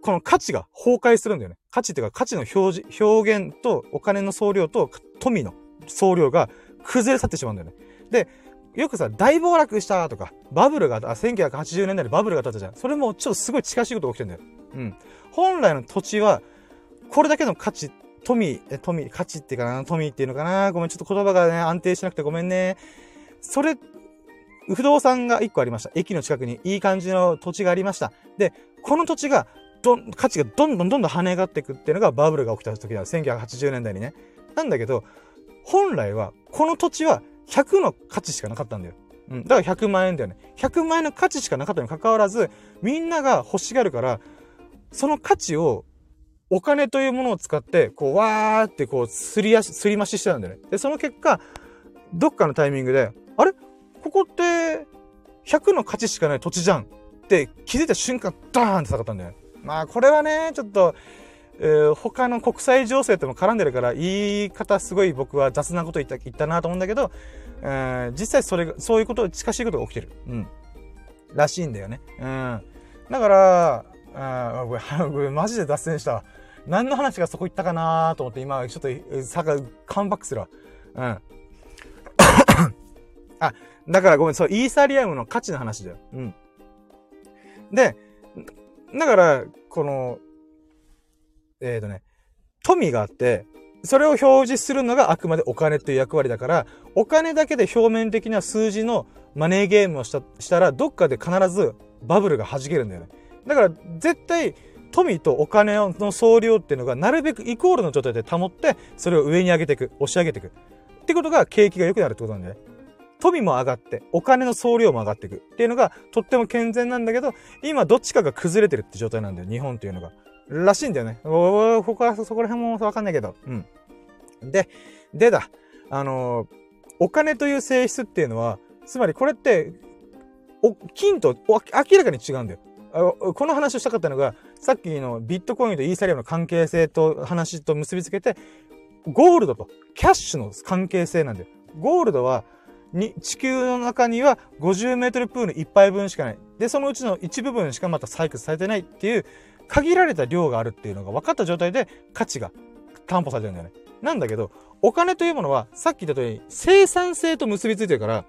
この価値が崩壊するんだよね。価値っていうか価値の表示、表現とお金の総量と富の総量が崩れ去ってしまうんだよね。で、よくさ、大暴落したとか、バブルが、あ、1980年代にバブルが立ったじゃん。それもちょっとすごい近しいことが起きてんだよ。うん。本来の土地は、これだけの価値、富、え、富、価値ってかな、富っていうのかな。ごめん、ちょっと言葉がね、安定しなくてごめんね。それ、不動産が1個ありました。駅の近くにいい感じの土地がありました。で、この土地が、どん、価値がどんどんどんどん跳ね上がっていくっていうのがバブルが起きた時だ。1980年代にね。なんだけど、本来は、この土地は100の価値しかなかったんだよ。うん。だから100万円だよね。100万円の価値しかなかったにもかかわらず、みんなが欲しがるから、その価値を、お金というものを使って、こう、わーってこう、すり足、すり増ししてたんだよね。で、その結果、どっかのタイミングで、あれ？ここって、100の価値しかない土地じゃんって気づいた瞬間、ダーンって下がったんだよ。まあ、これはね、ちょっと、えー、他の国際情勢とも絡んでるから、言い方すごい僕は雑なこと言った言ったなと思うんだけど、えー、実際それが、そういうこと、近しいことが起きてる。うん。らしいんだよね。うん。だから、あーこれこれマジで脱線した。何の話がそこ行ったかなと思って今ちょっとえさかカムバックするわ。うん。あ、だからごめん、そう、イーサリアムの価値の話だよ。うん。で、だから、この、えっ、ー、とね、富があって、それを表示するのがあくまでお金という役割だから、お金だけで表面的な数字のマネーゲームをしたしたら、どっかで必ずバブルが弾けるんだよね。だから、絶対、富とお金の総量っていうのがなるべくイコールの状態で保って、それを上に上げていく、押し上げていく。ってことが景気が良くなるってことなんだよね。富も上がって、お金の総量も上がっていくっていうのがとっても健全なんだけど、今どっちかが崩れてるって状態なんだよ、日本っていうのが。らしいんだよね。おここは、そこら辺もわかんないけど。うん。で、でだ。あのーお金という性質っていうのは、つまりこれって、お、金と明らかに違うんだよ。この話をしたかったのが、さっきのビットコインとイーサリアムの関係性と話と結びつけて、ゴールドとキャッシュの関係性なんだよ。ゴールドは、に、地球の中には50メートルプール1杯分しかない。で、そのうちの一部分しかまた採掘されてないっていう、限られた量があるっていうのが分かった状態で価値が担保されてるんだよね。なんだけど、お金というものは、さっき言った通り、生産性と結びついてるから、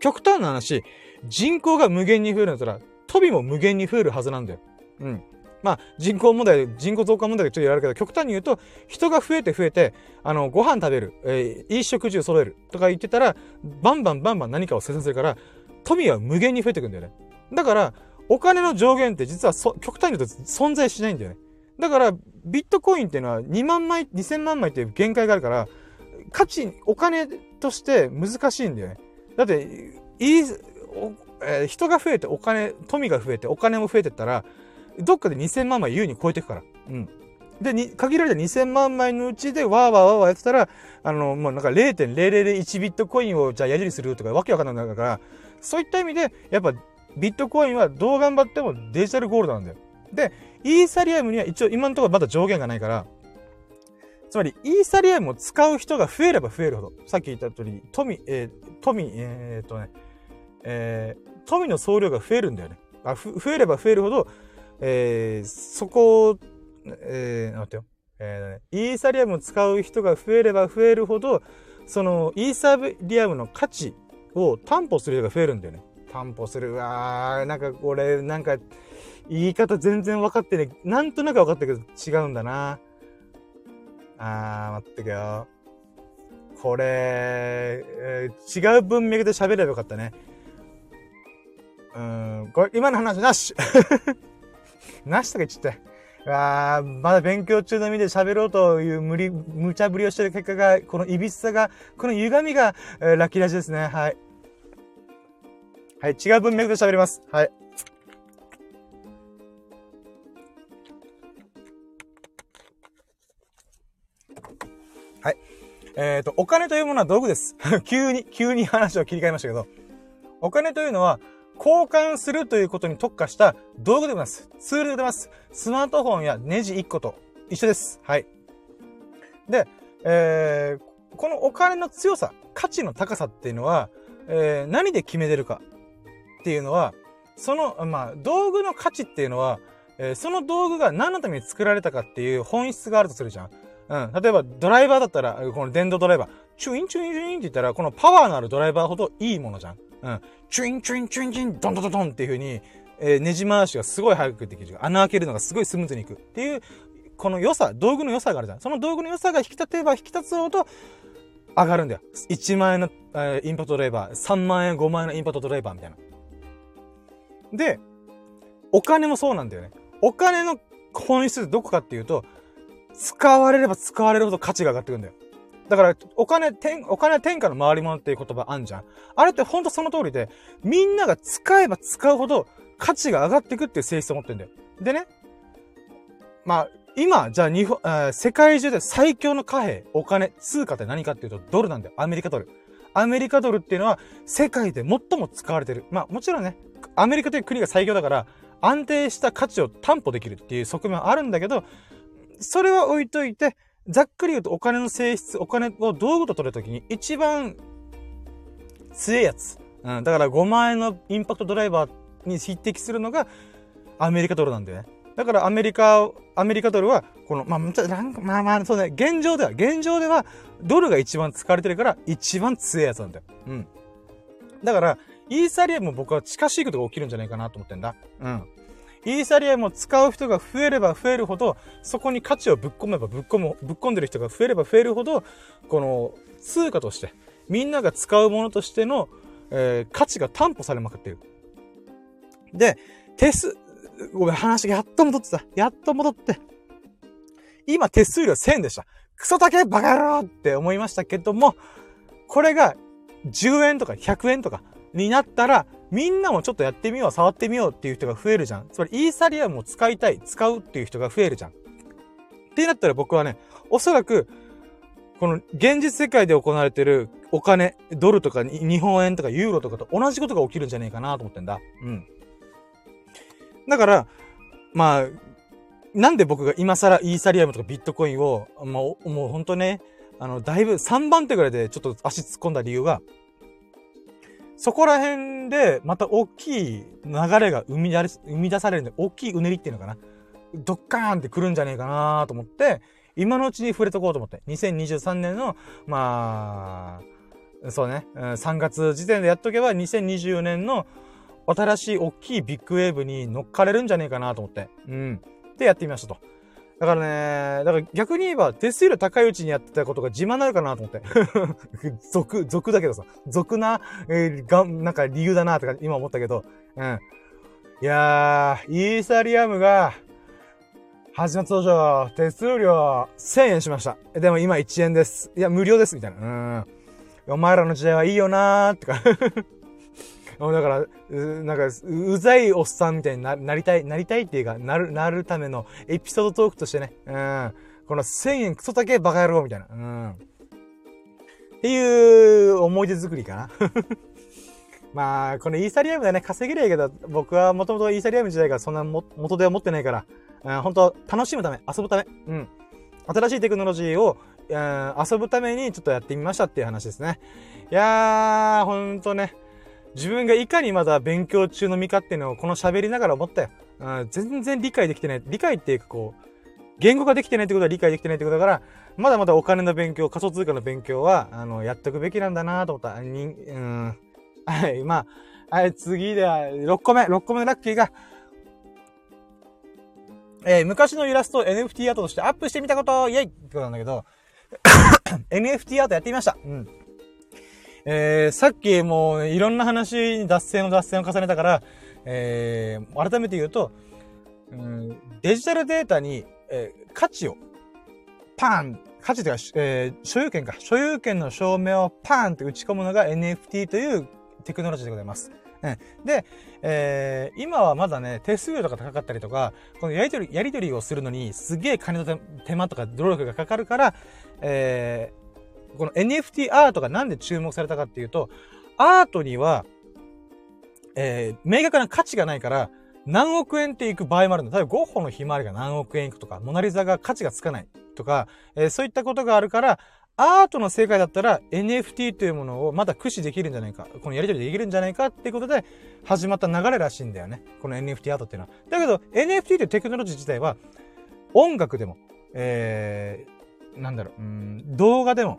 極端な話、人口が無限に増えるんだったら、飛びも無限に増えるはずなんだよ。うん。まあ、人口問題、人口増加問題がちょっとやるけど、極端に言うと、人が増えて増えて、あの、ご飯食べる、えー、いい食事を揃えるとか言ってたら、バンバンバンバン何かを生産するから、富は無限に増えていくんだよね。だから、お金の上限って実は極端に言うと存在しないんだよね。だから、ビットコインっていうのは2万枚、2000万枚っていう限界があるから、価値、お金として難しいんだよね。だって、いい、人が増えてお金、富が増えてお金も増えてったら、どっかで2000万枚優に超えていくから。うん。で、に、限られた2000万枚のうちでわーわーわーわーやってたら、あの、もうなんか0.0001ビットコインをじゃあやりりするとかわけわかんないんだから、そういった意味で、やっぱビットコインはどう頑張ってもデジタルゴールドなんだよ。で、イーサリアムには一応今のところまだ上限がないから、つまり、イーサリアムを使う人が増えれば増えるほど、さっき言った通り、富、えー、富、えー、っとね、えー、富の総量が増えるんだよね。あ、増えれば増えるほど、えー、そこを、えー、待ってよ。えー、イーサリアムを使う人が増えれば増えるほど、その、イーサリアムの価値を担保する人が増えるんだよね。担保する。うわー、なんかこれ、なんか、言い方全然分かってね。なんとなく分かったけど違うんだな。あー、待ってくよ。これ、えー違う文脈で喋ればよかったね。うん、これ、今の話なし なしとか言っちゃった。うわー、まだ勉強中の身で喋ろうという無理、無茶ぶりをしてる結果が、このいびつさが、この歪みが、えーラッキーラジですね。はい。はい、違う文脈で喋ります。はい。はい。えっ、と、お金というものは道具です。急に、急に話を切り替えましたけど、お金というのは、交換するということに特化した道具でございます。ツールでございます。スマートフォンやネジ1個と一緒です。はい。で、えー、このお金の強さ、価値の高さっていうのは、えー、何で決めてるかっていうのは、その、まあ、道具の価値っていうのは、えーその道具が何のために作られたかっていう本質があるとするじゃん。うん。例えば、ドライバーだったら、この電動ドライバー、チュインチュインチュインって言ったら、このパワーのあるドライバーほどいいものじゃん。うん。チュインチュインチュインチュイン、ドンドドンドンっていう風に、えーねじ回しがすごい早くできる。穴開けるのがすごいスムーズにいく。っていう、この良さ、道具の良さがあるじゃん。その道具の良さが引き立てば引き立つほど、上がるんだよ。1万円の、えーインパクトドライバー、3万円、5万円のインパクトドライバーみたいな。で、お金もそうなんだよね。お金の本質どこかっていうと、使われれば使われるほど価値が上がってくんだよ。だから、お金、天、お金は天下の回り物っていう言葉あんじゃん。あれってほんとその通りで、みんなが使えば使うほど価値が上がってくっていう性質を持ってんだよ。でね、まあ、今、じゃあ日本、あー世界中で最強の貨幣、お金、通貨って何かっていうとドルなんだよ。アメリカドル。アメリカドルっていうのは世界で最も使われてる。まあもちろんね、アメリカという国が最強だから安定した価値を担保できるっていう側面はあるんだけど、それは置いといて、ざっくり言うとお金の性質、お金を道具と取るときに一番強いやつ。うん、だから5万円のインパクトドライバーに匹敵するのが、アメリカドルなんだよね。だからアメリカ、アメリカドルは、この、まあ、まあまあ、そうね、現状では、現状では、ドルが一番使われてるから、一番強いやつなんだよ。うん。だから、イーサリアムも僕は近しいことが起きるんじゃないかなと思ってんだ。うん。イーサリアムを使う人が増えれば増えるほど、そこに価値をぶっ込めばぶっ込む、ぶっ込んでる人が増えれば増えるほど、この通貨として、みんなが使うものとしての、えー、価値が担保されまくっている。で、手数、ごめん、話がやっと戻ってた。やっと戻って。今手数料1000円でした。クソだけバカ野郎って思いましたけども、これが10円とか100円とかになったら、みんなもちょっとやってみよう、触ってみようっていう人が増えるじゃん。つまりイーサリアムを使いたい、使うっていう人が増えるじゃん。ってなったら僕はね、おそらく、この現実世界で行われてるお金、ドルとか日本円とかユーロとかと同じことが起きるんじゃねえかなと思ってんだ。うん。だから、まあ、なんで僕が今更イーサリアムとかビットコインを、まあ、もうほんとね、あの、だいぶ3番手ぐらいでちょっと足突っ込んだ理由が、そこら辺でまた大きい流れが生み出生み出されるんで、大きいうねりっていうのかな。ドッカーンって来るんじゃねえかなと思って、今のうちに触れとこうと思って。2023年の、まあ、そうね、3月時点でやっとけば2024年の新しい大きいビッグウェーブに乗っかれるんじゃねえかなと思って。うん。で、やってみましたと。だからね、だから逆に言えば、手数料高いうちにやってたことが自慢なるかなと思って。俗、俗だけどさ、俗な、えー、がなんか理由だなとか今思ったけど、うん。いやー、イーサリアムが、始まった登場、手数料1000円しました。でも今1円です。いや、無料です、みたいな。うん。お前らの時代はいいよなーってか だから、うなんかう、ざいおっさんみたいになりたい、なりたいっていうか、なる、なるためのエピソードトークとしてね、うん。この1000円クソだけバカ野郎みたいな。うん。っていう思い出作りかな。まあ、このイーサリアムでね、稼げりゃいいけど、僕はもともとイーサリアム時代がそんなも元手は持ってないから、うん、本当楽しむため、遊ぶため、うん。新しいテクノロジーを、うん、遊ぶためにちょっとやってみましたっていう話ですね。いやー、ほんとね、自分がいかにまだ勉強中の身かっていうのをこの喋りながら思ったよ。うん、全然理解できてない。理解っていうかこう、言語ができてないってことは理解できてないってことだから、まだまだお金の勉強、仮想通貨の勉強は、あの、やっておくべきなんだなと思った。に、うん。はい、まあ、はい、次では、6個目、6個目のラッキーが、えー、昔のイラストを NFT アートとしてアップしてみたことイェイってことなんだけど、NFT アートやってみました。うん。えー、さっきもういろんな話に脱線を脱線を重ねたから、えー、改めて言うと、うん、デジタルデータに、えー、価値を、パン価値というか、えー、所有権か。所有権の証明をパーンって打ち込むのが NFT というテクノロジーでございます。うん、で、えー、今はまだね、手数料とか高かったりとか、このやりとり、やりとりをするのにすげえ金の手間とか努力がかかるから、えこの NFT アートがなんで注目されたかっていうと、アートには、えー、明確な価値がないから、何億円っていく場合もあるんだ。例えばゴッホのひまわりが何億円いくとか、モナリザが価値がつかないとか、えー、そういったことがあるから、アートの世界だったら NFT というものをまだ駆使できるんじゃないか。このやり取りできるんじゃないかっていうことで始まった流れらしいんだよね。この NFT アートっていうのは。だけど NFT というテクノロジー自体は音楽でも、えー、なんだろう、うん、動画でも、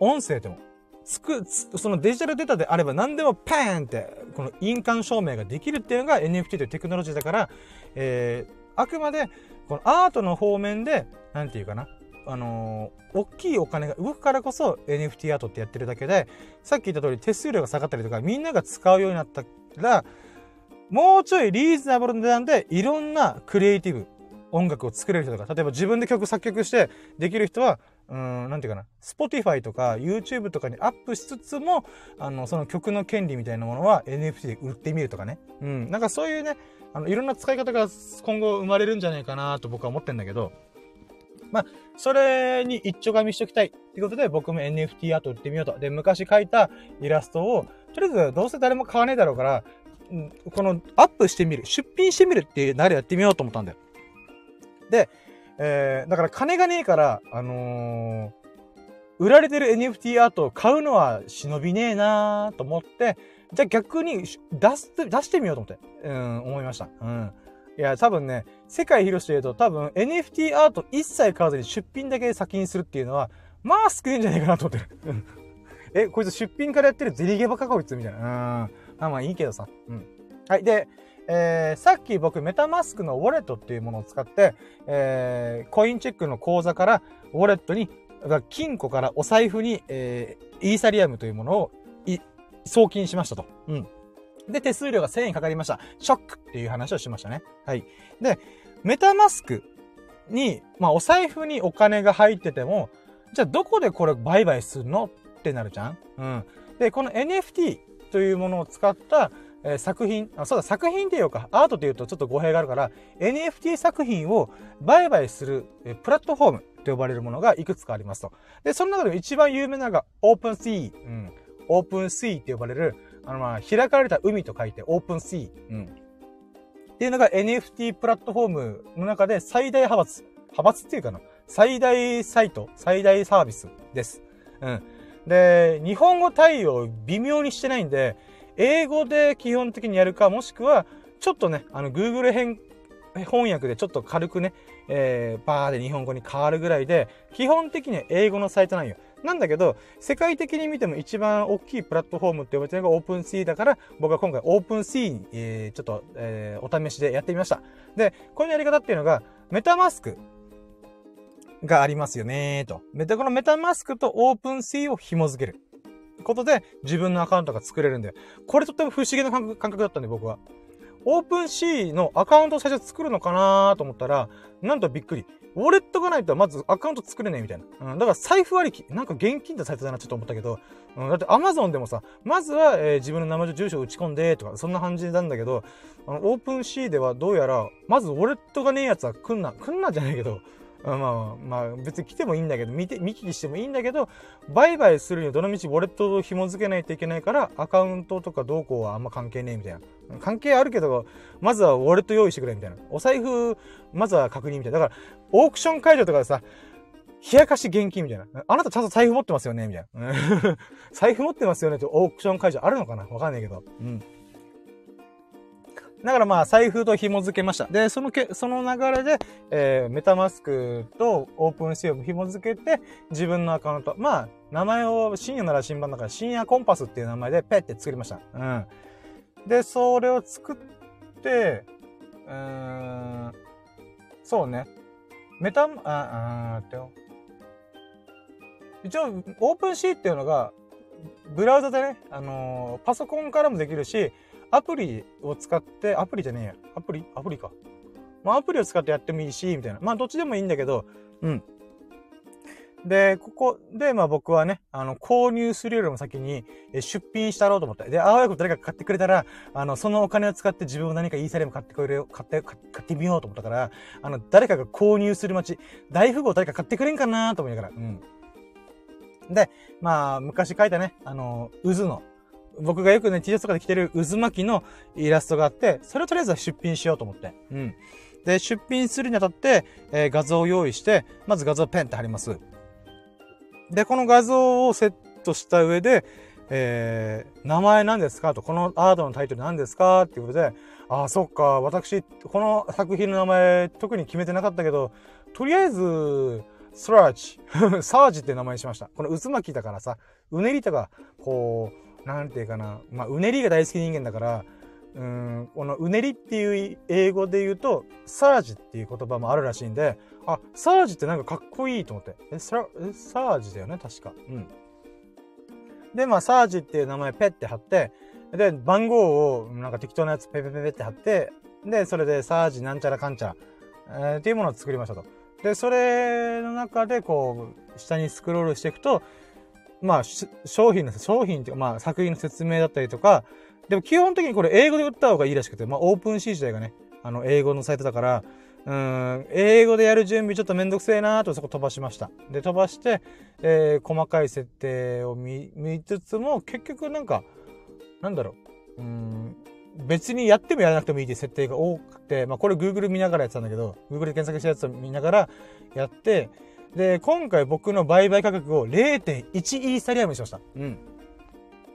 音声でも、つく、そのデジタルデータであれば何でもパーンって、この印鑑証明ができるっていうのが NFT というテクノロジーだから、えー、あくまで、このアートの方面で、なんていうかな、あのー、大きいお金が動くからこそ NFT アートってやってるだけで、さっき言った通り手数料が下がったりとか、みんなが使うようになったら、もうちょいリーズナブルな値段でいろんなクリエイティブ、音楽を作れる人とか、例えば自分で曲作曲してできる人は、うん、なんていうかな、Spotify とか YouTube とかにアップしつつも、あの、その曲の権利みたいなものは NFT で売ってみるとかね。うん、なんかそういうね、あの、いろんな使い方が今後生まれるんじゃないかなと僕は思ってんだけど、まあ、それに一丁紙しときたいってことで僕も NFT アート売ってみようと。で、昔描いたイラストを、とりあえずどうせ誰も買わねえだろうから、このアップしてみる、出品してみるっていう流れやってみようと思ったんだよ。で、えー、だから金がねえから、あのー、売られてる NFT アートを買うのは忍びねえなーと思って、じゃあ逆に出す、出してみようと思って、うん、思いました。うん。いや、多分ね、世界広しで言うと多分 NFT アート一切買わずに出品だけ先にするっていうのは、まあ少ないんじゃないかなと思ってる。え、こいつ出品からやってるゼリゲバかこいつみたいな。うん。まあまあいいけどさ。うん。はい。で、えー、さっき僕メタマスクのウォレットっていうものを使って、えー、コインチェックの口座からウォレットに、金庫からお財布に、えー、イーサリアムというものを送金しましたと。うん。で、手数料が1000円かかりました。ショックっていう話をしましたね。はい。で、メタマスクに、まあ、お財布にお金が入ってても、じゃあどこでこれ売買するの？ってなるじゃんうん。で、この NFT というものを使った、えー、作品、あ、そうだ、作品っていうか、アートっていうとちょっと語弊があるから、NFT 作品を売買する、え、プラットフォームと呼ばれるものがいくつかありますと。で、その中で一番有名なのが OpenSea。うん。OpenSea って呼ばれる、あの、まあ、開かれた海と書いて OpenSea。うん。っていうのが NFT プラットフォームの中で最大派閥。派閥っていうかな。最大サイト、最大サービスです。うん。で、日本語対応微妙にしてないんで、英語で基本的にやるか、もしくは、ちょっとね、あの、Google 編、翻訳でちょっと軽くね、えー、バーで日本語に変わるぐらいで、基本的には英語のサイトなんよ。なんだけど、世界的に見ても一番大きいプラットフォームって呼ばれてるのが OpenSea だから、僕は今回 OpenSea に、えー、ちょっと、えー、お試しでやってみました。で、このやり方っていうのが、メタマスクがありますよねと。メタ、このメタマスクと OpenSea を紐付ける。ことで、自分のアカウントが作れるんで、これとっても不思議な感覚だったんで、僕は。オープンシーのアカウントを最初作るのかなと思ったら、なんとびっくり。ウォレットがないとまずアカウント作れねえみたいな。うん。だから財布割りき、なんか現金ってサイトだなちょっと思ったけど、うん。だって Amazon でもさ、まずは、えー、自分の名前と住所を打ち込んで、とか、そんな感じなんだけど、あの、オープンシーではどうやら、まずウォレットがねえやつは来んな、来んなじゃないけど、まあまあ、別に来てもいいんだけど、見て、見聞きしてもいいんだけど、売買するにはどのみちウォレットを紐付けないといけないから、アカウントとかどうこうはあんま関係ねえみたいな。関係あるけど、まずはウォレット用意してくれみたいな。お財布、まずは確認みたいな。だから、オークション会場とかでさ、冷やかし現金みたいな。あなたちゃんと財布持ってますよねみたいな。財布持ってますよねってオークション会場あるのかな？わかんないけど。うん。だからまあ、財布と紐付けました。で、そのけ、その流れで、えー、メタマスクとオープンシーを紐付けて、自分のアカウント、まあ、名前を深夜なら新版だから深夜コンパスっていう名前でペって作りました。うん。で、それを作って、うーん、そうね。メタ、あ、あって。一応、オープンシーっていうのが、ブラウザでね、あのー、パソコンからもできるし、アプリを使って、アプリじゃねえや。アプリ？アプリか。まあ、アプリを使ってやってもいいし、みたいな。まあ、どっちでもいいんだけど、うん。で、ここで、まあ僕はね、あの、購入するよりも先に出品したろうと思った。で、あわよく誰か買ってくれたら、あの、そのお金を使って自分も何かイーサリアム買ってくれよ、買って、買ってみようと思ったから、あの、誰かが購入する街、大富豪誰か買ってくれんかなと思いながら、うん。で、まあ、昔書いたね、あの、渦の、僕がよくね、T シャツとかで着てる渦巻きのイラストがあって、それをとりあえずは出品しようと思って。うん。で、出品するにあたって、えー、画像を用意して、まず画像をペンって貼ります。で、この画像をセットした上で、えー、名前何ですか？と、このアートのタイトル何ですか？っていうことで、ああ、そっか、私、この作品の名前特に決めてなかったけど、とりあえず、スラージ、サージって名前にしました。この渦巻きだからさ、うねりとか、こう、なんていうかな、まあ、うねりが大好き人間だから、うん、このうねりっていう英語で言うと、サージっていう言葉もあるらしいんで、あ、サージってなんかかっこいいと思って。え、サえサージだよね、確か。うん。で、まあ、サージっていう名前ペッて貼って、で、番号をなんか適当なやつペペペペって貼って、で、それでサージなんちゃらかんちゃら、えー、っていうものを作りましたと。で、それの中でこう、下にスクロールしていくと、まあ、商品の、商品っていうか、まあ、作品の説明だったりとか、でも基本的にこれ英語で売った方がいいらしくて、まあ、オープンシー自体がね、あの、英語のサイトだから、うん、英語でやる準備ちょっとめんどくせえなとそこ飛ばしました。で、飛ばして、えー、細かい設定を見、見つつも、結局なんか、なんだろう、うん、別にやってもやらなくてもいいっていう設定が多くて、まあこれ Google 見ながらやってたんだけど、Google で検索したやつを見ながらやって、で、今回僕の売買価格を0.1イーサリアムにしました。うん。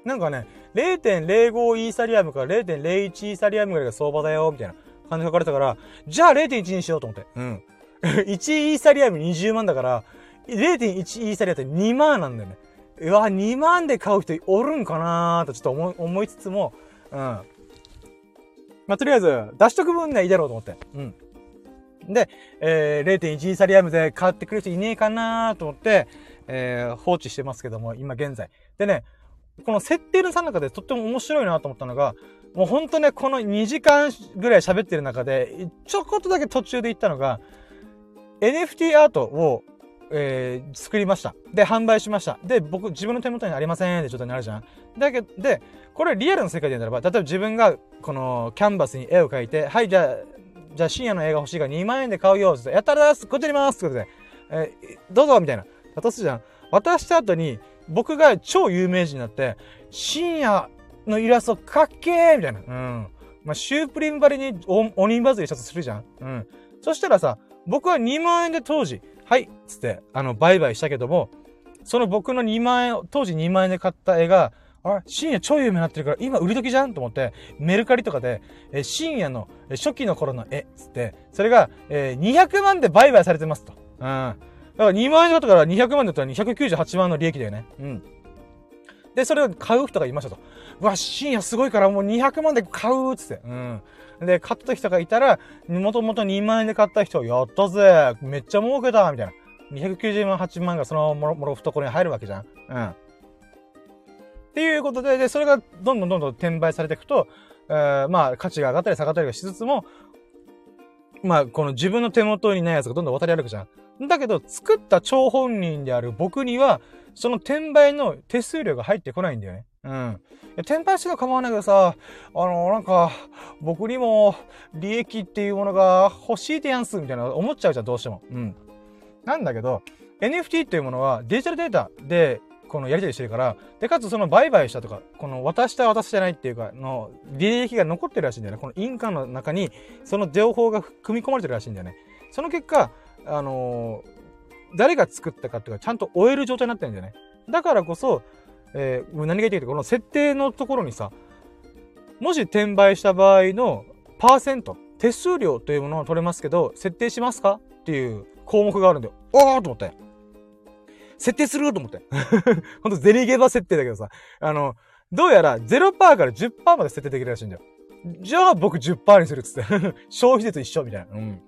なんかね、0.05イーサリアムから0.01イーサリアムぐらいが相場だよ、みたいな金かかれたから、じゃあ0.1にしようと思って。うん。1イーサリアム20万だから、0.1イーサリアムって2万なんだよね。うわ、2万で買う人おるんかなーとちょっと思思いつつも、うん。まあ、とりあえず、出しとく分ね、いいだろうと思って。うん。で、えー、0.1イーサリアムで買ってくる人いねえかなと思って、えー、放置してますけども、今現在。でね、この設定のさ中でとっても面白いなと思ったのが、もうほんとね、この2時間ぐらい喋ってる中で、ちょこっとだけ途中で言ったのが、NFT アートを、えー、作りました。で、販売しました。で、僕、自分の手元にありませんって状態になるじゃん。だけど、で、これリアルの世界で言うならば、例えば自分が、この、キャンバスに絵を描いて、はい、じゃあ、じゃあ深夜の映画欲しいから2万円で買うよってやったらですこっちにますってことで、えー、どうぞみたいな。渡すじゃん。渡した後に、僕が超有名人になって、深夜のイラストかっけーみたいな。うん。まあ、シュープリンバリに鬼バズりしたとするじゃん。うん。そしたらさ、僕は2万円で当時、はい、つって、あの、売買したけども、その僕の2万円、当時2万円で買った絵が、あれ深夜超有名になってるから、今売り時じゃんと思って、メルカリとかで、え深夜の初期の頃の絵、つって、それが、えー、200万で売買されてますと。うん。だから2万円だったから200万だったら298万の利益だよね。うん。で、それを買う人がいましたと。うわ、深夜すごいからもう200万で買うっつって。うん。で、買った人がいたら、もともと2万円で買った人、やったぜめっちゃ儲けたみたいな。290万、8万がそのもろもろ懐に入るわけじゃん。うん。っていうことで、で、それがどんどんどんどん転売されていくと、えー、まあ、価値が上がったり下がったりしつつも、まあ、この自分の手元にないやつがどんどん渡り歩くじゃん。だけど、作った張本人である僕には、その転売の手数料が入ってこないんだよね。うん。転売しても構わないけどさ、あの、なんか、僕にも利益っていうものが欲しいでやんす、みたいな思っちゃうじゃん、どうしても。うん。なんだけど、NFT っていうものはデジタルデータでこのやり取りしてるから、で、かつその売買したとか、この渡した渡してないっていうか、の履歴が残ってるらしいんだよね。この印鑑の中に、その情報が組み込まれてるらしいんだよね。その結果、あのー、誰が作ったかっていうか、ちゃんと終える状態になってるんだよね。だからこそ、えー、何が言いたいか、この設定のところにさ、もし転売した場合のパーセント、手数料というものを取れますけど、設定しますかっていう項目があるんだよ。おーと思って。設定すると思って。ほんとゼリゲバ設定だけどさ。あの、どうやら0%から10%まで設定できるらしいんだよ。じゃあ僕10%にするっつって。消費税と一緒みたいな。うん。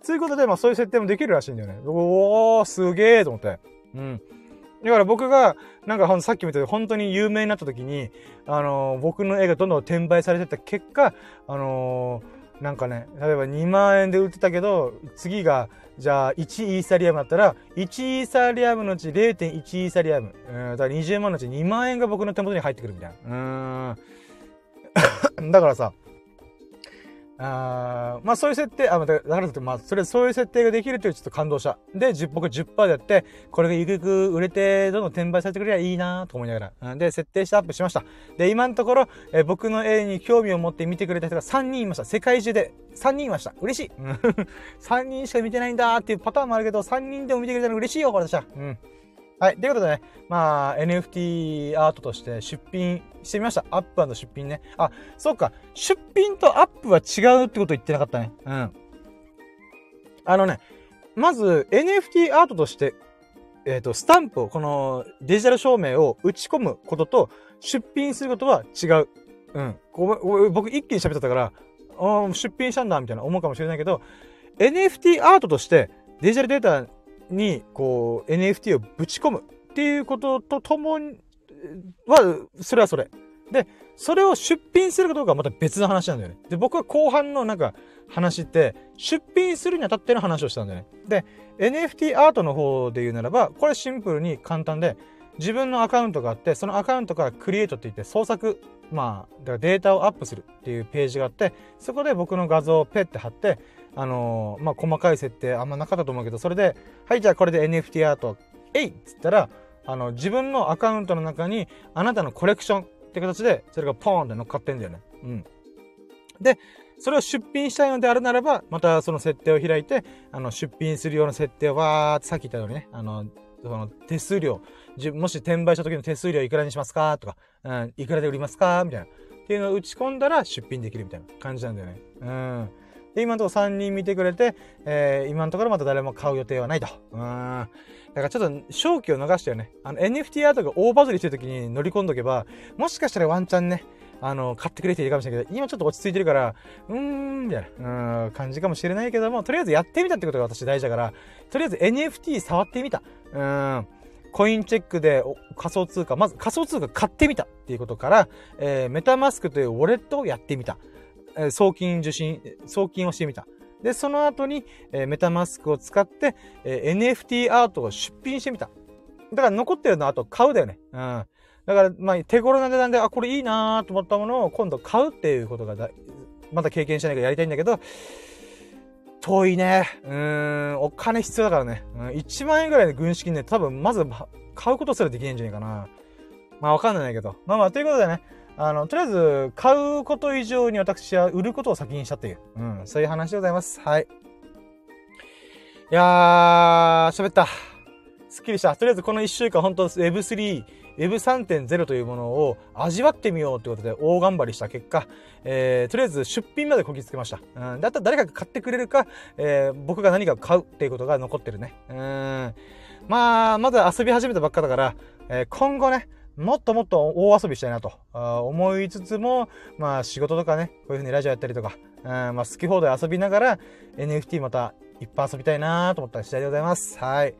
ついうことで、まあそういう設定もできるらしいんだよね。おー、すげーと思って。うん。だから僕が、なんかほんさっき見たように本当に有名になった時に、あのー、僕の絵がどんどん転売されてた結果、あのー、なんかね、例えば2万円で売ってたけど、次がじゃあ、1イーサリアムだったら、1イーサリアムのうち0.1イーサリアム。うん、だから20万のうち2万円が僕の手元に入ってくるみたいな。うん。だからさ、あまあそういう設定、あ、まただからって、まあそれ、そういう設定ができるというちょっと感動した。で、僕10%でやって、これがゆくゆく売れて、どんどん転売されてくれりゃいいなと思いながら。で、設定してアップしました。で、今のところ、え僕の絵に興味を持って見てくれた人が3人いました。世界中で3人いました。嬉しい。3人しか見てないんだっていうパターンもあるけど、3人でも見てくれたら嬉しいよ、これじゃ。うん。はい。ということでね、まあ、NFT アートとして出品してみました。アップ出品ね。あ、そうか。出品とアップは違うってこと言ってなかったね。うん。あのね、まず NFT アートとして、えっ、ー、と、スタンプを、このデジタル証明を打ち込むことと出品することは違う。うん。僕一気に喋っちゃったから、出品したんだみたいな思うかもしれないけど、NFT アートとしてデジタルデータに、こう、NFT をぶち込むっていうこととともに、は、それはそれ。で、それを出品するかどうかはまた別の話なんだよね。で、僕は後半のなんか話って、出品するにあたっての話をしたんだよね。で、NFT アートの方で言うならば、これシンプルに簡単で、自分のアカウントがあって、そのアカウントからクリエイトって言って創作、まあ、だからデータをアップするっていうページがあって、そこで僕の画像をペッて貼って、あのー、まあ、細かい設定あんまなかったと思うけど、それで、はい、じゃあこれで NFT アート、えいっつったら、あの、自分のアカウントの中に、あなたのコレクションって形で、それがポーンって乗っかってんだよね。うん。で、それを出品したいのであるならば、またその設定を開いて、あの、出品するような設定をわーってさっき言ったようにね、あの、その手数料、もし転売した時の手数料いくらにしますか？とか、うん、いくらで売りますか？みたいな。っていうのを打ち込んだら出品できるみたいな感じなんだよね。うん。で、今のところ3人見てくれて、えー、今のところまた誰も買う予定はないと。うん。だからちょっと正気を逃したよね。あの NFT アートが大バズりしてる時に乗り込んどけば、もしかしたらワンチャンね、あの、買ってくれているかもしれないけど、今ちょっと落ち着いてるから、うーん、みたいな、うん、感じかもしれないけども、とりあえずやってみたってことが私大事だから、とりあえず NFT 触ってみた。うん。コインチェックで仮想通貨、まず仮想通貨買ってみたっていうことから、えー、メタマスクというウォレットをやってみた。えー、送金受信、送金をしてみた。で、その後に、えー、メタマスクを使って、えー、NFT アートを出品してみた。だから残ってるのはあと買うだよね。うん。だから、まあ、手頃な値段で、あ、これいいなーと思ったものを今度買うっていうことがだ、まだ経験してないからやりたいんだけど、遠いね。うん、お金必要だからね。うん、1万円ぐらいで軍資金ね、多分まず買うことすらできないんじゃないかな。まあわかんないけど。まあまあ、ということでね、あの、とりあえず、買うこと以上に私は売ることを先にしたっていう、うん、そういう話でございます。はい。いやー、喋った。すっきりした。とりあえずこの1週間、本当 Web3、Web3.0 というものを味わってみようということで大頑張りした結果、えー、とりあえず出品までこぎつけました。うん、だったら誰かが買ってくれるか、えー、僕が何かを買うっていうことが残ってるね。うん。まあ、まだ遊び始めたばっかだから、えー、今後ね、もっともっと大遊びしたいなと思いつつも、まあ仕事とかね、こういう風にラジオやったりとか、うんまあ好き放題遊びながら NFT またいっぱい遊びたいなと思った次第でございます。はい。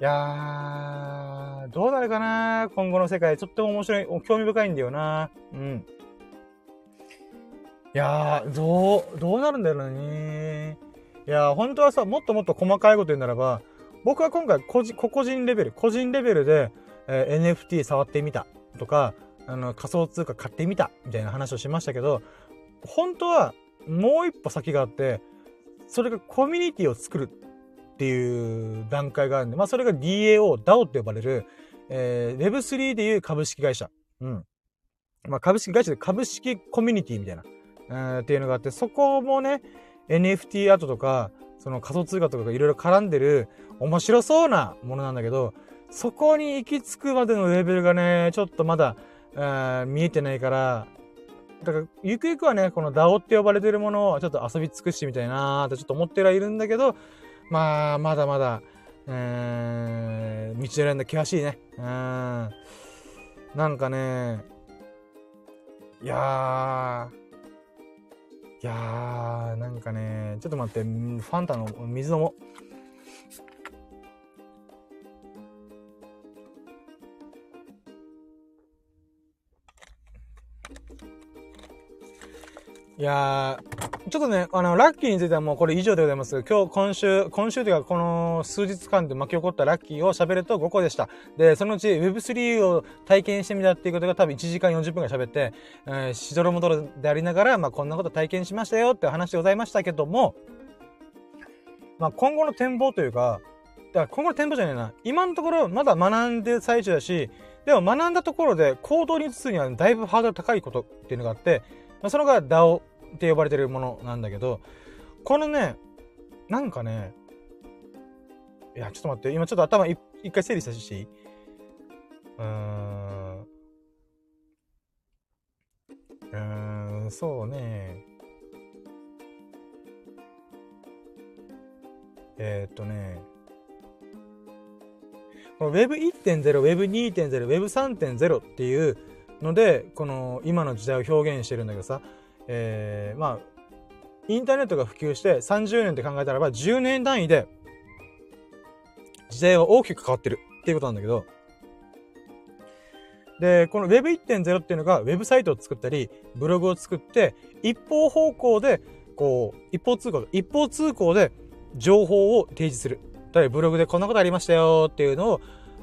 いやー、どうなるかな今後の世界。とっても面白い、興味深いんだよなうん。いやー、どう、どうなるんだろうね。いやー、本当はさ、もっともっと細かいこと言うならば、僕は今回個人、個人レベル、個人レベルで、えー、NFT 触ってみたとか、あの、仮想通貨買ってみたみたいな話をしましたけど、本当はもう一歩先があって、それがコミュニティを作るっていう段階があるんで、まあそれが DAO、DAO って呼ばれる、えー、Web3 でいう株式会社。うん。まあ株式会社で株式コミュニティみたいな、えー、っていうのがあって、そこもね、NFT アートとか、その仮想通貨とかがいろいろ絡んでる面白そうなものなんだけど、そこに行き着くまでのレベルがね、ちょっとまだ、見えてないから、だから、ゆくゆくはね、この DAO って呼ばれてるものをちょっと遊び尽くしてみたいなーってちょっと思ってはいるんだけど、まあ、まだまだ、えー、道選んだ険しいね。うん。なんかね、いやー、いやー、なんかね、ちょっと待って、ファンタの水飲もう。いやー、ちょっとね、あの、ラッキーについてはもうこれ以上でございます。今日、今週、今週というかこの数日間で巻き起こったラッキーを喋ると5個でした。で、そのうち Web3 を体験してみたっていうことが多分1時間40分ぐらい喋って、えー、しどろもどろでありながら、まあこんなこと体験しましたよって話でございましたけども、まあ今後の展望というか、だから今後の展望じゃないな。今のところまだ学んでる最中だし、でも学んだところで行動に移すにはだいぶハードル高いことっていうのがあって、まあ、そのが DAO って呼ばれてるものなんだけど、このね、なんかね、いや、ちょっと待って、今ちょっと頭一回整理させていい？うーん。うーん、そうね。えー、っとね。この Web1.0、Web2.0、Web3.0 っていうので、この今の時代を表現してるんだけどさ、えー、まあ、インターネットが普及して30年って考えたらば10年単位で時代は大きく変わってるっていうことなんだけど、で、この Web1.0 っていうのがウェブサイトを作ったり、ブログを作って、一方方向で、こう、一方通行、一方通行で情報を提示する。例えばブログでこんなことありましたよっていうのを、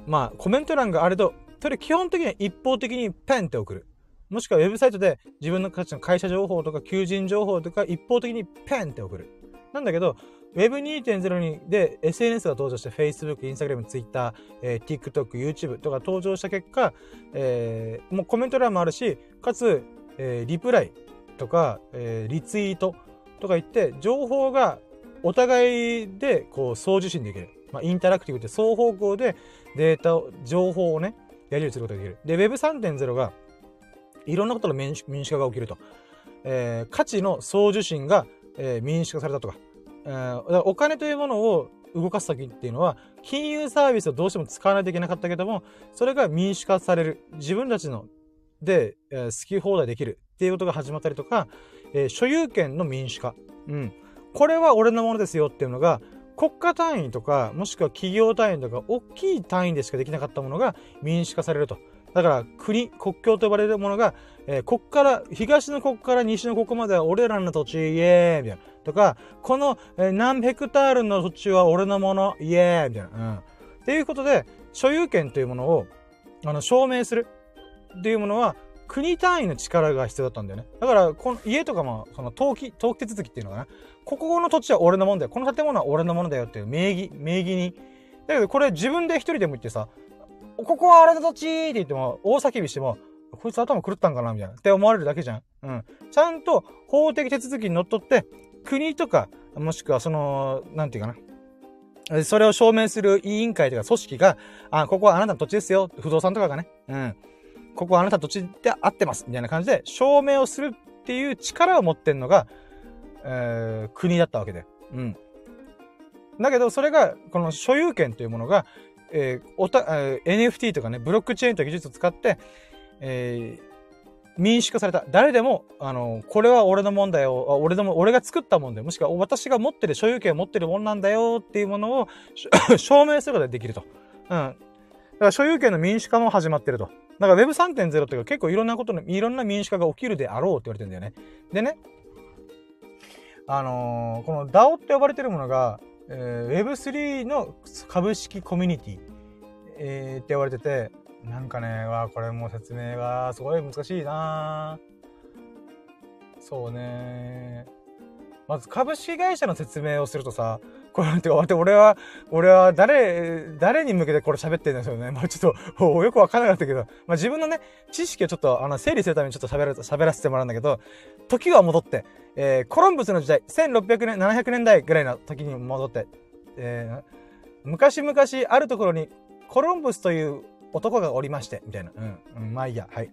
まあ、コメント欄があると、それ基本的には一方的にペンって送る。もしくはウェブサイトで自分の価値の会社情報とか求人情報とか一方的にペンって送る。なんだけど、Web2.0 にで SNS が登場して Facebook、Instagram、Twitter、えー、TikTok、YouTube とか登場した結果、えー、もうコメント欄もあるし、かつ、えー、リプライとか、えー、リツイートとか言って、情報がお互いでこう送受信できる。まあ、インタラクティブって双方向でデータを、情報をね、やり取りすることができる。で、Web3.0 がいろんなことの民主民主化が起きると。えー、価値の送受信が、えー、民主化されたとか。えー、お金というものを動かす時っていうのは、金融サービスをどうしても使わないといけなかったけども、それが民主化される。自分たちので、えー、好き放題できるっていうことが始まったりとか、えー、所有権の民主化。うん。これは俺のものですよっていうのが、国家単位とか、もしくは企業単位とか、大きい単位でしかできなかったものが民主化されると。だから、国、国境と呼ばれるものが、えー、こっから、東のここから西のここまでは俺らの土地、イエーイみたいな。とか、この、えー、何ヘクタールの土地は俺のもの、イエーイみたいな。うん。っていうことで、所有権というものを、あの、証明するっていうものは、国単位の力が必要だったんだよね。だから、この家とかも、その登記、登記手続きっていうのかな。ここの土地は俺のもんだよ。この建物は俺のものだよっていう名義、名義に。だけど、これ自分で一人でも言ってさ、ここは俺の土地って言っても、大叫びしても、こいつ頭狂ったんかなみたいな。って思われるだけじゃん。うん。ちゃんと法的手続きにのっって、国とか、もしくはその、なんていうかな。それを証明する委員会とか組織が、あ、ここはあなたの土地ですよ。不動産とかがね。うん。ここはあなたの土地で合ってます。みたいな感じで証明をするっていう力を持ってんのが、えー、国だったわけで。うん。だけど、それが、この所有権というものが、えー、おた、えー、NFT とかね、ブロックチェーンという技術を使って、えー、民主化された。誰でも、あの、これは俺のもんだよ。俺のも、俺が作ったもんだよ。もしくは私が持ってる、所有権を持ってるもんなんだよっていうものを 証明することができると。うん。だから所有権の民主化も始まってると。だから Web3.0 っていうか結構いろんなことの、いろんな民主化が起きるであろうって言われてるんだよね。でね、あのー、この DAO って呼ばれてるものが、えー、Web3 の株式コミュニティ、えー、って言われてて、なんかね、わこれも説明がすごい難しいな。そうね。まず株式会社の説明をするとさ、これって俺は、俺は誰、誰に向けてこれ喋ってるんですよね。もうちょっと、よくわからなかったけど、まあ自分のね、知識をちょっと、あの、整理するためにちょっと喋ら、喋らせてもらうんだけど、時は戻って、えー、コロンブスの時代、1600年、700年代ぐらいの時に戻って、えー、昔々あるところにコロンブスという男がおりまして、みたいな。うん。うん、まあいいや。はい。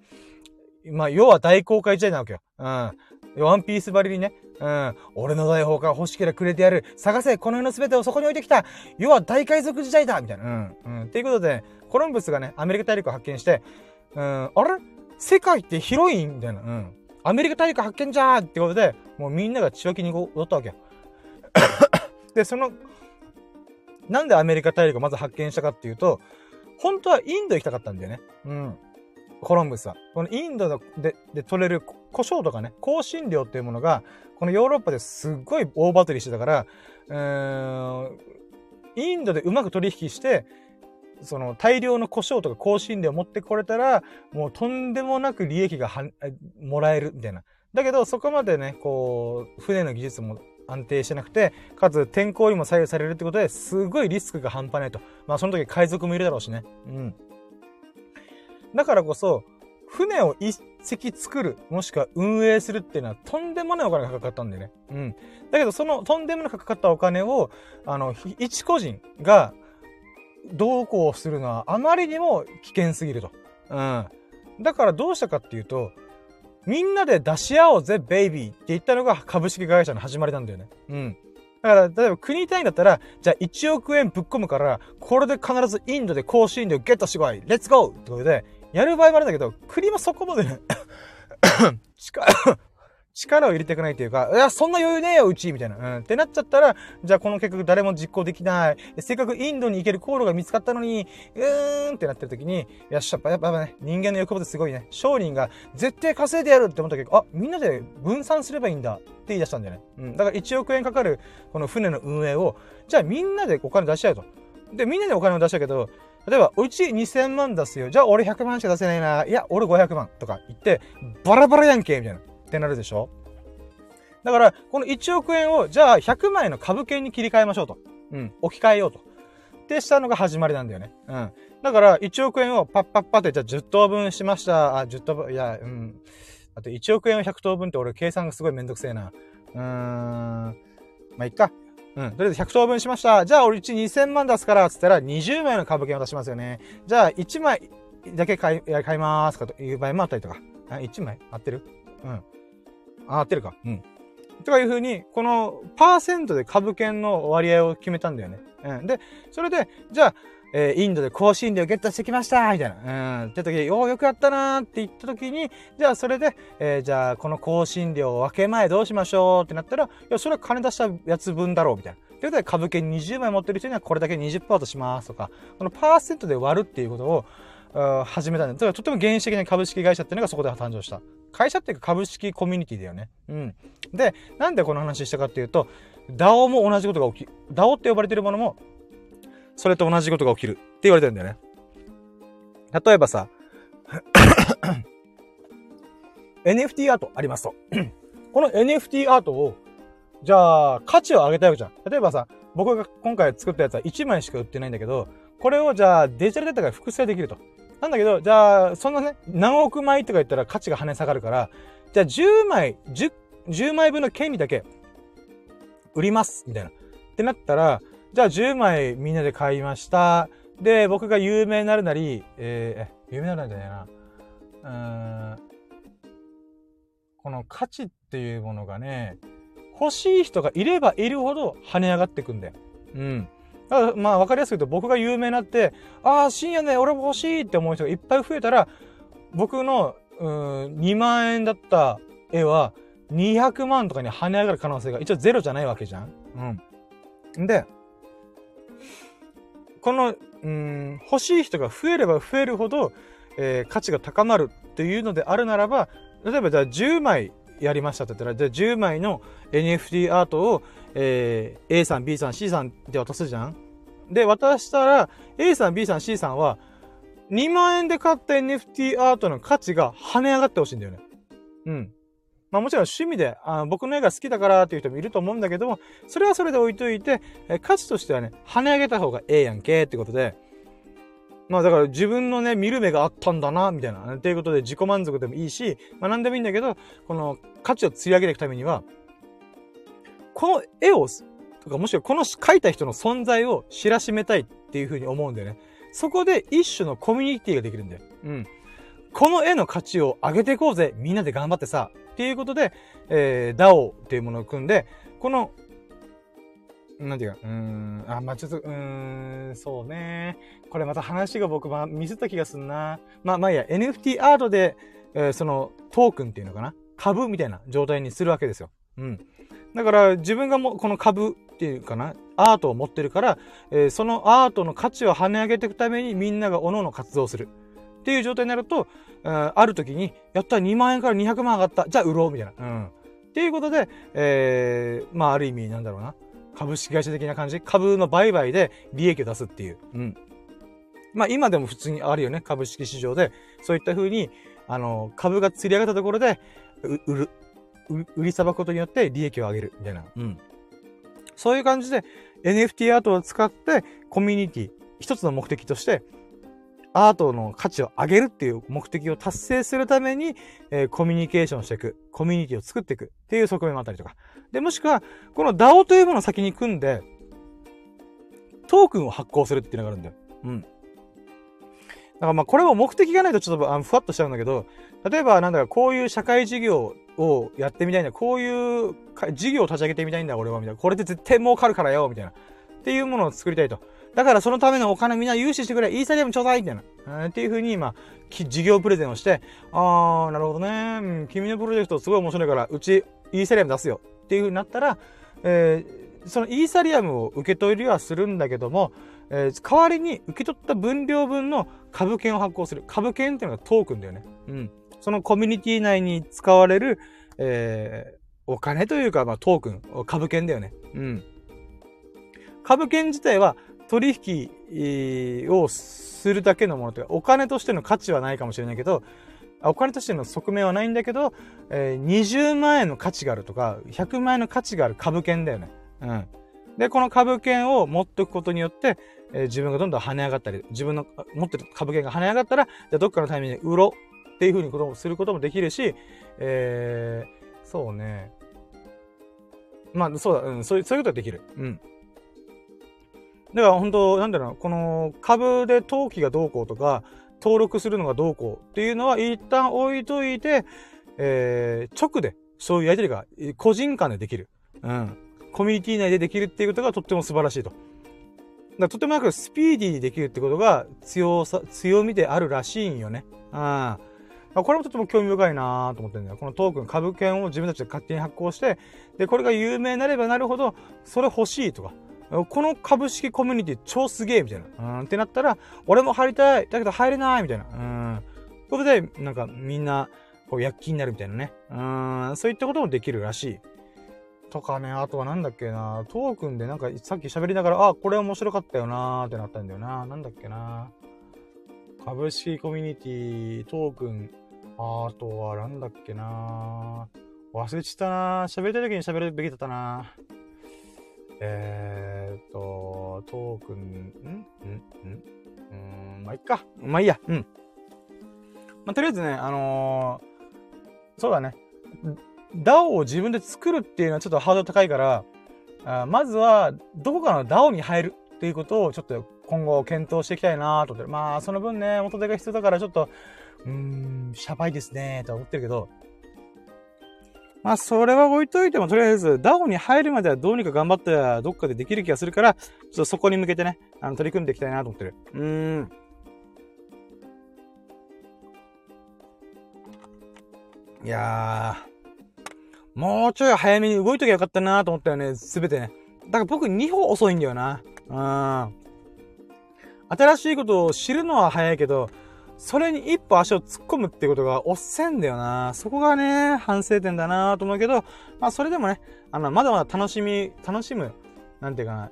まあ、要は大公開時代なわけよ。うん。ワンピースばりにね。うん。俺の大砲が欲しければくれてやる。探せこの世の全てをそこに置いてきた要は大海賊時代だみたいな。うん。うん。っていうことで、コロンブスがね、アメリカ大陸を発見して、うん、あれ？世界って広い？みたいな。うん。アメリカ大陸発見じゃーってことで、もうみんなが血湧きに踊ったわけよ。で、その、なんでアメリカ大陸をまず発見したかっていうと、本当はインド行きたかったんだよね。うん。コロンブスは。このインドでで取れる胡椒とかね、香辛料っていうものが、このヨーロッパですっごい大バトルしてたから、うーん、インドでうまく取引して、その大量の胡椒とか香辛料を持ってこれたら、もうとんでもなく利益がはもらえるみたいな。だけど、そこまでね、こう、船の技術も安定してなくて、かつ天候にも左右されるってことで、すごいリスクが半端ないと。まあその時海賊もいるだろうしね。うん。だからこそ、船を一隻作る、もしくは運営するっていうのはとんでもないお金がかかったんだよね。うん。だけどそのとんでもなくかかったお金を、あの、一個人が、どうこうするのはあまりにも危険すぎると。うん。だからどうしたかっていうと、みんなで出し合おうぜ、ベイビーって言ったのが株式会社の始まりなんだよね。うん。だから、例えば国単位だったら、じゃあ1億円ぶっ込むから、これで必ずインドで高診療ゲットしてこいレッツゴーってことで、やる場合もあるんだけど、国もそこまでね 力力を入れていかないというか、いや、そんな余裕ねえよ、うちみたいな。うん。ってなっちゃったら、じゃあこの結局誰も実行できない。せっかくインドに行ける航路が見つかったのに、うーんってなってる時に、やっしゃ、やっぱね、人間の欲望ってすごいね。商人が絶対稼いでやるって思ったけど、あ、みんなで分散すればいいんだって言い出したんだよね。うん。だから1億円かかるこの船の運営を、じゃあみんなでお金出しちゃうと。で、みんなでお金を出したけど、例えば、うち2000万出すよ。じゃあ俺100万しか出せないな。いや、俺500万とか言って、バラバラやんけみたいな。ってなるでしょ？だから、この1億円を、じゃあ100枚の株券に切り替えましょうと。うん。置き換えようと。ってしたのが始まりなんだよね。うん。だから、1億円をパッパッパって、じゃあ10等分しました。あ、10等分、いや、うん。あと1億円を100等分って俺計算がすごいめんどくせえな。うーん。まあ、いっか。うん。とりあえず100等分しました。じゃあ俺うち2000万出すから、つったら20枚の株券を出しますよね。じゃあ1枚だけ買い、買いますかという場合もあったりとか。あ、1枚？合ってる？うん。あ、合ってるか。うん。とかいうふうに、このパーセントで株券の割合を決めたんだよね。うん。で、それで、じゃあ、えー、インドで香辛料ゲットしてきましたみたいな。うん。って時に、およくやったなーって言った時に、じゃあそれで、えー、じゃあこの香辛料分け前どうしましょうってなったら、いや、それは金出したやつ分だろうみたいな。ということで、株券20枚持ってる人にはこれだけ20%としますとか、このパーセントで割るっていうことを、始めたんで、だからとても原始的な株式会社っていうのがそこで誕生した。会社っていうか株式コミュニティだよね。うん。で、なんでこの話したかっていうと、DAO も同じことが起き、DAO って呼ばれてるものも、それと同じことが起きるって言われてるんだよね。例えばさ、NFT アートありますと。この NFT アートを、じゃあ、価値を上げたいわけじゃん。例えばさ、僕が今回作ったやつは1枚しか売ってないんだけど、これをじゃあデジタルデータが複製できると。なんだけど、じゃあ、そんなね、何億枚とか言ったら価値が跳ね下がるから、じゃあ10枚、10、10枚分の権利だけ売ります、みたいな。ってなったら、じゃあ10枚みんなで買いました。で、僕が有名になるなり、えー、有名になるんじゃないな。うん。この価値っていうものがね、欲しい人がいればいるほど跳ね上がってくんだよ。うん。だからまあ分かりやすく言うと僕が有名になって、ああ、深夜ね、俺も欲しいって思う人がいっぱい増えたら、僕の、うん、2万円だった絵は200万とかに跳ね上がる可能性が一応ゼロじゃないわけじゃん。うん。で、この、うん、欲しい人が増えれば増えるほど、えー、価値が高まるっていうのであるならば、例えばじゃあ10枚やりましたって言ったら、じゃあ10枚の NFT アートを、えー、A さん、B さん、C さんで渡すじゃんで、渡したら、A さん、B さん、C さんは、2万円で買った NFT アートの価値が跳ね上がってほしいんだよね。うん。まあもちろん趣味で、あ僕の絵が好きだからっていう人もいると思うんだけども、それはそれで置いといて、え価値としてはね、跳ね上げた方がええやんけってことで、まあだから自分のね、見る目があったんだな、みたいな。っていうことで自己満足でもいいし、まあ何でもいいんだけど、この価値を釣り上げていくためには、この絵を、とかもしくはこの描いた人の存在を知らしめたいっていうふうに思うんだよね。そこで一種のコミュニティができるんだよ。うん。この絵の価値を上げていこうぜみんなで頑張ってさっていうことで、えー、DAO っていうものを組んで、この、なんていうか、うーん、あ、まあ、ちょっと、うーん、そうね。これまた話が僕、まミスった気がすんな。まあ、まあいいや、NFT アートで、えー、その、トークンっていうのかな？株みたいな状態にするわけですよ。うん。だから自分がもこの株っていうかな、アートを持ってるから、えー、そのアートの価値を跳ね上げていくためにみんなが各々活動する。っていう状態になると、ある時に、やった2万円から200万上がった。じゃあ売ろうみたいな。うん。っていうことで、えー、まあある意味なんだろうな。株式会社的な感じ。株の売買で利益を出すっていう。うん。まあ今でも普通にあるよね。株式市場で。そういった風に、あの、株が釣り上がったところで、売る。売りさばくことによって利益を上げる、みたいな。うん。そういう感じで NFT アートを使ってコミュニティ、一つの目的としてアートの価値を上げるっていう目的を達成するために、えー、コミュニケーションしていく、コミュニティを作っていくっていう側面もあったりとか。で、もしくは、この DAO というものを先に組んで、トークンを発行するっていうのがあるんだよ。うん。だからまあこれも目的がないとちょっとあのふわっとしちゃうんだけど、例えばなんだかこういう社会事業をやってみたいんだ。こういう事業を立ち上げてみたいんだ、俺は、みたいな。これで絶対儲かるからよ、みたいな。っていうものを作りたいと。だからそのためのお金みんな融資してくれ。イーサリアムちょうだいみたいな。えー、っていうふうに、まあ、事業プレゼンをして、あー、なるほどね。うん、君のプロジェクトすごい面白いから、うちイーサリアム出すよ。っていうふうになったら、えー、そのイーサリアムを受け取りはするんだけども、えー、代わりに受け取った分量分の株券を発行する。株券っていうのがトークンだよね。うん。そのコミュニティ内に使われる、えー、お金というか、まあ、トークン、株券だよね。うん。株券自体は取引をするだけのものというか、お金としての価値はないかもしれないけど、お金としての側面はないんだけど、えー、20万円の価値があるとか、100万円の価値がある株券だよね。うん。で、この株券を持っておくことによって、えー、自分がどんどん跳ね上がったり、自分の持ってる株券が跳ね上がったら、じゃどっかのタイミングで売ろうっていうふうにこともすることもできるし、えー、そうね。まあ、そうだ、うん、そういう、そういうことができる。うん。だから本当、なんだろうこの株で投機がどうこうとか、登録するのがどうこうっていうのは一旦置いといて、えー、直で、そういうやりとりが個人間でできる。うん。コミュニティ内でできるっていうことがとっても素晴らしいと。だとてもなくスピーディーにできるってことが強さ、強みであるらしいんよね。ああ。これもとても興味深いなと思ってるんだよ。このトークン、株券を自分たちで勝手に発行して、で、これが有名になればなるほど、それ欲しいとか、この株式コミュニティ超すげえみたいな。うん、ってなったら、俺も入りたいだけど入れないみたいな。うん。ことで、なんかみんな、こう、躍起になるみたいなね。うん、そういったこともできるらしい。とかね、あとはなんだっけな、トークンでなんかさっき喋りながら、あ、これ面白かったよなーってなったんだよな。なんだっけな。株式コミュニティ、トークン、あとはなんだっけな忘れちったな喋りたい時に喋るべきだったなえーっと、トークン、ん？ん？ん？うん、まあ、いっか。まあ、いいや。うん。まあ、とりあえずね、あのー、そうだね。DAO を自分で作るっていうのはちょっとハードル高いから、あまずは、どこかの DAO に入るっていうことをちょっと今後検討していきたいなと思ってる。まあ、その分ね、元手が必要だからちょっと、うーん、シャバいですねと思ってるけど、まあ、それは置いといても、とりあえず、DAO に入るまではどうにか頑張って、どっかでできる気がするから、ちょっとそこに向けてね、あの、取り組んでいきたいなと思ってる。うーん。いやー、もうちょい早めに動いときゃよかったなと思ったよね、すべてね。だから僕2歩遅いんだよな。うん。新しいことを知るのは早いけど、それに一歩足を突っ込むってことがおっせんだよな。そこがね、反省点だなと思うけど、まあそれでもね、あの、まだまだ楽しみ、楽しむ、なんていうかな、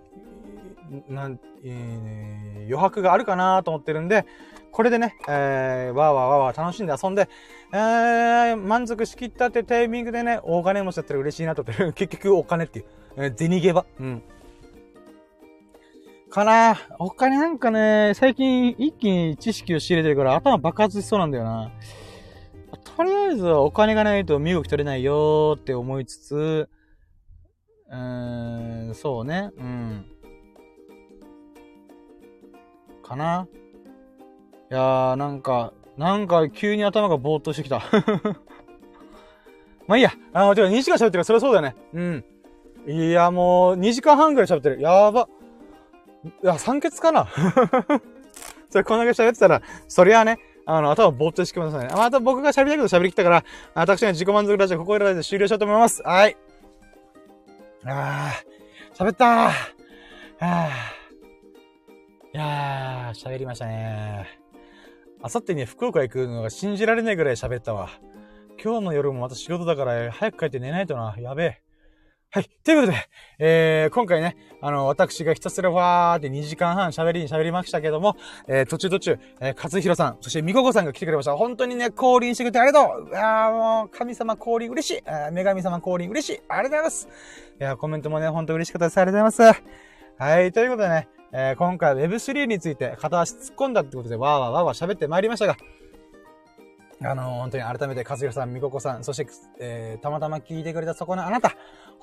なん、えー、余白があるかなと思ってるんで、これでね、えー、わーわーわーわー楽しんで遊んで、えー、満足しきったってタイミングでね、お金持ちだったら嬉しいなと思ってる。結局お金っていう、えー、銭ゲバ。うん。かな他になんかね、最近一気に知識を仕入れてるから頭爆発しそうなんだよな。とりあえずお金がないと身動き取れないよーって思いつつ、うーん、そうね、うん。かないやー、なんか、なんか急に頭がぼーっとしてきた。まあいいや。あの、てか2時間喋ってるからそれはそうだよね。うん。いや、もう2時間半くらい喋ってる。やば。いや、酸欠かな？それこんだけ喋ってたら、そりゃあね、あの、頭ぼーっとしてくださいね。また僕が喋りたいこと喋りきったから、私の自己満足ラジオここらで終了しようと思います。はい。あー、喋ったー。あー。いやー、喋りましたねあさってに福岡行くのが信じられないぐらい喋ったわ。今日の夜もまた仕事だから早く帰って寝ないとな。やべえ。はい。ということで、えー、今回ね、あの、私がひたすらわーって2時間半喋りに喋りましたけども、えー、途中途中、えー、勝弘さん、そしてみここさんが来てくれました。本当にね、降臨してくれてありがとういやもう、神様降臨嬉しい女神様降臨嬉しいありがとうございますいやコメントもね、ほんと嬉しかったです。ありがとうございます。はい、ということでね、えー、今回 Web3 について片足突っ込んだってことで、わーわーわーわー喋ってまいりましたが、あのー、本当に改めて、和弘さん、みここさん、そして、えー、たまたま聞いてくれたそこのあなた、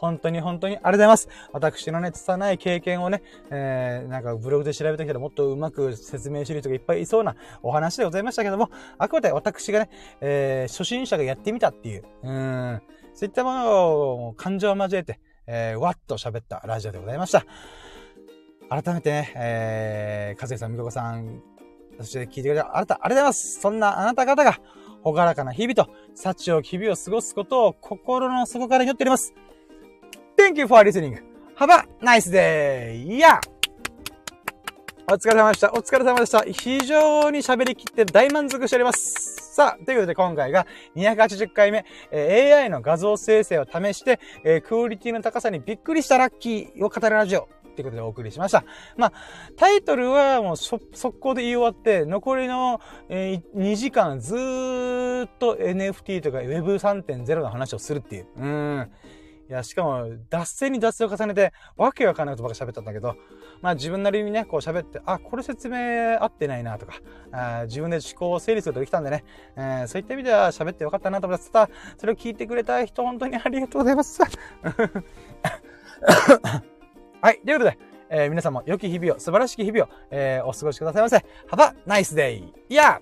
本当に本当にありがとうございます。私のね、拙い経験をね、えー、なんかブログで調べてきたらもっとうまく説明してる人がいっぱいいそうなお話でございましたけども、あくまで私がね、えー、初心者がやってみたっていう、うん、そういったものを感情を交えて、えー、わっと喋ったラジオでございました。改めてね、えー、和弘さん、みここさん、そして聞いてくれてあなた、ありがとうございます。そんなあなた方が、ほがらかな日々と、幸を日々を過ごすことを心の底から祈っております。Thank you for listening. Have a nice day! Yeah! お疲れ様でした。お疲れ様でした。非常に喋りきって大満足しております。さあ、ということで今回が280回目、えー、AI の画像生成を試して、えー、クオリティの高さにびっくりしたラッキーを語るラジオ。ってことでお送りしました。まあ、タイトルはもう速攻で言い終わって、残りの、えー、2時間ずっと NFT とか Web3.0 の話をするっていう。うん。いや、しかも、脱線に脱線を重ねて、わけわかんないことばっか喋ったんだけど、まあ自分なりにね、こう喋って、あ、これ説明合ってないなとか、あ自分で思考を整理することできたんでね、えー、そういった意味では喋ってよかったなと思ってた。それを聞いてくれた人、本当にありがとうございます。はい。ということで、えー、皆さんも良き日々を、素晴らしき日々を、えー、お過ごしくださいませ。Have a nice day! いや